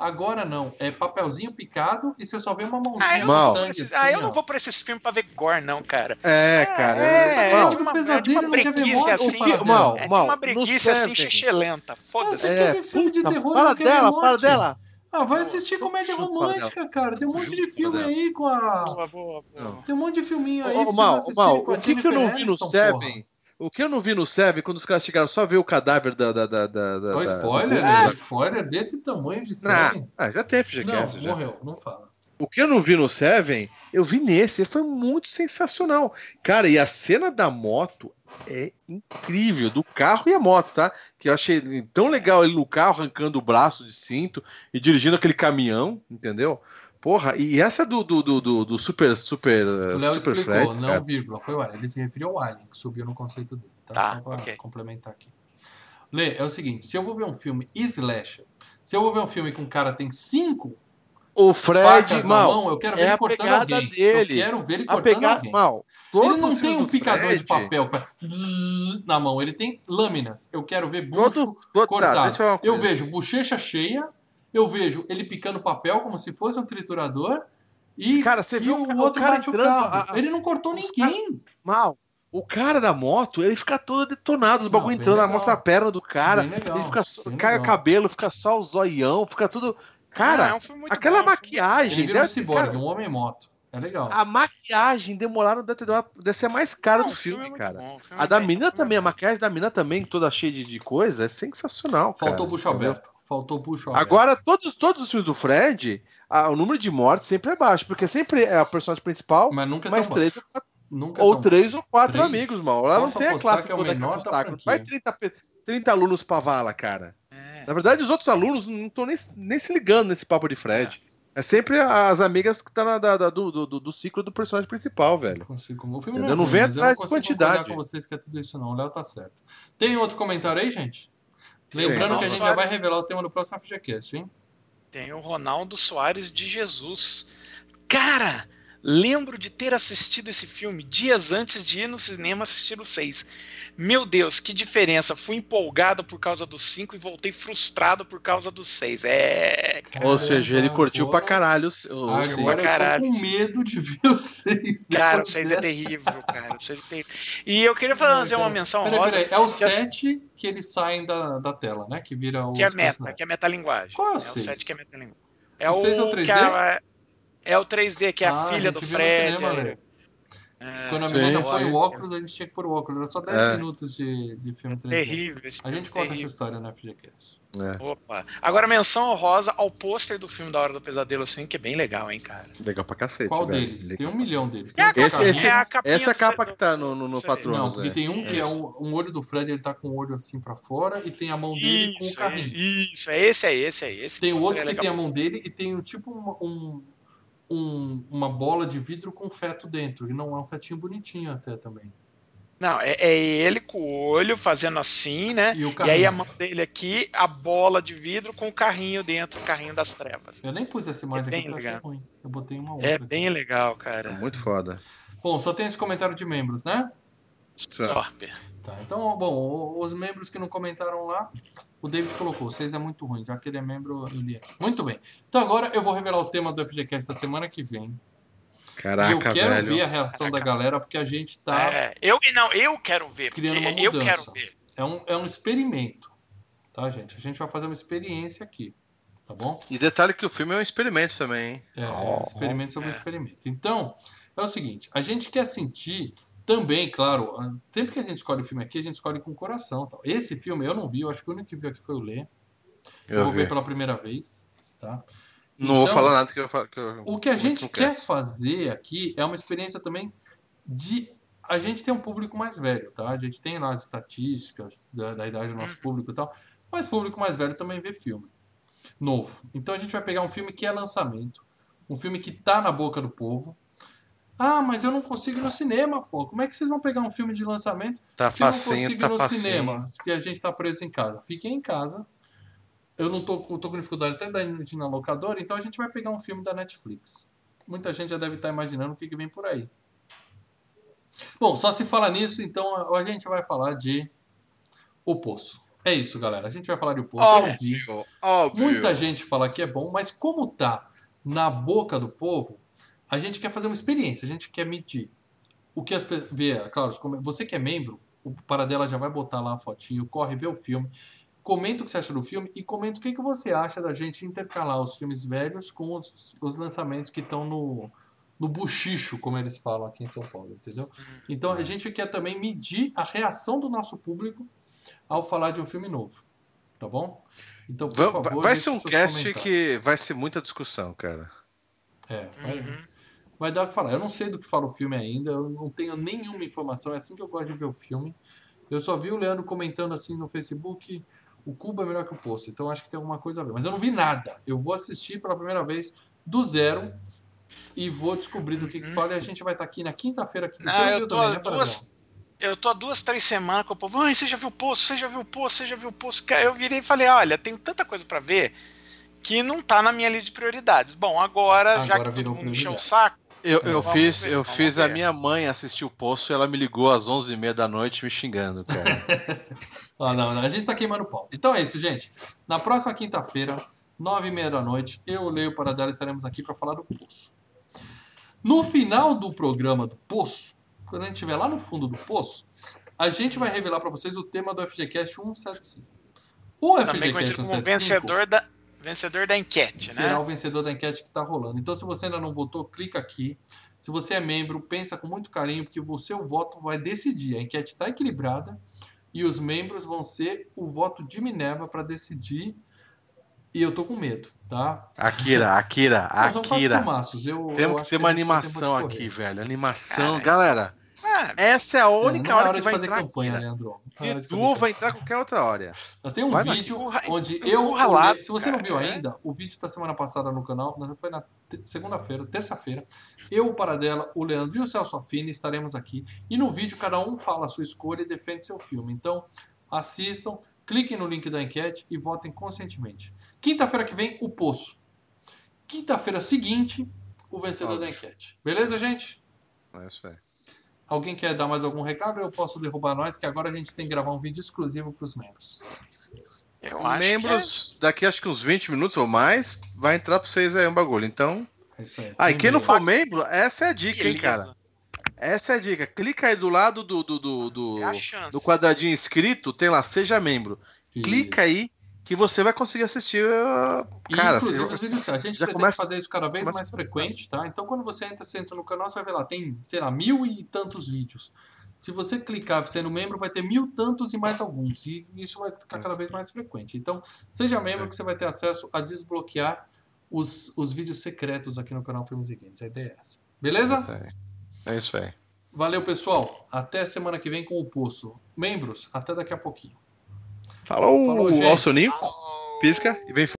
Agora não, é papelzinho picado e você só vê uma mãozinha Ah, eu, não Mal. sangue esses, assim, ah, eu ó. não vou pra esses filmes pra ver gore, não, cara. É, cara. É, Você tá é de uma- pesadelo é de e uma não quer ver preguiça morte, assim, ô, Paradela? mal, É de mal, uma preguiça assim, xixelenta. Ah, Foda-se. você quer ver filme de terror Para não quer ver dela, morte? para dela. Ah, vai assistir comédia romântica, cara. Tem um monte de filme aí com a. Boa, boa, boa. Tem um monte de filminho aí. Ô, Mal, vocês ô, assistirem Mal, com a o que, que eu não vi no Seven? O que eu não vi no Seven, quando os caras chegaram só ver o cadáver da. da, da, da, da spoiler, da- da- Spoiler desse tamanho de Ah, série. ah, já teve Não, FGCast, já. morreu, não fala. O que eu não vi no Seven, eu vi nesse. Foi muito sensacional. Cara, e a cena da moto é incrível. Do carro e a moto, tá? Que eu achei tão legal ele no carro arrancando o braço de cinto e dirigindo aquele caminhão, entendeu? Porra, e essa do, do, do, do, do Super Super, O Léo super explicou, Fred, não, cara. vírgula, foi o Alien. Ele se referiu ao Alien, que subiu no conceito dele. Tá, Tá, só pra ok. complementar aqui. Lê, é o seguinte, se eu vou ver um filme slasher, se eu vou ver um filme que um cara tem cinco O Fred, facas na mal, mão, eu quero ver é ele cortando pegada alguém. dele. Eu quero ver ele a cortando pegar alguém. mal. Ele não tem um do picador Fred, de papel zzz na mão, ele tem lâminas. Eu quero ver bucho Todo, todo, tá, cortado. deixa eu eu vejo bochecha cheia, eu vejo ele picando papel como se fosse um triturador e, Cara, você e viu o o o outro cara bate o carro. a- a- ele não cortou ninguém. Mal. O cara da moto, ele fica todo detonado, os Não, bagulho entrando, legal. mostra a perna do cara, legal, ele fica só, cai o legal. cabelo, fica só o zoião, fica tudo. Cara, Ah, é um filme aquela bom, é filme maquiagem. Ele vira um deve- ciborgue, cara, um homem-moto. É legal. a maquiagem demoraram de, de, de ser a mais cara Não, do o filme, é cara. bom, o filme A é da mina o filme é também, a maquiagem da mina também, toda cheia de, de coisa, é sensacional. Faltou cara, bucho aberto. Faltou aberto. Agora, todos, todos os filmes do Fred, a- o número de mortes sempre é baixo, porque sempre é a personagem principal, Mas nunca é mais tão três baixo. ou quatro, Nunca é ou tão três baixo. ou quatro Três? amigos, mano. Lá não tem a classe que é o toda menor da saco. Vai franquia. 30, pe- 30 alunos pra vala, cara. É. Na verdade, os outros alunos não estão nem, nem se ligando nesse papo de Fred. É, sempre as amigas que tá na, da- da- do, do, do ciclo do personagem principal, velho. Consigo. O filme não, é Não vem mas eu não atrás de consigo quantidade. concordar com vocês que é tudo isso, não. O Léo tá certo. Tem outro comentário aí, gente? Lembrando Tem. que a gente já vai revelar o tema do próximo FGCast, hein? Tem o Ronaldo Soares de Jesus. Cara, lembro de ter assistido esse filme dias antes de ir no cinema assistir o 6. Meu Deus, que diferença. Fui empolgado por causa do 5 e voltei frustrado por causa do 6. É. Ou seja, ele Caramba, curtiu pra caralho o cinco. Agora eu Caralho. tô com medo de ver o 6. Cara, o 6 é terrível, cara. O 6 é terrível. E eu queria fazer uma menção Peraí, rosa. peraí. É o que as- 7 que eles saem da, da tela, né? Que vira o. Que é meta, que é metalinguagem. Qual é o é o seis? 7 que é metalinguagem. É O o, seis é o 3D? A- é o 3D, que é a Ah, filha a do gente viu no Fred. cinema, é- Lê. é, Quando a menina põe o óculos, a gente tinha que pôr o óculos. Era só 10 É. minutos de, de filme 3D. terrível. esse A gente conta essa terrível. história no FGCast. É, Opa. Agora, menção honrosa ao pôster do filme Da Hora do Pesadelo, assim, que é bem legal, hein, cara. legal pra cacete. Qual velho. deles? Legal. Tem um milhão deles. É Tem a um que é Esse- carrinho. esse- é a Essa do- capa que tá no, no, no Patronos. Não, porque é. tem um que é Isso. um, um olho do Fred, ele tá com o olho assim pra fora e tem a mão dele com o Isso, é, carrinho. isso, é esse aí, esse aí. Esse Tem o outro é que tem a mão dele e tem o tipo um, um- um- uma bola de vidro com feto dentro. E não é um fetinho bonitinho até também. Não, é, é ele com o olho fazendo assim, né? E o E carrinho. aí a mão dele aqui, a bola de vidro com o carrinho dentro, o carrinho das trevas. Eu nem pus essa imagem É aqui porque legal. ruim. Eu botei uma outra. É aqui. bem legal, É cara. muito foda. Bom, só tem esse comentário de membros, né? Torpe. Tá, então, bom, os membros que não comentaram lá, o David colocou, vocês é muito ruim, já que ele é membro, eu li aqui. Muito bem. Então agora eu vou revelar o tema do FGCast da semana que vem. Caraca, eu quero velho. ver a reação da galera, porque a gente tá. É, eu, não, eu quero ver, porque Criando uma eu mudança. quero ver. É um, é um experimento. Tá, gente? A gente vai fazer uma experiência aqui. Tá bom? E detalhe que o filme é um experimento também, hein? É, é um experimento sobre um É. experimento. Então, é o seguinte: a gente quer sentir também, claro, sempre que a gente escolhe o filme aqui, a gente escolhe com o coração. Tal. Esse filme eu não vi, eu acho que o único que viu aqui foi o Lê. Eu, Eu vou ver vi. pela primeira vez. Tá? Não vou Então, falar nada que eu. Que eu, O que a gente quer fazer aqui é uma experiência também de. A gente tem um público mais velho, tá? A gente tem lá as estatísticas da, da idade do nosso Uhum. público e tal, mas público mais velho também vê filme novo. Então a gente vai pegar um filme que é lançamento, um filme que tá na boca do povo. Ah, mas eu não consigo ir no cinema, pô. Como é que vocês vão pegar um filme de lançamento Tá que eu não consigo tá ir no facinho. cinema, que a gente tá preso em casa? Fiquem em casa. Eu não tô, com- tô com dificuldade até da ir na locadora, então a gente vai pegar um filme da Netflix. Muita gente já deve estar imaginando o que, que vem por aí. Bom, só se fala nisso, então a gente vai falar de O Poço. É isso, galera. A gente vai falar de O Poço. Óbvio, óbvio. Muita gente fala que é bom, mas como tá na boca do povo, a gente quer fazer uma experiência, a gente quer medir. O que as pessoas. Claro, como- você que é membro, o Paradela já vai botar lá a fotinho, corre, vê o filme, comenta o que você acha do filme e comenta o que, que você acha da gente intercalar os filmes velhos com os, os lançamentos que estão no, no buchicho, como eles falam aqui em São Paulo, entendeu? Então a gente quer também medir a reação do nosso público ao falar de um filme novo. Tá bom? Então, por favor, vai ser um cast que vai ser muita discussão, cara. É, vai, Uhum. Vai dar o que falar. Eu não sei do que fala o filme ainda, eu não tenho nenhuma informação, é assim que eu gosto de ver o filme. Eu só vi o Leandro comentando assim no Facebook, o Cuba é melhor que o Poço, então acho que tem alguma coisa a ver. Mas eu não vi nada. Eu vou assistir pela primeira vez do zero e vou descobrir do que, que fala e a gente vai estar aqui na quinta-feira. Aqui. Não, Você eu tô também, né, duas-? Eu tô há duas, três semanas com o povo. Mãe, você já viu o poço? Você já viu o poço? Você já viu o poço? Eu virei e falei: olha, tem tanta coisa pra ver que não tá na minha lista de prioridades. Bom, agora, já Agora que virou todo mundo encheu o saco, Eu, É, eu fiz, ver, eu fiz a minha mãe assistir o Poço e ela me ligou às 11h30 da noite me xingando, cara. Ah, não, não, a gente tá queimando pau. Então é isso, gente. Na próxima quinta-feira, nove e meia da noite, eu, o Leio Paradela estaremos aqui para falar do Poço. No final do programa do Poço, quando a gente estiver lá no fundo do Poço, a gente vai revelar para vocês o tema do FGCast 175. O também FGCast conhecido como 175 vencedor da, Vencedor da enquete, será né? o vencedor da enquete que está rolando. Então, se você ainda não votou, clica aqui. Se você é membro, pensa com muito carinho, porque o seu voto vai decidir. A enquete está equilibrada e os membros vão ser o voto de Minerva para decidir. E eu tô com medo, tá? Akira, Akira, Akira. Eu, eu Temos que acho ter uma animação aqui, velho. Animação. Cara, Galera, Ah, essa é a É, única não é hora hora que de vai fazer entrar campanha, Akira. Leandro. Não é hora de fazer Edu campanha. vai entrar qualquer outra hora. Tem um Vai, vídeo onde eu. lá, Se você não cara, viu é. ainda, o vídeo da semana passada no canal, não, foi na segunda-feira, terça-feira. Eu, o Paradela, o Leandro e o Celso Affini estaremos aqui. E no vídeo, cada um fala a sua escolha e defende seu filme. Então, assistam, cliquem no link da enquete e votem conscientemente. Quinta-feira que vem, o Poço. Quinta-feira seguinte, o vencedor Óbvio. da enquete. Beleza, gente? É isso aí. Alguém quer dar mais algum recado? Eu posso derrubar nós, que agora a gente tem que gravar um vídeo exclusivo para os membros. eu acho Membros, daqui acho que uns 20 minutos ou mais, vai entrar pra vocês aí um bagulho. Então. É isso aí. Ah, e quem não for membro, essa é a dica, é hein, cara? Essa é a dica. Clica aí do lado do, do, do, do, É do quadradinho escrito, tem lá, seja membro. Clica aí que você vai conseguir assistir. uh, E, Cara, inclusive, você- os vídeos, a gente já pretende começa- fazer isso cada vez começa mais frequente, tá? Então, quando você entra, você entra no canal, você vai ver lá, tem, sei lá, mil e tantos vídeos. Se você clicar sendo membro, vai ter mil tantos e mais alguns. E isso vai ficar cada vez mais frequente. Então, seja membro que você vai ter acesso a desbloquear os, os vídeos secretos aqui no canal Filmes e Games. A ideia é essa. Beleza? É isso aí. Valeu, pessoal. Até semana que vem com o Poço. Membros, até daqui a pouquinho. Falou, Falou, gente. Ó o soninho, pisca e vem